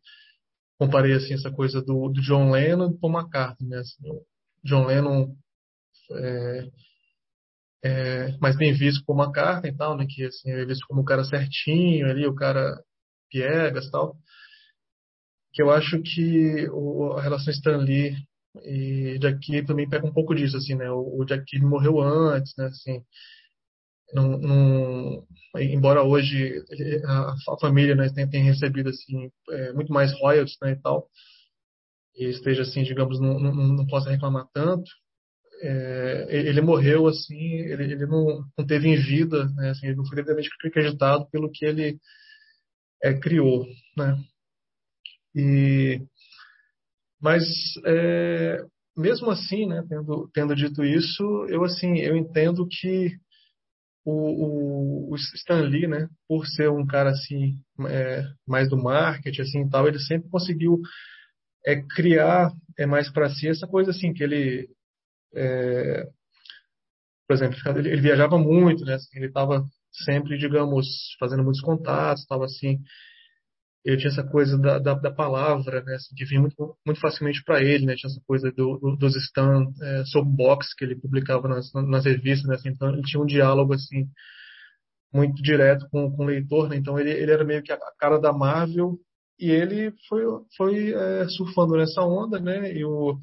comparei assim essa coisa do, do John Lennon Paul McCartney, né? Assim, o John Lennon é, é, mais bem visto por McCartney e tal, né? Que assim, é visto como um cara certinho ali, o cara piegas tal que eu acho que o, a relação Stan Lee e Jack Kirby também pega um pouco disso, assim, né? O, o Jack Kirby morreu antes, né? Assim, não, embora hoje a, a família né, tenha, tenha recebido assim é, muito mais royalties, né, e tal, e esteja assim, digamos, não, não, não possa reclamar tanto. É, ele morreu assim, ele, ele não, não teve em vida, né? Assim, ele não foi devidamente acreditado pelo que ele é, criou, né? E, mas é, mesmo assim, né, tendo, tendo dito isso, eu assim eu entendo que o, o, o Stan Lee, né, por ser um cara assim é, mais do marketing assim tal, ele sempre conseguiu é, criar é mais para si essa coisa assim que ele é, por exemplo, ele, viajava muito, né? Assim, ele estava sempre, digamos, fazendo muitos contatos, estava assim, ele tinha essa coisa da, da, da palavra, né, assim, que vinha muito, muito facilmente para ele, né, tinha essa coisa do, do, dos stand é, box que ele publicava nas, nas revistas, né, assim, então ele tinha um diálogo assim muito direto com, com o leitor, né, então ele, ele era meio que a cara da Marvel e ele foi, foi é, surfando nessa onda, né? E o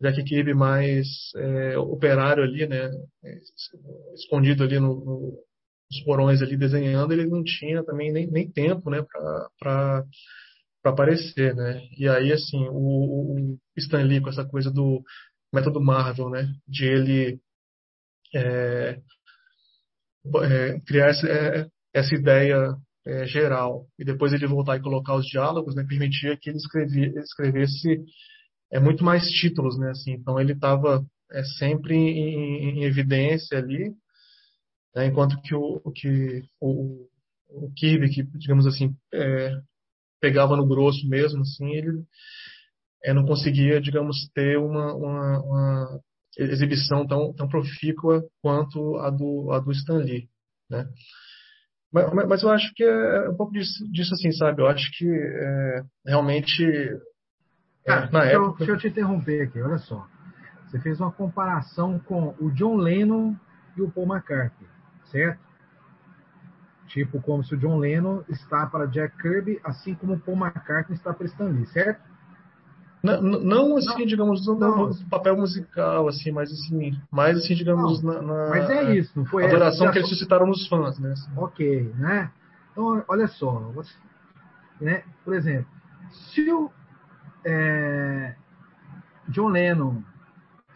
Jack Kirby mais é, operário ali, né? Escondido ali no, no, nos porões ali desenhando, ele não tinha também nem, nem tempo, né? Para aparecer, né? E aí, assim, o, o Stan Lee com essa coisa do método Marvel, né? De ele é, é, criar essa, é, essa ideia é, geral e depois ele voltar e colocar os diálogos, né, permitia que ele escrevia, escrevesse é, muito mais títulos, né, assim, então ele estava é, sempre em, em, evidência ali, né, enquanto que o que o, o Kirby, que digamos assim é, pegava no grosso mesmo, assim, ele é, não conseguia, digamos, ter uma, uma, uma exibição tão, tão profícua quanto a do, a do Stan Lee, né? Mas, mas eu acho que é um pouco disso, disso assim, sabe? Eu acho que é, realmente. Cara, na deixa, época... eu, deixa eu te interromper aqui, olha só. Você fez uma comparação com o John Lennon e o Paul McCartney, certo? Tipo, como se o John Lennon está para Jack Kirby, assim como o Paul McCartney está para Stan Lee, certo? Não, não assim, não, digamos, no, no, papel musical, assim, mas assim, mais assim, digamos, na, na, Mas é isso, não foi adoração que eles suscitaram nos fãs, né? Assim. Ok, né? Então, olha só, você, né? Por exemplo, se o é, John Lennon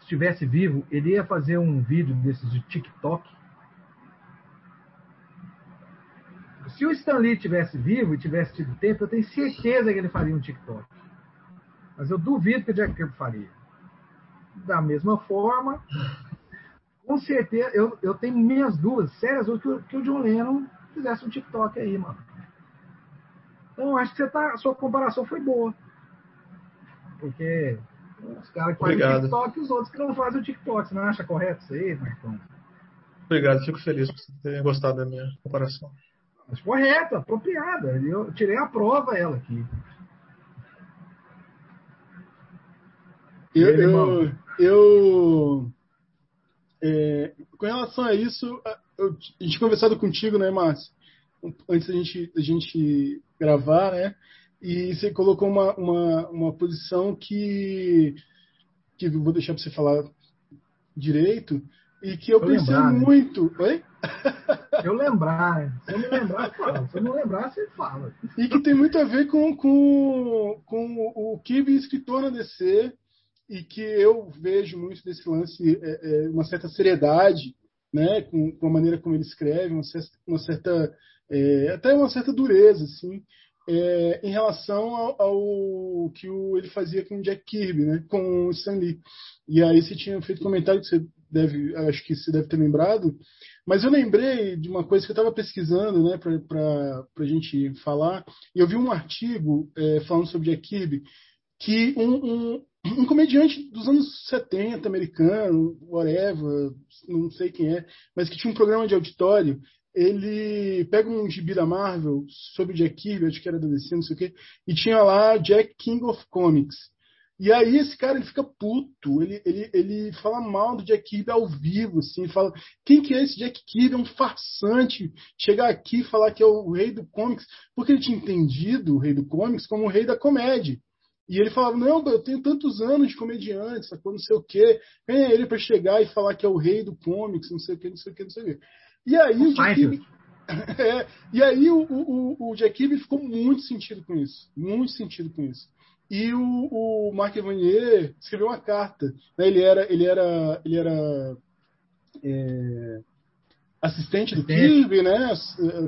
estivesse vivo, ele ia fazer um vídeo desses de TikTok. Se o Stan Lee tivesse vivo e tivesse tido tempo, eu tenho certeza que ele faria um TikTok. Mas eu duvido que o Jack Kirby faria. Da mesma forma, com certeza, eu, eu tenho minhas dúvidas sérias que, o, que o John Lennon fizesse um TikTok aí, mano. Então, acho que você tá, a sua comparação foi boa. Porque os caras que fazem o TikTok e os outros que não fazem o TikTok. Você não acha correto isso aí, Marcão? Obrigado, fico feliz por você ter gostado da minha comparação. Mas correta, apropriada. Eu tirei a prova ela aqui. Eu, eu, eu é, com relação a isso, eu, a gente conversado contigo, né, Márcio? Antes da gente, da gente gravar, né? E você colocou uma, uma, uma posição que, que eu vou deixar para você falar direito, e que eu, eu pensei lembrar, né? muito. Né? Oi? Eu lembrar, se eu me lembrar, fala. Se eu não lembrar, você fala. E que tem muito a ver com, com, com o Kibe escritor na DC, e que eu vejo muito desse lance é, é, uma certa seriedade, né, com, com, a maneira como ele escreve, uma certa, uma certa é, até uma certa dureza, assim, é, em relação ao, ao, que o, ele fazia com o Jack Kirby, né, com o Stan Lee. E aí você tinha feito comentário que você deve, acho que você deve ter lembrado, mas eu lembrei de uma coisa que eu estava pesquisando, né, para a gente falar, e eu vi um artigo é, falando sobre Jack Kirby que um, um, um comediante dos anos 70, americano, whatever, não sei quem é, mas que tinha um programa de auditório, ele pega um gibi da Marvel sobre Jack Kirby, acho que era da DC, não sei o quê, e tinha lá Jack King of Comics. E aí esse cara ele fica puto, ele, ele, ele fala mal do Jack Kirby ao vivo, assim, fala, quem que é esse Jack Kirby? É um farsante, chegar aqui e falar que é o rei do comics, porque ele tinha entendido o rei do comics como o rei da comédia. E ele falava, não, eu tenho tantos anos de comediante, sacou, não sei o quê. Quem é ele para chegar e falar que é o rei do comics, não sei o quê, não sei o quê, não sei o quê. E aí o, Jack Kirby, é, e aí o, o, o Jack Kirby ficou muito sentido com isso, muito sentido com isso. E o, o Mark Evanier escreveu uma carta. Né? Ele era, ele era, ele era é, assistente do Kirby, né,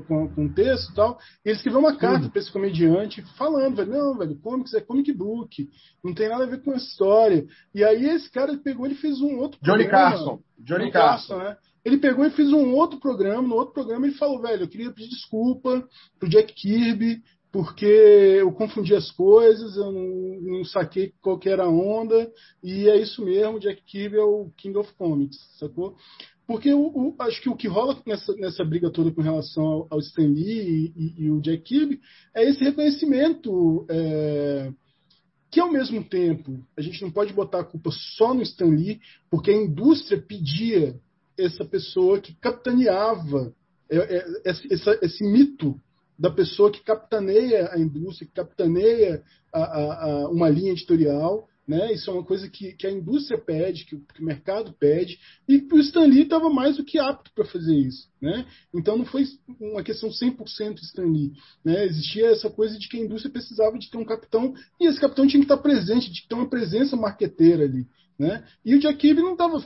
com, com texto e tal, e ele escreveu uma carta para esse comediante falando, velho, não, velho, comics é comic book, não tem nada a ver com a história. E aí esse cara pegou e fez um outro Johnny programa, Carson. Johnny. Carson, né? Ele pegou e fez um outro programa, no outro programa ele falou, velho, eu queria pedir desculpa pro Jack Kirby, porque eu confundi as coisas, eu não, não saquei qual era a onda, e é isso mesmo, Jack Kirby é o King of Comics, sacou? Porque o, acho que o que rola nessa, nessa briga toda com relação ao, ao Stan Lee e, e, e, o Jack Kirby é esse reconhecimento é, que, ao mesmo tempo, a gente não pode botar a culpa só no Stan Lee, porque a indústria pedia essa pessoa que capitaneava é, é, esse, mito da pessoa que capitaneia a indústria, que capitaneia a, a, a uma linha editorial. Né? Isso é uma coisa que, que a indústria pede, que, que, o mercado pede, e o Stan Lee estava mais do que apto para fazer isso. Né? Então não foi uma questão 100% Stan Lee. Né? Existia essa coisa de que a indústria precisava de ter um capitão, e esse capitão tinha que estar presente, tinha que ter uma presença marqueteira ali. Né? E o Jack Kirby não estava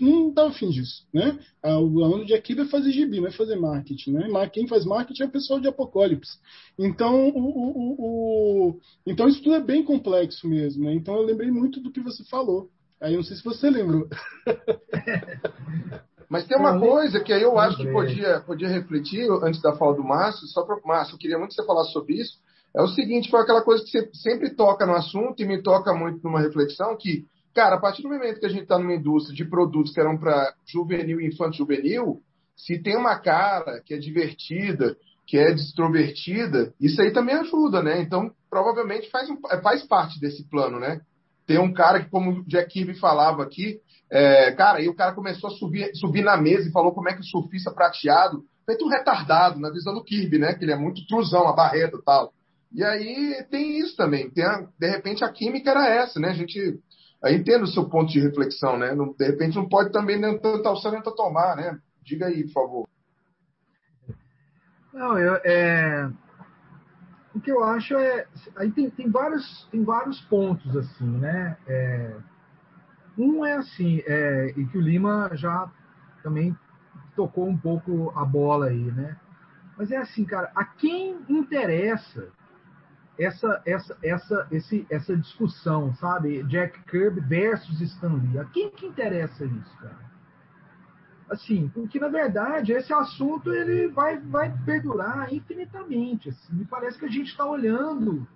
não estava afim disso, né? A, onda de Akiba é fazer gibi, não é fazer marketing, né? Quem faz marketing é o pessoal de Apocalipse. Então, o, o, o, então isso tudo é bem complexo mesmo, né? Então eu lembrei muito do que você falou. Aí não sei se você lembrou. Mas tem uma coisa que aí eu acho que podia, podia refletir antes da fala do Márcio, só para Márcio, eu queria muito que você falasse sobre isso. É o seguinte, foi aquela coisa que você sempre toca no assunto e me toca muito numa reflexão que Cara, a partir do momento que a gente está numa indústria de produtos que eram para juvenil e infanto juvenil, se tem uma cara que é divertida, que é extrovertida, isso aí também ajuda, né? Então, provavelmente faz, um, faz parte desse plano, né? Tem um cara que, como o Jack Kirby falava aqui, é, cara, aí o cara começou a subir, subir na mesa e falou como é que o surfista prateado, feito um retardado, na visão do Kirby, né? Que ele é muito truzão, a barreta e tal. E aí tem isso também. Tem a, de repente a química era essa, né? A gente Aí entendo o seu ponto de reflexão, né? Não, de repente não pode também nem nem tanto tomar, né? Diga aí, por favor. Não, eu, é... o que eu acho é aí tem, tem vários tem vários pontos assim, né? É... Um é assim, é... e que o Lima já também tocou um pouco a bola aí, né? Mas é assim, cara, a quem interessa essa, essa, essa, esse, essa discussão, sabe? Jack Kirby versus Stan Lee. A quem que interessa isso, cara? Assim, porque na verdade esse assunto ele vai, vai perdurar infinitamente. Assim. Me parece que a gente está olhando,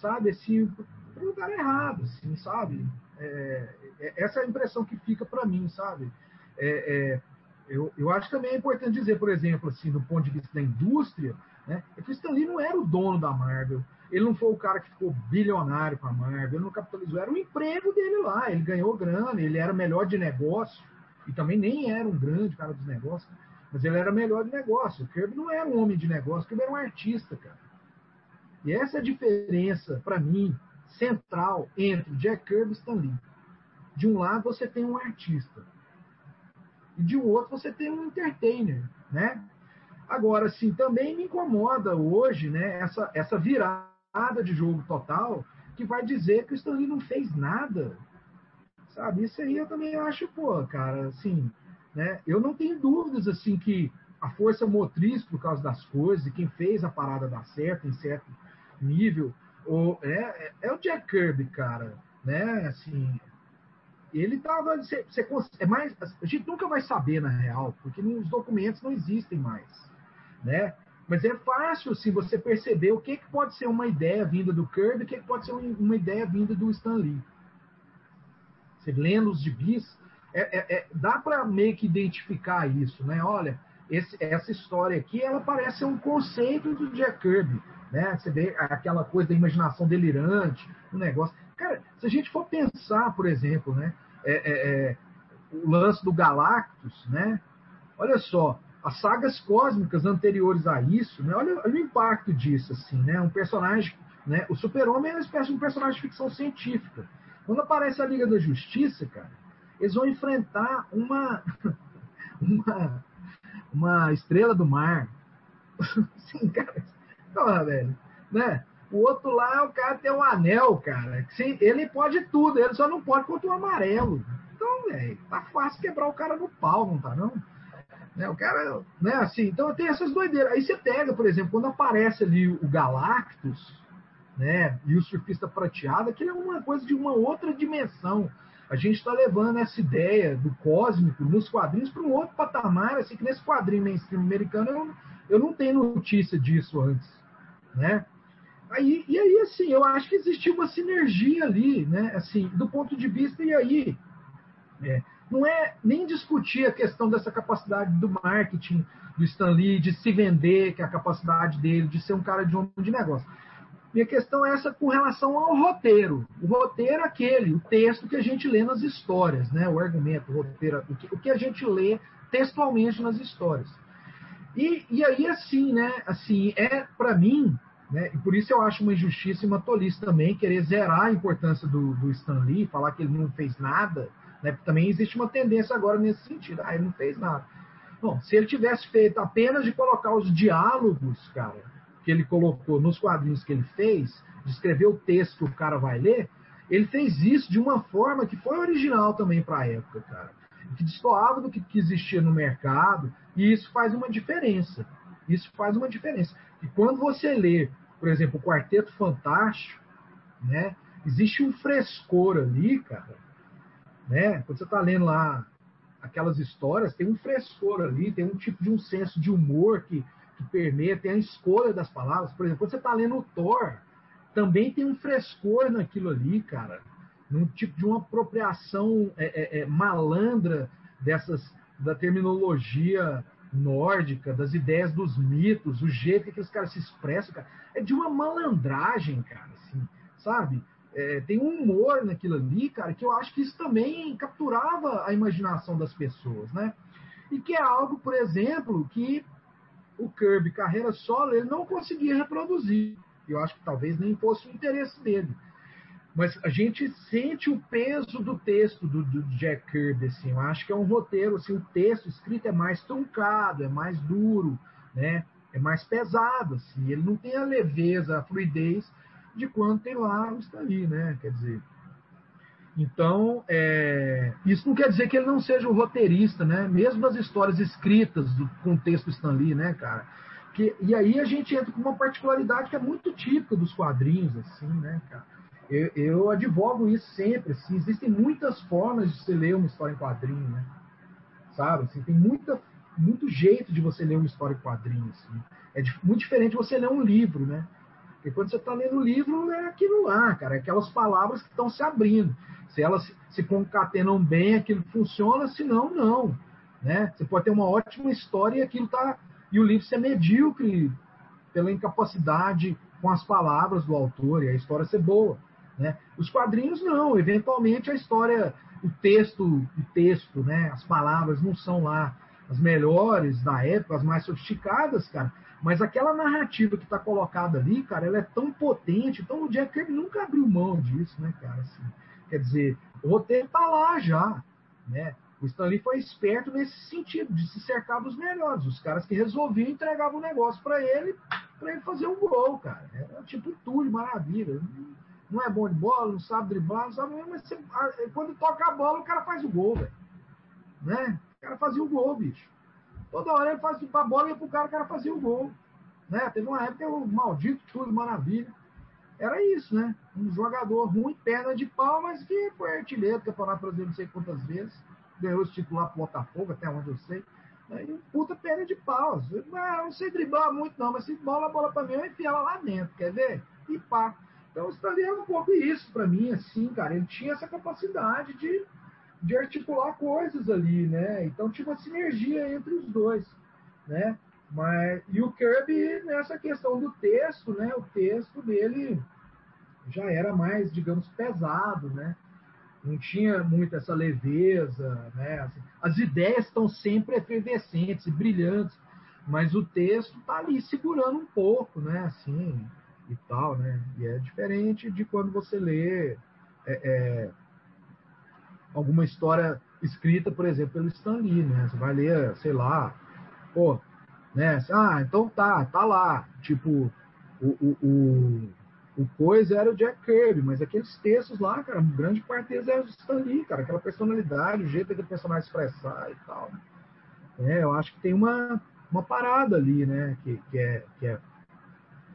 sabe, assim, para o lugar errado, assim, sabe? É, é, essa é a impressão que fica para mim, sabe? É, é, eu, eu acho também é importante dizer, por exemplo, assim, do ponto de vista da indústria, né, é que o Stan Lee não era o dono da Marvel. Ele não foi o cara que ficou bilionário com a Marvel, ele não capitalizou, era o emprego dele lá. Ele ganhou grana, ele era melhor de negócio, e também nem era um grande cara dos negócios, mas ele era melhor de negócio. O Kirby não era um homem de negócio, o Kirby era um artista, cara. E essa é a diferença, para mim, central entre Jack Kirby e Stan Lee. De um lado você tem um artista, e de outro você tem um entertainer, né? Agora, sim, também me incomoda hoje, né, essa, essa virada de jogo total que vai dizer que o Stanley não fez nada. Sabe? Isso aí eu também acho, pô, cara, assim, né? Eu não tenho dúvidas, assim, que a força motriz por causa das coisas, e quem fez a parada dar certo em certo nível, ou, é, é, é o Jack Kirby, cara, né? Assim, ele tava. Você, você, é mais, a gente nunca vai saber, na real, porque os documentos não existem mais, né? Mas é fácil assim, você perceber o que, que pode ser uma ideia vinda do Kirby o que, que pode ser uma ideia vinda do Stan Lee. Você lendo os gibis, é, é, é, dá para meio que identificar isso, né? Olha, esse, essa história aqui, ela parece um conceito do Jack Kirby, né? Você vê aquela coisa da imaginação delirante, o um negócio. Cara, se a gente for pensar, por exemplo, né? É, é, é o lance do Galactus, né? Olha só, as sagas cósmicas anteriores a isso, né? Olha, olha, o impacto disso, assim, né? Um personagem, né? O Super-Homem é uma espécie de um personagem de ficção científica. Quando aparece a Liga da Justiça, cara, eles vão enfrentar uma uma, uma estrela do mar. Sim, cara. Porra, velho, né? O outro lá, o cara tem um anel, cara. Ele pode tudo, ele só não pode contra o amarelo. Então, velho, tá fácil quebrar o cara no pau, não tá não? Né? O cara, né, assim, então tem essas doideiras. Aí você pega, por exemplo, quando aparece ali o Galactus, né, e o surfista prateado, aquilo é uma coisa de uma outra dimensão. A gente está levando essa ideia do cósmico nos quadrinhos para um outro patamar, assim, que nesse quadrinho mainstream americano eu, eu não tenho notícia disso antes, né? Aí, e aí, assim, eu acho que existiu uma sinergia ali, né? Assim, do ponto de vista, e aí, é, não é nem discutir a questão dessa capacidade do marketing do Stan Lee, de se vender, que é a capacidade dele, de ser um cara de homem de negócio. Minha questão é essa com relação ao roteiro. O roteiro é aquele, o texto que a gente lê nas histórias, né? o argumento, o roteiro, o que, o que a gente lê textualmente nas histórias. E, e aí, assim, né? Assim, é para mim, né? E por isso eu acho uma injustiça e uma tolice também querer zerar a importância do, do Stan Lee, falar que ele não fez nada, né? Também existe uma tendência agora nesse sentido. Ah, ele não fez nada. Bom, se ele tivesse feito apenas de colocar os diálogos, cara, que ele colocou nos quadrinhos que ele fez, de escrever o texto que o cara vai ler, ele fez isso de uma forma que foi original também para a época, cara. Que destoava do que, que existia no mercado, e isso faz uma diferença. Isso faz uma diferença. E quando você lê, por exemplo, o Quarteto Fantástico, né, existe um frescor ali, cara. Né? Quando você está lendo lá aquelas histórias, tem um frescor ali, tem um tipo de um senso de humor que, que permeia, tem a escolha das palavras. Por exemplo, quando você está lendo o Thor, também tem um frescor naquilo ali, cara. Num tipo de uma apropriação é, é, é, malandra dessas da terminologia nórdica, das ideias dos mitos, o jeito que aqueles caras se expressam, cara. É de uma malandragem, cara, assim, sabe? É, tem um humor naquilo ali, cara, que eu acho que isso também capturava a imaginação das pessoas, né? E que é algo, por exemplo, que o Kirby carreira solo ele não conseguia reproduzir. Eu acho que talvez nem fosse o interesse dele. Mas a gente sente o peso do texto do, do, Jack Kirby, assim. Eu acho que é um roteiro, assim, o texto escrito é mais truncado, é mais duro, né? É mais pesado, assim. Ele não tem a leveza, a fluidez de quando tem lá o Stanley, né? Quer dizer, então, é, isso não quer dizer que ele não seja o roteirista, né? Mesmo das histórias escritas do contexto Stanley, né, cara? Que, e aí a gente entra com uma particularidade que é muito típica dos quadrinhos, assim, né, cara? Eu, eu advogo isso sempre, assim, existem muitas formas de você ler uma história em quadrinho, né? Sabe? Assim, tem muita, muito jeito de você ler uma história em quadrinho, assim. É muito diferente você ler um livro, né? Porque quando você está lendo o livro, é aquilo lá, cara, é aquelas palavras que estão se abrindo. Se elas se concatenam bem, aquilo funciona, se não, não. Né? Você pode ter uma ótima história e aquilo tá e o livro ser medíocre pela incapacidade com as palavras do autor e a história ser boa. Né? Os quadrinhos não, eventualmente a história, o texto, o texto, né? as palavras não são lá as melhores da época, as mais sofisticadas, cara. Mas aquela narrativa que está colocada ali, cara, ela é tão potente. Então o Jack Kirby nunca abriu mão disso, né, cara? Assim, quer dizer, o roteiro está lá já, né? O Stanley foi esperto nesse sentido, de se cercar dos melhores, os caras que resolviam entregar o negócio para ele, para ele fazer um gol, cara. Era tipo Túlio, maravilha. Não é bom de bola, não sabe driblar, não sabe, mas você, quando toca a bola, o cara faz o gol, velho. Né? O cara fazia o gol, bicho. Toda hora ele fazia a bola ia pro cara, o cara fazia o gol. Né? Teve uma época o maldito Túlio Maravilha. Era isso, né? Um jogador ruim, perna de pau, mas que foi artilheiro do Campeonato Brasileiro não sei quantas vezes ganhou esse título lá pro Botafogo, até onde eu sei. Né? E um puta perna de pau. Não sei driblar muito, não, mas se bola a bola pra mim, eu enfio ela lá dentro, quer ver? E pá. Então o Stanley é um pouco isso para mim, assim, cara. Ele tinha essa capacidade de, de articular coisas ali, né? Então tinha uma sinergia entre os dois, né? Mas, e o Kirby, nessa questão do texto, né? O texto dele já era mais, digamos, pesado, né? não tinha muito essa leveza, né? Assim, as ideias estão sempre efervescentes brilhantes, mas o texto está ali segurando um pouco, né? Assim e tal, né? E é diferente de quando você lê é, é, alguma história escrita, por exemplo, pelo Stan Lee, né? Você vai ler, sei lá, pô, né? Ah, então tá, tá lá, tipo o, o, o o coisa era o Jack Kirby, mas aqueles textos lá, cara, grande parte deles era o Stan Lee, cara, aquela personalidade, o jeito daquele personagem expressar e tal. É, eu acho que tem uma, uma parada ali, né, que, que, é, que, é,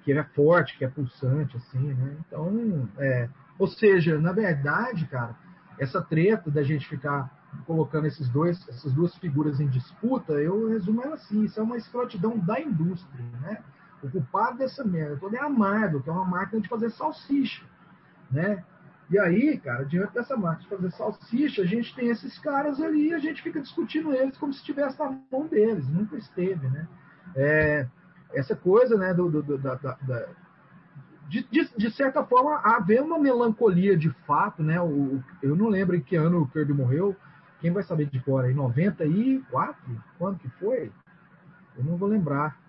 que é forte, que é pulsante, assim, né. Então, é, ou seja, na verdade, cara, essa treta da gente ficar colocando esses dois, essas duas figuras em disputa, eu resumo ela assim, isso é uma escrotidão da indústria, né? O culpado dessa merda toda é a Marvel, que é uma máquina de fazer salsicha, né? E aí, cara, diante dessa máquina de fazer salsicha, a gente tem esses caras ali e a gente fica discutindo eles como se estivesse na mão deles. Nunca esteve, né? É, essa coisa, né, do, do, da, da, da de, de, de, certa forma, haver uma melancolia de fato, né? O, eu não lembro em que ano o Kirby morreu. Quem vai saber de cor? Em 94? Quando que foi? Eu não vou lembrar.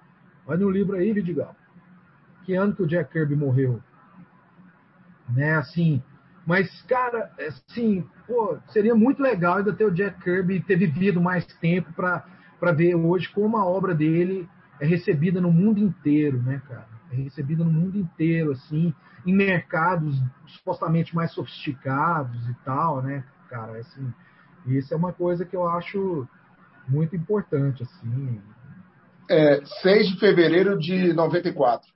Vai no livro aí, Vidigal. Que ano que o Jack Kirby morreu? Né, assim. Mas, cara, assim, pô, seria muito legal ainda ter o Jack Kirby ter vivido mais tempo para ver hoje como a obra dele é recebida no mundo inteiro, né, cara? Recebida no mundo inteiro, assim, em mercados supostamente mais sofisticados e tal, né, cara? Assim, isso é uma coisa que eu acho muito importante, assim. É, 6 de fevereiro de 94.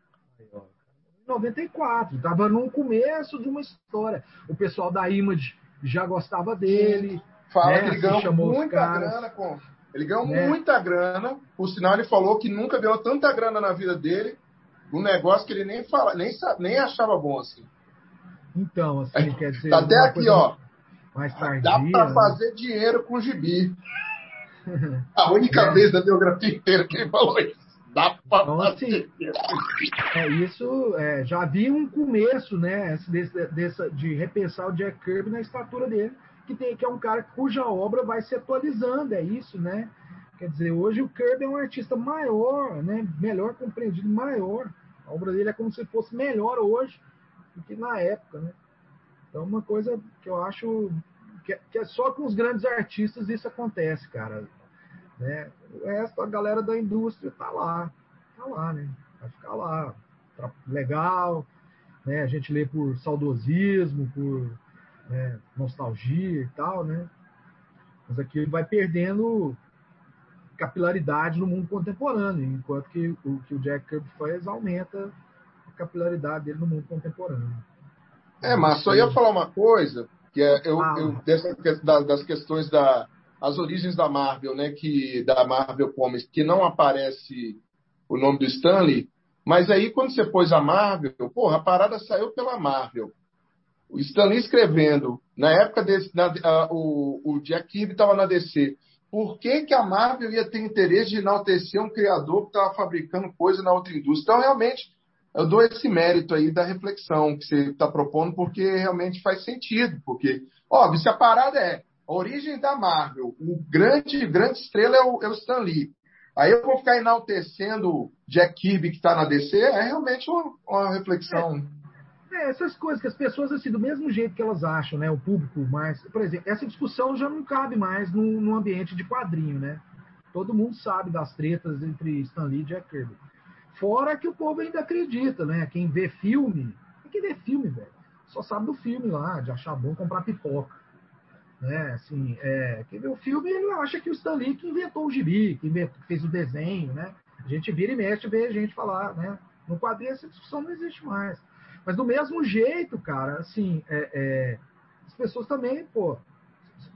94, estava no começo de uma história. O pessoal da Image já gostava dele. Fala né? que ele ganhou muita grana com. Ele ganhou né? muita grana. Por sinal, ele falou que nunca ganhou tanta grana na vida dele. Um negócio que ele nem fala, nem, nem achava bom assim. Então, assim, quer dizer. Tá até aqui, ó. Mais tardia, Dá para né? fazer dinheiro com gibi. A única é. vez da biografia inteira que ele falou isso. Dá pra então, assim, é, isso é, já havia um começo, né, desse, desse, de repensar o Jack Kirby na estatura dele, que, tem, que é um cara cuja obra vai se atualizando, é isso, né? Quer dizer, hoje o Kirby é um artista maior, né, melhor compreendido, maior. A obra dele é como se fosse melhor hoje do que na época, né? Então, uma coisa que eu acho que, é, que é só com os grandes artistas isso acontece, cara. Né? O resto, a galera da indústria tá lá, tá lá, né? Vai ficar lá, tá legal, né? A gente lê por saudosismo, por né, nostalgia e tal, né? Mas aqui vai perdendo capilaridade no mundo contemporâneo, enquanto que o que o Jack Kirby faz aumenta a capilaridade dele no mundo contemporâneo. É, mas só ia falar uma coisa, que é eu, eu dessa, das questões da, as origens da Marvel, né, que da Marvel Comics, que não aparece o nome do Stanley, mas aí quando você pôs a Marvel, porra, a parada saiu pela Marvel. O Stanley escrevendo, na época desse, na, a, o, o Jack Kirby estava na DC. Por que, que a Marvel ia ter interesse de enaltecer um criador que estava fabricando coisa na outra indústria? Então, realmente, eu dou esse mérito aí da reflexão que você está propondo, porque realmente faz sentido. Porque, óbvio, se a parada é a origem da Marvel, o grande, grande estrela é o, é o Stan Lee. Aí eu vou ficar enaltecendo Jack Kirby que está na DC, é realmente uma, uma reflexão. É, essas coisas que as pessoas, assim, do mesmo jeito que elas acham, né, o público mais... Por exemplo, essa discussão já não cabe mais no, no ambiente de quadrinho, né? Todo mundo sabe das tretas entre Stan Lee e Jack Kirby. Fora que o povo ainda acredita, né? Quem vê filme, quem vê filme, velho, só sabe do filme lá, de achar bom comprar pipoca. Né? Assim, é, quem vê o filme, ele acha que o Stan Lee que inventou o gibi, que, inventou, que fez o desenho, né? A gente vira e mexe, vê a gente falar, né? No quadrinho essa discussão não existe mais. Mas do mesmo jeito, cara, assim, é, é, as pessoas também, pô,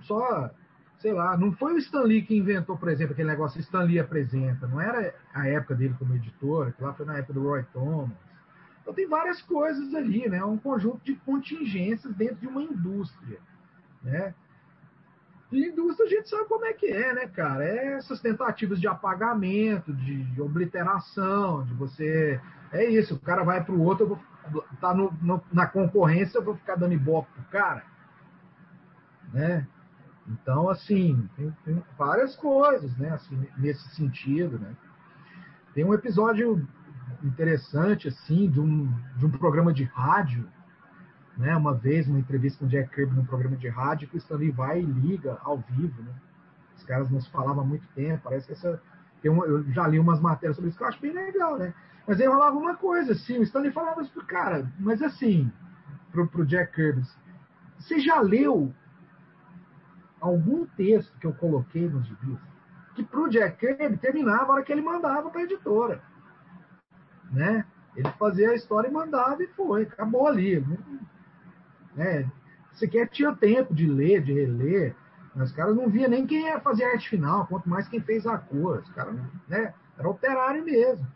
só, sei lá, não foi o Stan Lee que inventou, por exemplo, aquele negócio Stan Lee apresenta, não era a época dele como editor, que lá foi na época do Roy Thomas. Então tem várias coisas ali, né? Um conjunto de contingências dentro de uma indústria, né? E indústria a gente sabe como é que é, né, cara? É essas tentativas de apagamento, de, obliteração, de você. É isso, o cara vai para o outro, eu vou tá no, no, na concorrência, eu vou ficar dando ibope pro cara. Né? Então, assim, tem, tem, várias coisas, né, assim, nesse sentido, né? Tem um episódio interessante, assim, de um, de um programa de rádio né, uma vez, uma entrevista com o Jack Kirby num programa de rádio, que o Stanley vai e liga ao vivo. Né? Os caras não se falavam há muito tempo. Parece que essa. Tem uma, eu já li umas matérias sobre isso que eu acho bem legal, né? Mas aí rolava uma coisa, assim, o Stanley falava pro cara, mas assim, pro, pro Jack Kirby, você já leu algum texto que eu coloquei nos gibis que pro Jack Kirby terminava a hora que ele mandava para a editora, né? Ele fazia a história e mandava e foi, acabou ali. Né? Sequer tinha tempo de ler, de reler. Os caras não via nem quem ia fazer a arte final, quanto mais quem fez a cor. Os caras, né? Era operário mesmo,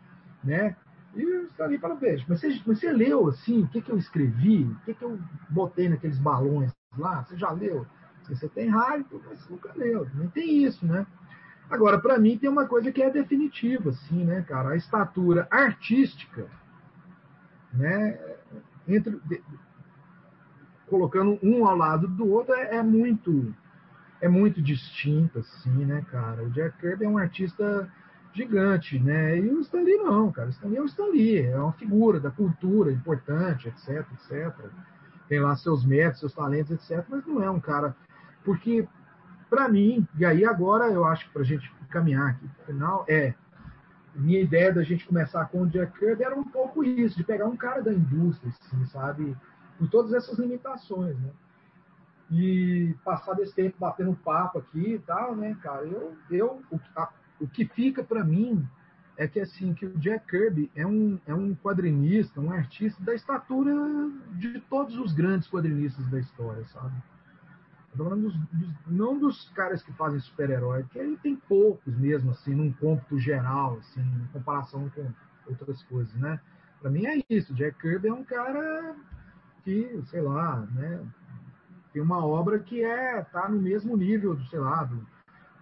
né? E os ali para beijo. Mas você, você leu assim, o que, que eu escrevi, o que, que eu botei naqueles balões lá? Você já leu? Você tem rádio, mas nunca leu. Nem tem isso, né? Agora, para mim, tem uma coisa que é definitiva, assim, né, cara? A estatura artística, né? Entre, colocando um ao lado do outro é, é, muito é muito distinto assim né cara o Jack Kirby é um artista gigante, né? E o Stanley não, cara. O Stanley é o Stanley, é uma figura da cultura importante, etc, etc. Tem lá seus méritos, seus talentos, etc. Mas não é um cara. Porque, para mim, e aí agora eu acho que para a gente caminhar aqui no final, é. Minha ideia da gente começar com o Jack Kirby era um pouco isso, de pegar um cara da indústria, assim, sabe? Com todas essas limitações, né? E passar desse tempo batendo papo aqui e tal, né, cara? Eu, eu a, o que fica para mim é que assim que o Jack Kirby é um, é um quadrinista, um artista da estatura de todos os grandes quadrinistas da história, sabe? falando dos, dos, não dos caras que fazem super-herói, que aí tem poucos mesmo, assim, num cômputo geral, assim, em comparação com outras coisas, né? Para mim é isso. Jack Kirby é um cara que, sei lá, né? Tem uma obra que é tá no mesmo nível, do, sei lá, do,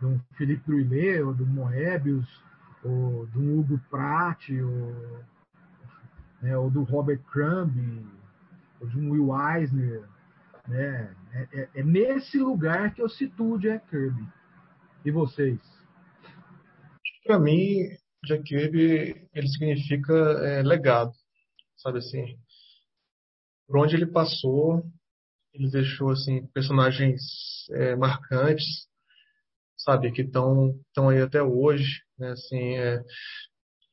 do Philippe Druillet, ou do Moebius, ou do Hugo Pratt, ou, né, ou do Robert Crumb, ou de um Will Eisner, né? É, é, é, nesse lugar que eu situo Jack Kirby. E vocês? Para mim, Jack Kirby ele significa é, legado, sabe assim. Por onde ele passou, ele deixou assim personagens é, marcantes, sabe, que estão estão aí até hoje, né? Assim, é,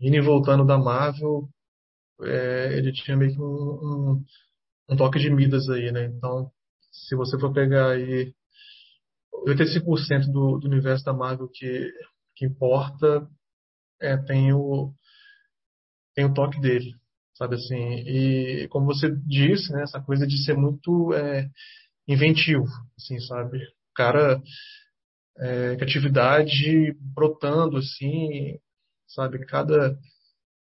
indo e voltando da Marvel, é, ele tinha meio que um, um, um toque de Midas aí, né? Então se você for pegar aí 85% do, do universo da Marvel que, que importa é, tem o tem o toque dele, sabe assim. E como você disse, né, essa coisa de ser muito é, inventivo, assim, sabe. O cara é, criatividade brotando assim, sabe, cada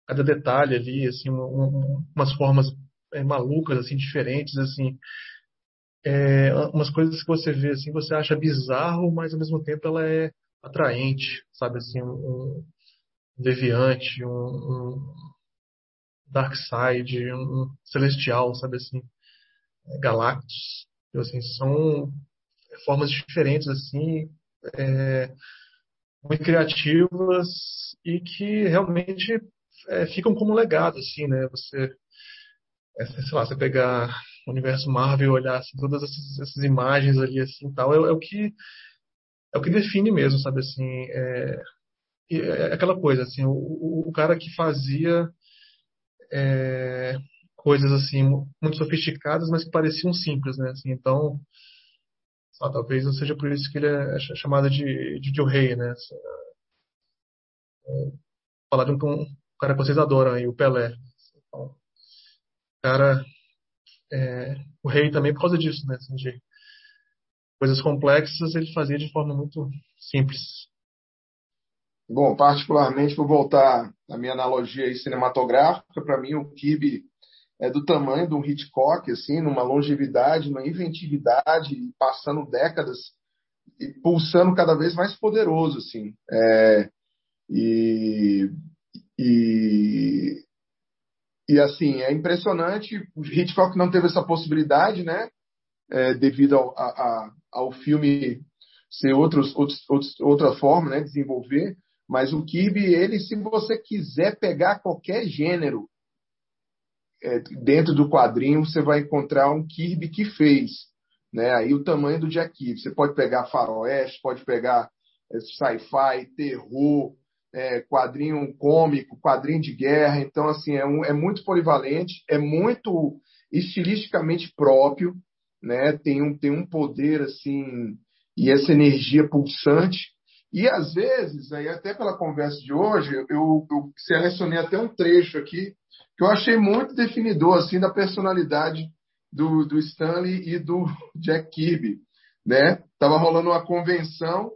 cada detalhe ali, assim, um, um, umas formas é, malucas assim diferentes assim. É, umas coisas que você vê assim, você acha bizarro, mas ao mesmo tempo ela é atraente, sabe? Assim, um, um deviante, um, um dark side, um, celestial, sabe? Assim, é, galactus, então, assim, são formas diferentes assim, é, muito criativas e que realmente é, ficam como legado assim, né? Você, é, sei lá, você pegar o universo Marvel olhar assim, todas essas, essas, imagens ali assim tal é, é, o que é o que define mesmo sabe assim é, é aquela coisa assim o, o, cara que fazia é, coisas assim muito sofisticadas mas que pareciam simples né assim então só, talvez não seja por isso que ele é chamado de de Joe Rei né assim, é, falar de um, um cara que vocês adoram aí o Pelé então, cara é, o rei também por causa disso, né? Assim, de coisas complexas ele fazia de forma muito simples. Bom, particularmente vou voltar à minha analogia cinematográfica, para mim o Kirby é do tamanho de um Hitchcock, assim, numa longevidade, numa inventividade, passando décadas e pulsando cada vez mais poderoso, assim. É, e, e e assim, é impressionante. O Hitchcock não teve essa possibilidade, né? É, devido ao, a, ao filme ser outros, outros, outros, outra forma, né? Desenvolver. Mas o Kirby, ele, se você quiser pegar qualquer gênero é, dentro do quadrinho, você vai encontrar um Kirby que fez. Né? Aí o tamanho do Jack Kirby. Você pode pegar faroeste, pode pegar é, sci-fi, terror, é, quadrinho cômico, quadrinho de guerra. Então, assim, é, um, é muito polivalente, é muito estilisticamente próprio, né? Tem um, tem um poder, assim, e essa energia pulsante. E, às vezes, aí até pela conversa de hoje, eu, eu selecionei até um trecho aqui que eu achei muito definidor, assim, da personalidade do, do Stanley e do Jack Kirby, né? Tava rolando uma convenção,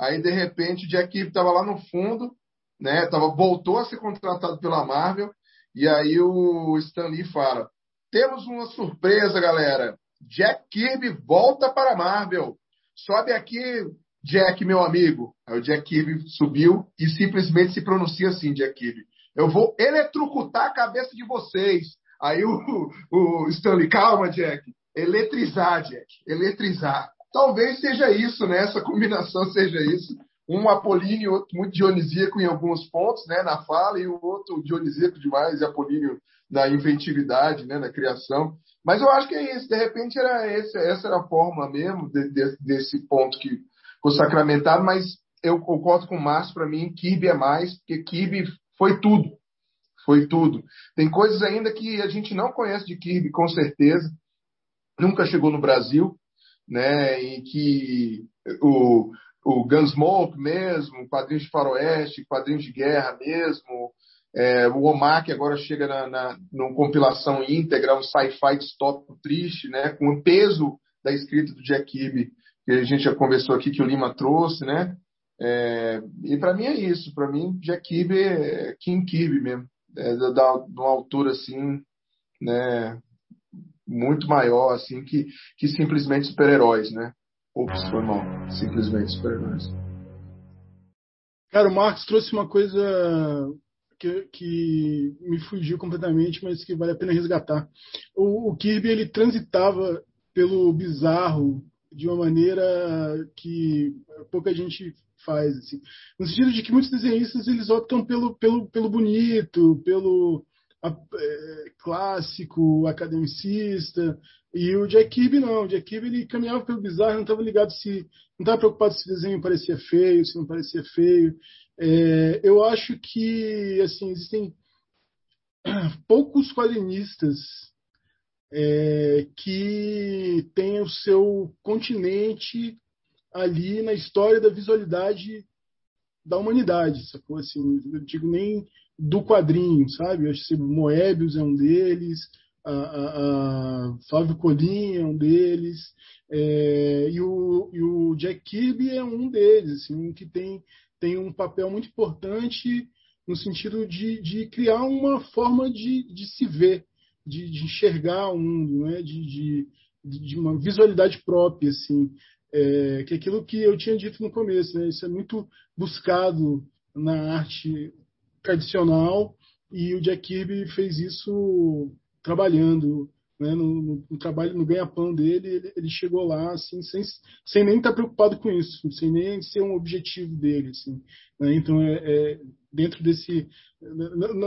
aí, de repente, o Jack Kirby estava lá no fundo, né? Tava, voltou a ser contratado pela Marvel. E aí o Stan Lee fala: temos uma surpresa, galera. Jack Kirby volta para a Marvel. Sobe aqui, Jack, meu amigo. Aí o Jack Kirby subiu e simplesmente se pronuncia assim, Jack Kirby. Eu vou eletrocutar a cabeça de vocês. Aí o, o Stanley, calma, Jack. Eletrizar, Jack. Eletrizar. Talvez seja isso, né? Essa combinação seja isso um apolíneo, outro muito dionisíaco em alguns pontos, né, na fala, e o outro dionisíaco demais e apolíneo na inventividade, né, na criação. Mas eu acho que é isso, de repente era esse, essa era a forma mesmo de, de, desse ponto que foi sacramentado, mas eu concordo com o Márcio, para mim, Kirby é mais, porque Kirby foi tudo. Foi tudo. Tem coisas ainda que a gente não conhece de Kirby, com certeza. Nunca chegou no Brasil, né? E que o, o Gunsmoke mesmo, quadrinhos de faroeste, quadrinhos de guerra mesmo, é, o Omar, que agora chega na, na numa compilação íntegra, um sci-fi distópico triste, né, com o peso da escrita do Jack Kirby, que a gente já conversou aqui, que o Lima trouxe, né? É, e para mim é isso, para mim Jack Kirby é King Kirby mesmo, é, de uma altura assim, né, muito maior assim que, que simplesmente super-heróis, né? Ops, foi mal. Simplesmente super-heróis. Cara, o Marcos trouxe uma coisa que, que, me fugiu completamente, mas que vale a pena resgatar. O, o, Kirby ele transitava pelo bizarro de uma maneira que pouca gente faz, assim. no sentido de que muitos desenhistas eles optam pelo, pelo, pelo bonito, pelo é, clássico, academicista, e o Jack Kirby não, o Jack Kirby ele caminhava pelo bizarro, não estava ligado se, não estava preocupado se o desenho parecia feio, se não parecia feio. É, eu acho que assim existem poucos quadrinistas é, que têm o seu continente ali na história da visualidade da humanidade, sacou? Assim, eu digo nem do quadrinho, sabe? Eu acho que Moebius é um deles, a, a, a Flávio Colim é um deles, é, e, o, e o Jack Kirby é um deles, assim, um que tem, tem um papel muito importante no sentido de, de criar uma forma de, de se ver, de, de enxergar o mundo, né? de, de, de uma visualidade própria, assim, é, que é aquilo que eu tinha dito no começo, né? isso é muito buscado na arte tradicional e o Jack Kirby fez isso trabalhando né, no, no, no, trabalho no ganha-pão dele, ele, ele, chegou lá assim, sem, sem nem estar preocupado com isso, sem nem ser um objetivo dele. Assim, né? Então, é, é, dentro desse.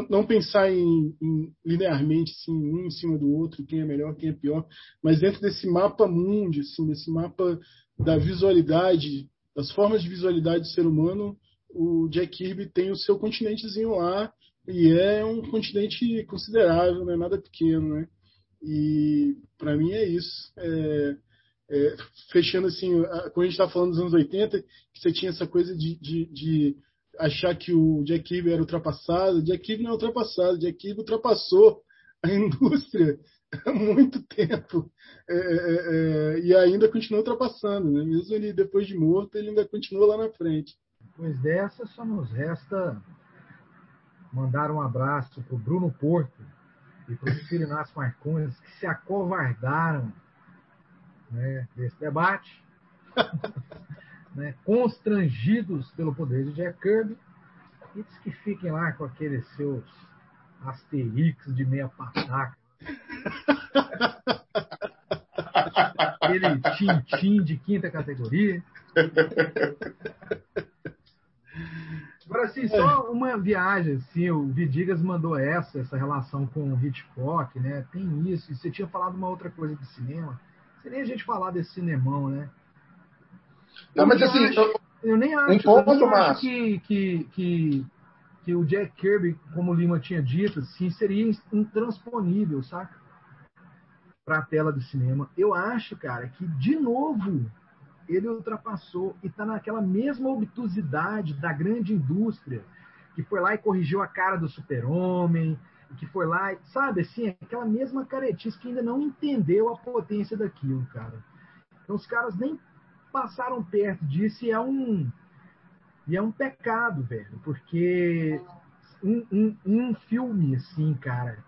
Não, pensar em, em, linearmente assim, um em cima do outro, quem é melhor, quem é pior, mas dentro desse mapa mundo, assim, desse mapa da visualidade, das formas de visualidade do ser humano, o Jack Kirby tem o seu continentezinho lá, e é um continente considerável, não é nada pequeno, né? E para mim é isso. É, é, fechando assim, quando a gente está falando dos anos 80, que você tinha essa coisa de, de, de achar que o Jack Kirby era ultrapassado. Jack Kirby não é ultrapassado, Jack Kirby ultrapassou a indústria muito tempo é, é, é, e ainda continua ultrapassando, né? mesmo ele depois de morto, ele ainda continua lá na frente. Depois dessa, só nos resta mandar um abraço para o Bruno Porto, e para os Inácio Marcondes que se acovardaram né, desse debate, né, constrangidos pelo poder de Jack Kirby, e diz que fiquem lá com aqueles seus asterix de meia pataca. Aquele tintim de quinta categoria. Agora, assim, só uma viagem, assim, o Vidigas mandou essa, essa relação com o Hitchcock, né? Tem isso. E você tinha falado uma outra coisa de cinema. Nem a gente falar desse cinemão, né? Eu Não, mas assim, acho, eu, eu, nem acho, um ponto, eu acho que, que, que, que o Jack Kirby, como o Lima tinha dito, assim, seria intransponível, saca? Para a tela do cinema. Eu acho, cara, que de novo ele ultrapassou e está naquela mesma obtusidade da grande indústria que foi lá e corrigiu a cara do super-homem, que foi lá, sabe, assim, aquela mesma caretice que ainda não entendeu a potência daquilo, cara. Então os caras nem passaram perto disso e é um e é um pecado, velho, porque um, um, um filme assim, cara,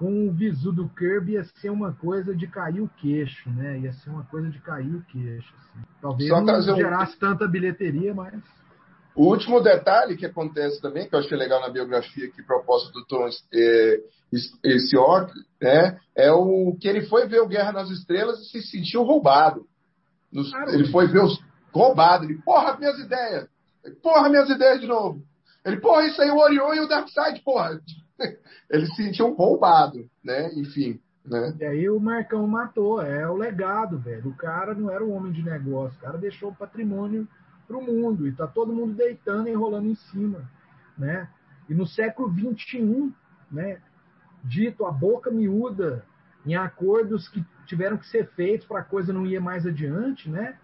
com o visu do Kirby ia ser uma coisa de cair o queixo, né? Ia ser uma coisa de cair o queixo. Assim. Talvez Só não gerasse um... tanta bilheteria, mas. O último detalhe que acontece também, que eu achei legal na biografia aqui, proposta do Tom é, esse York, né, é o que ele foi ver o Guerra nas Estrelas e se sentiu roubado. Nos, ele foi ver os, roubado. Ele, porra, minhas ideias. Porra, minhas ideias de novo. Ele, porra, isso aí é o Orion e o Darkseid, porra. Ele se sentiu roubado, né? Enfim. Né? E aí o Marcão matou, é o legado, velho. O cara não era um homem de negócio, o cara deixou o patrimônio pro mundo e tá todo mundo deitando e enrolando em cima, né? E no século XXI, né, dito a boca miúda em acordos que tiveram que ser feitos para a coisa não ir mais adiante, né?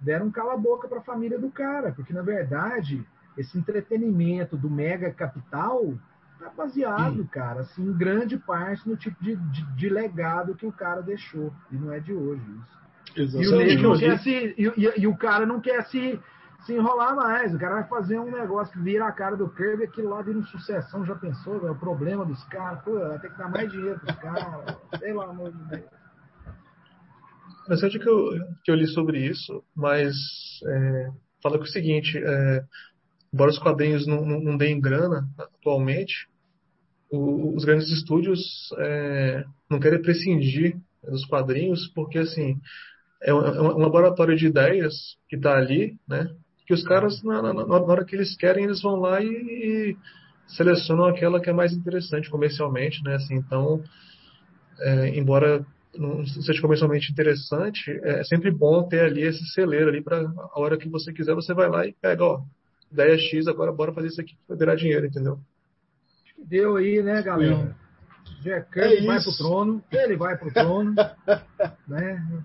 Deram cala-boca para a família do cara, porque na verdade esse entretenimento do mega capital tá baseado, cara, assim, em grande parte no tipo de, de, de, legado que o cara deixou. E não é de hoje isso. Exatamente. E o, não quer se, e, e, e, o cara não quer se, se enrolar mais. O cara vai fazer um negócio que vira a cara do Kirby, aquilo lá vira uma sucessão, já pensou? É o problema dos caras. Pô, vai ter que dar mais dinheiro pros caras. Pelo amor de Deus. Interessante que eu, que eu li sobre isso, mas é, fala que é o seguinte, é, embora os quadrinhos não, não, não deem grana atualmente, o, os grandes estúdios é, não querem prescindir dos quadrinhos, porque assim é um, é um laboratório de ideias que está ali, né? Que os caras na, na, na, hora que eles querem eles vão lá e, e, selecionam aquela que é mais interessante comercialmente, né? Assim, então, é, embora não seja comercialmente interessante, é sempre bom ter ali esse celeiro ali para a hora que você quiser você vai lá e pega, ó, ideia X, agora bora fazer isso aqui para virar dinheiro, entendeu? Deu aí, né, galera? Jack Kirby é vai pro trono, ele vai pro trono, né?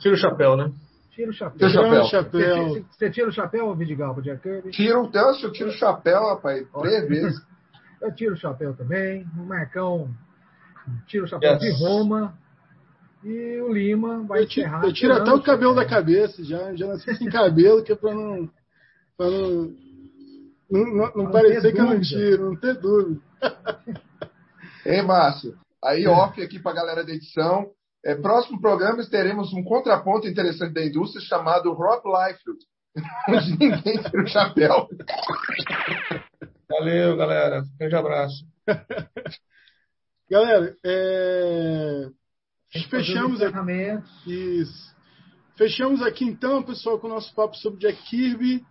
Tira o chapéu, né? Tira o chapéu. Tira o chapéu. Você, você tira o chapéu, Vidigal, pro Jack Kirby? Tira o Deus, eu tiro o chapéu, rapaz, três vezes. Eu tiro o chapéu também. O Marcão tira o chapéu yes. de Roma. E o Lima vai eu tiro, Eu tiro até o cabelo da cabeça, já, já nasci sem cabelo, que é pra não para não, não, não, não parecer que eu não tiro, não ter dúvida. Ei, Márcio, aí é. off aqui para a galera da edição. É, próximo programa teremos um contraponto interessante da indústria chamado Rob Liefeld, onde ninguém tira o chapéu. Valeu, galera. Grande abraço. Galera, é... fechamos aqui. Isso. Fechamos aqui então, pessoal, com o nosso papo sobre Jack Kirby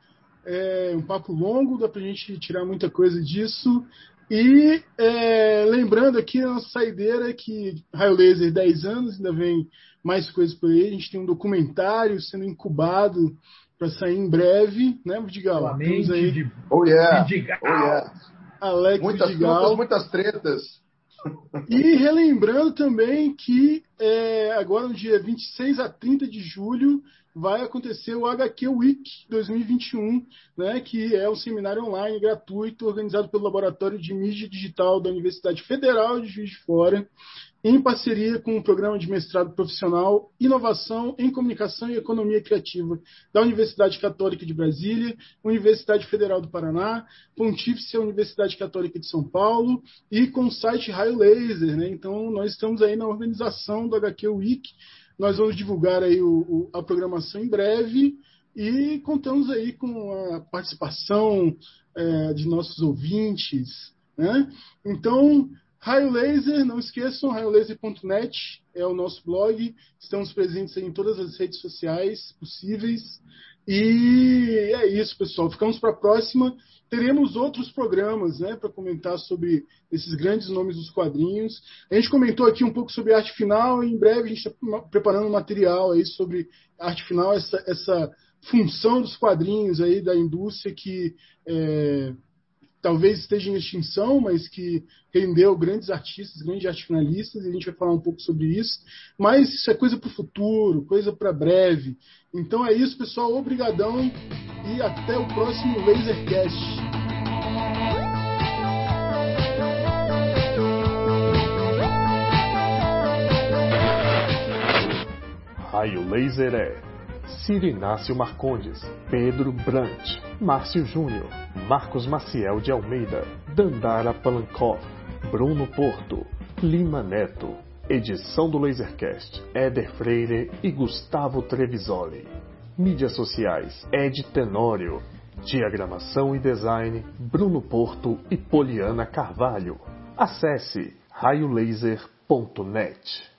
é um papo longo, dá para a gente tirar muita coisa disso. E é, lembrando aqui a nossa saideira que Raio Laser 10 anos, ainda vem mais coisas por aí. A gente tem um documentário sendo incubado para sair em breve, né, Vidigal? Temos aí. De... Oh yeah. Vidigal. Oh, yeah. Alex muitas Vidigal. muitas tretas. E relembrando também que é, agora no dia 26 a 30 de julho vai acontecer o HQ Week 2021, né, que é um seminário online gratuito organizado pelo Laboratório de Mídia Digital da Universidade Federal de Juiz de Fora, em parceria com o Programa de Mestrado Profissional Inovação em Comunicação e Economia Criativa da Universidade Católica de Brasília, Universidade Federal do Paraná, Pontífice Universidade Católica de São Paulo e com o site Raio Laser. Né? Então, nós estamos aí na organização do HQ Week, nós vamos divulgar aí o, o, a programação em breve e contamos aí com a participação é, de nossos ouvintes. Né? Então, Raio Laser, não esqueçam, raiolaser.net é o nosso blog. Estamos presentes em todas as redes sociais possíveis. E é isso, pessoal. Ficamos para a próxima teremos outros programas né, para comentar sobre esses grandes nomes dos quadrinhos. A gente comentou aqui um pouco sobre arte final e em breve a gente está preparando material aí sobre arte final, essa, essa função dos quadrinhos aí da indústria que é, talvez esteja em extinção, mas que rendeu grandes artistas, grandes arte finalistas, e a gente vai falar um pouco sobre isso. Mas isso é coisa para o futuro, coisa para breve. Então é isso, pessoal. Obrigadão e até o próximo Lasercast. Raio Laser é Cirinácio Marcondes, Pedro Brant, Márcio Júnior, Marcos Maciel de Almeida, Dandara Palankov, Bruno Porto, Lima Neto. Edição do Lasercast, Éder Freire e Gustavo Trevisoli. Mídias sociais, Ed Tenório. Diagramação e design, Bruno Porto e Poliana Carvalho. Acesse raiolaser.net.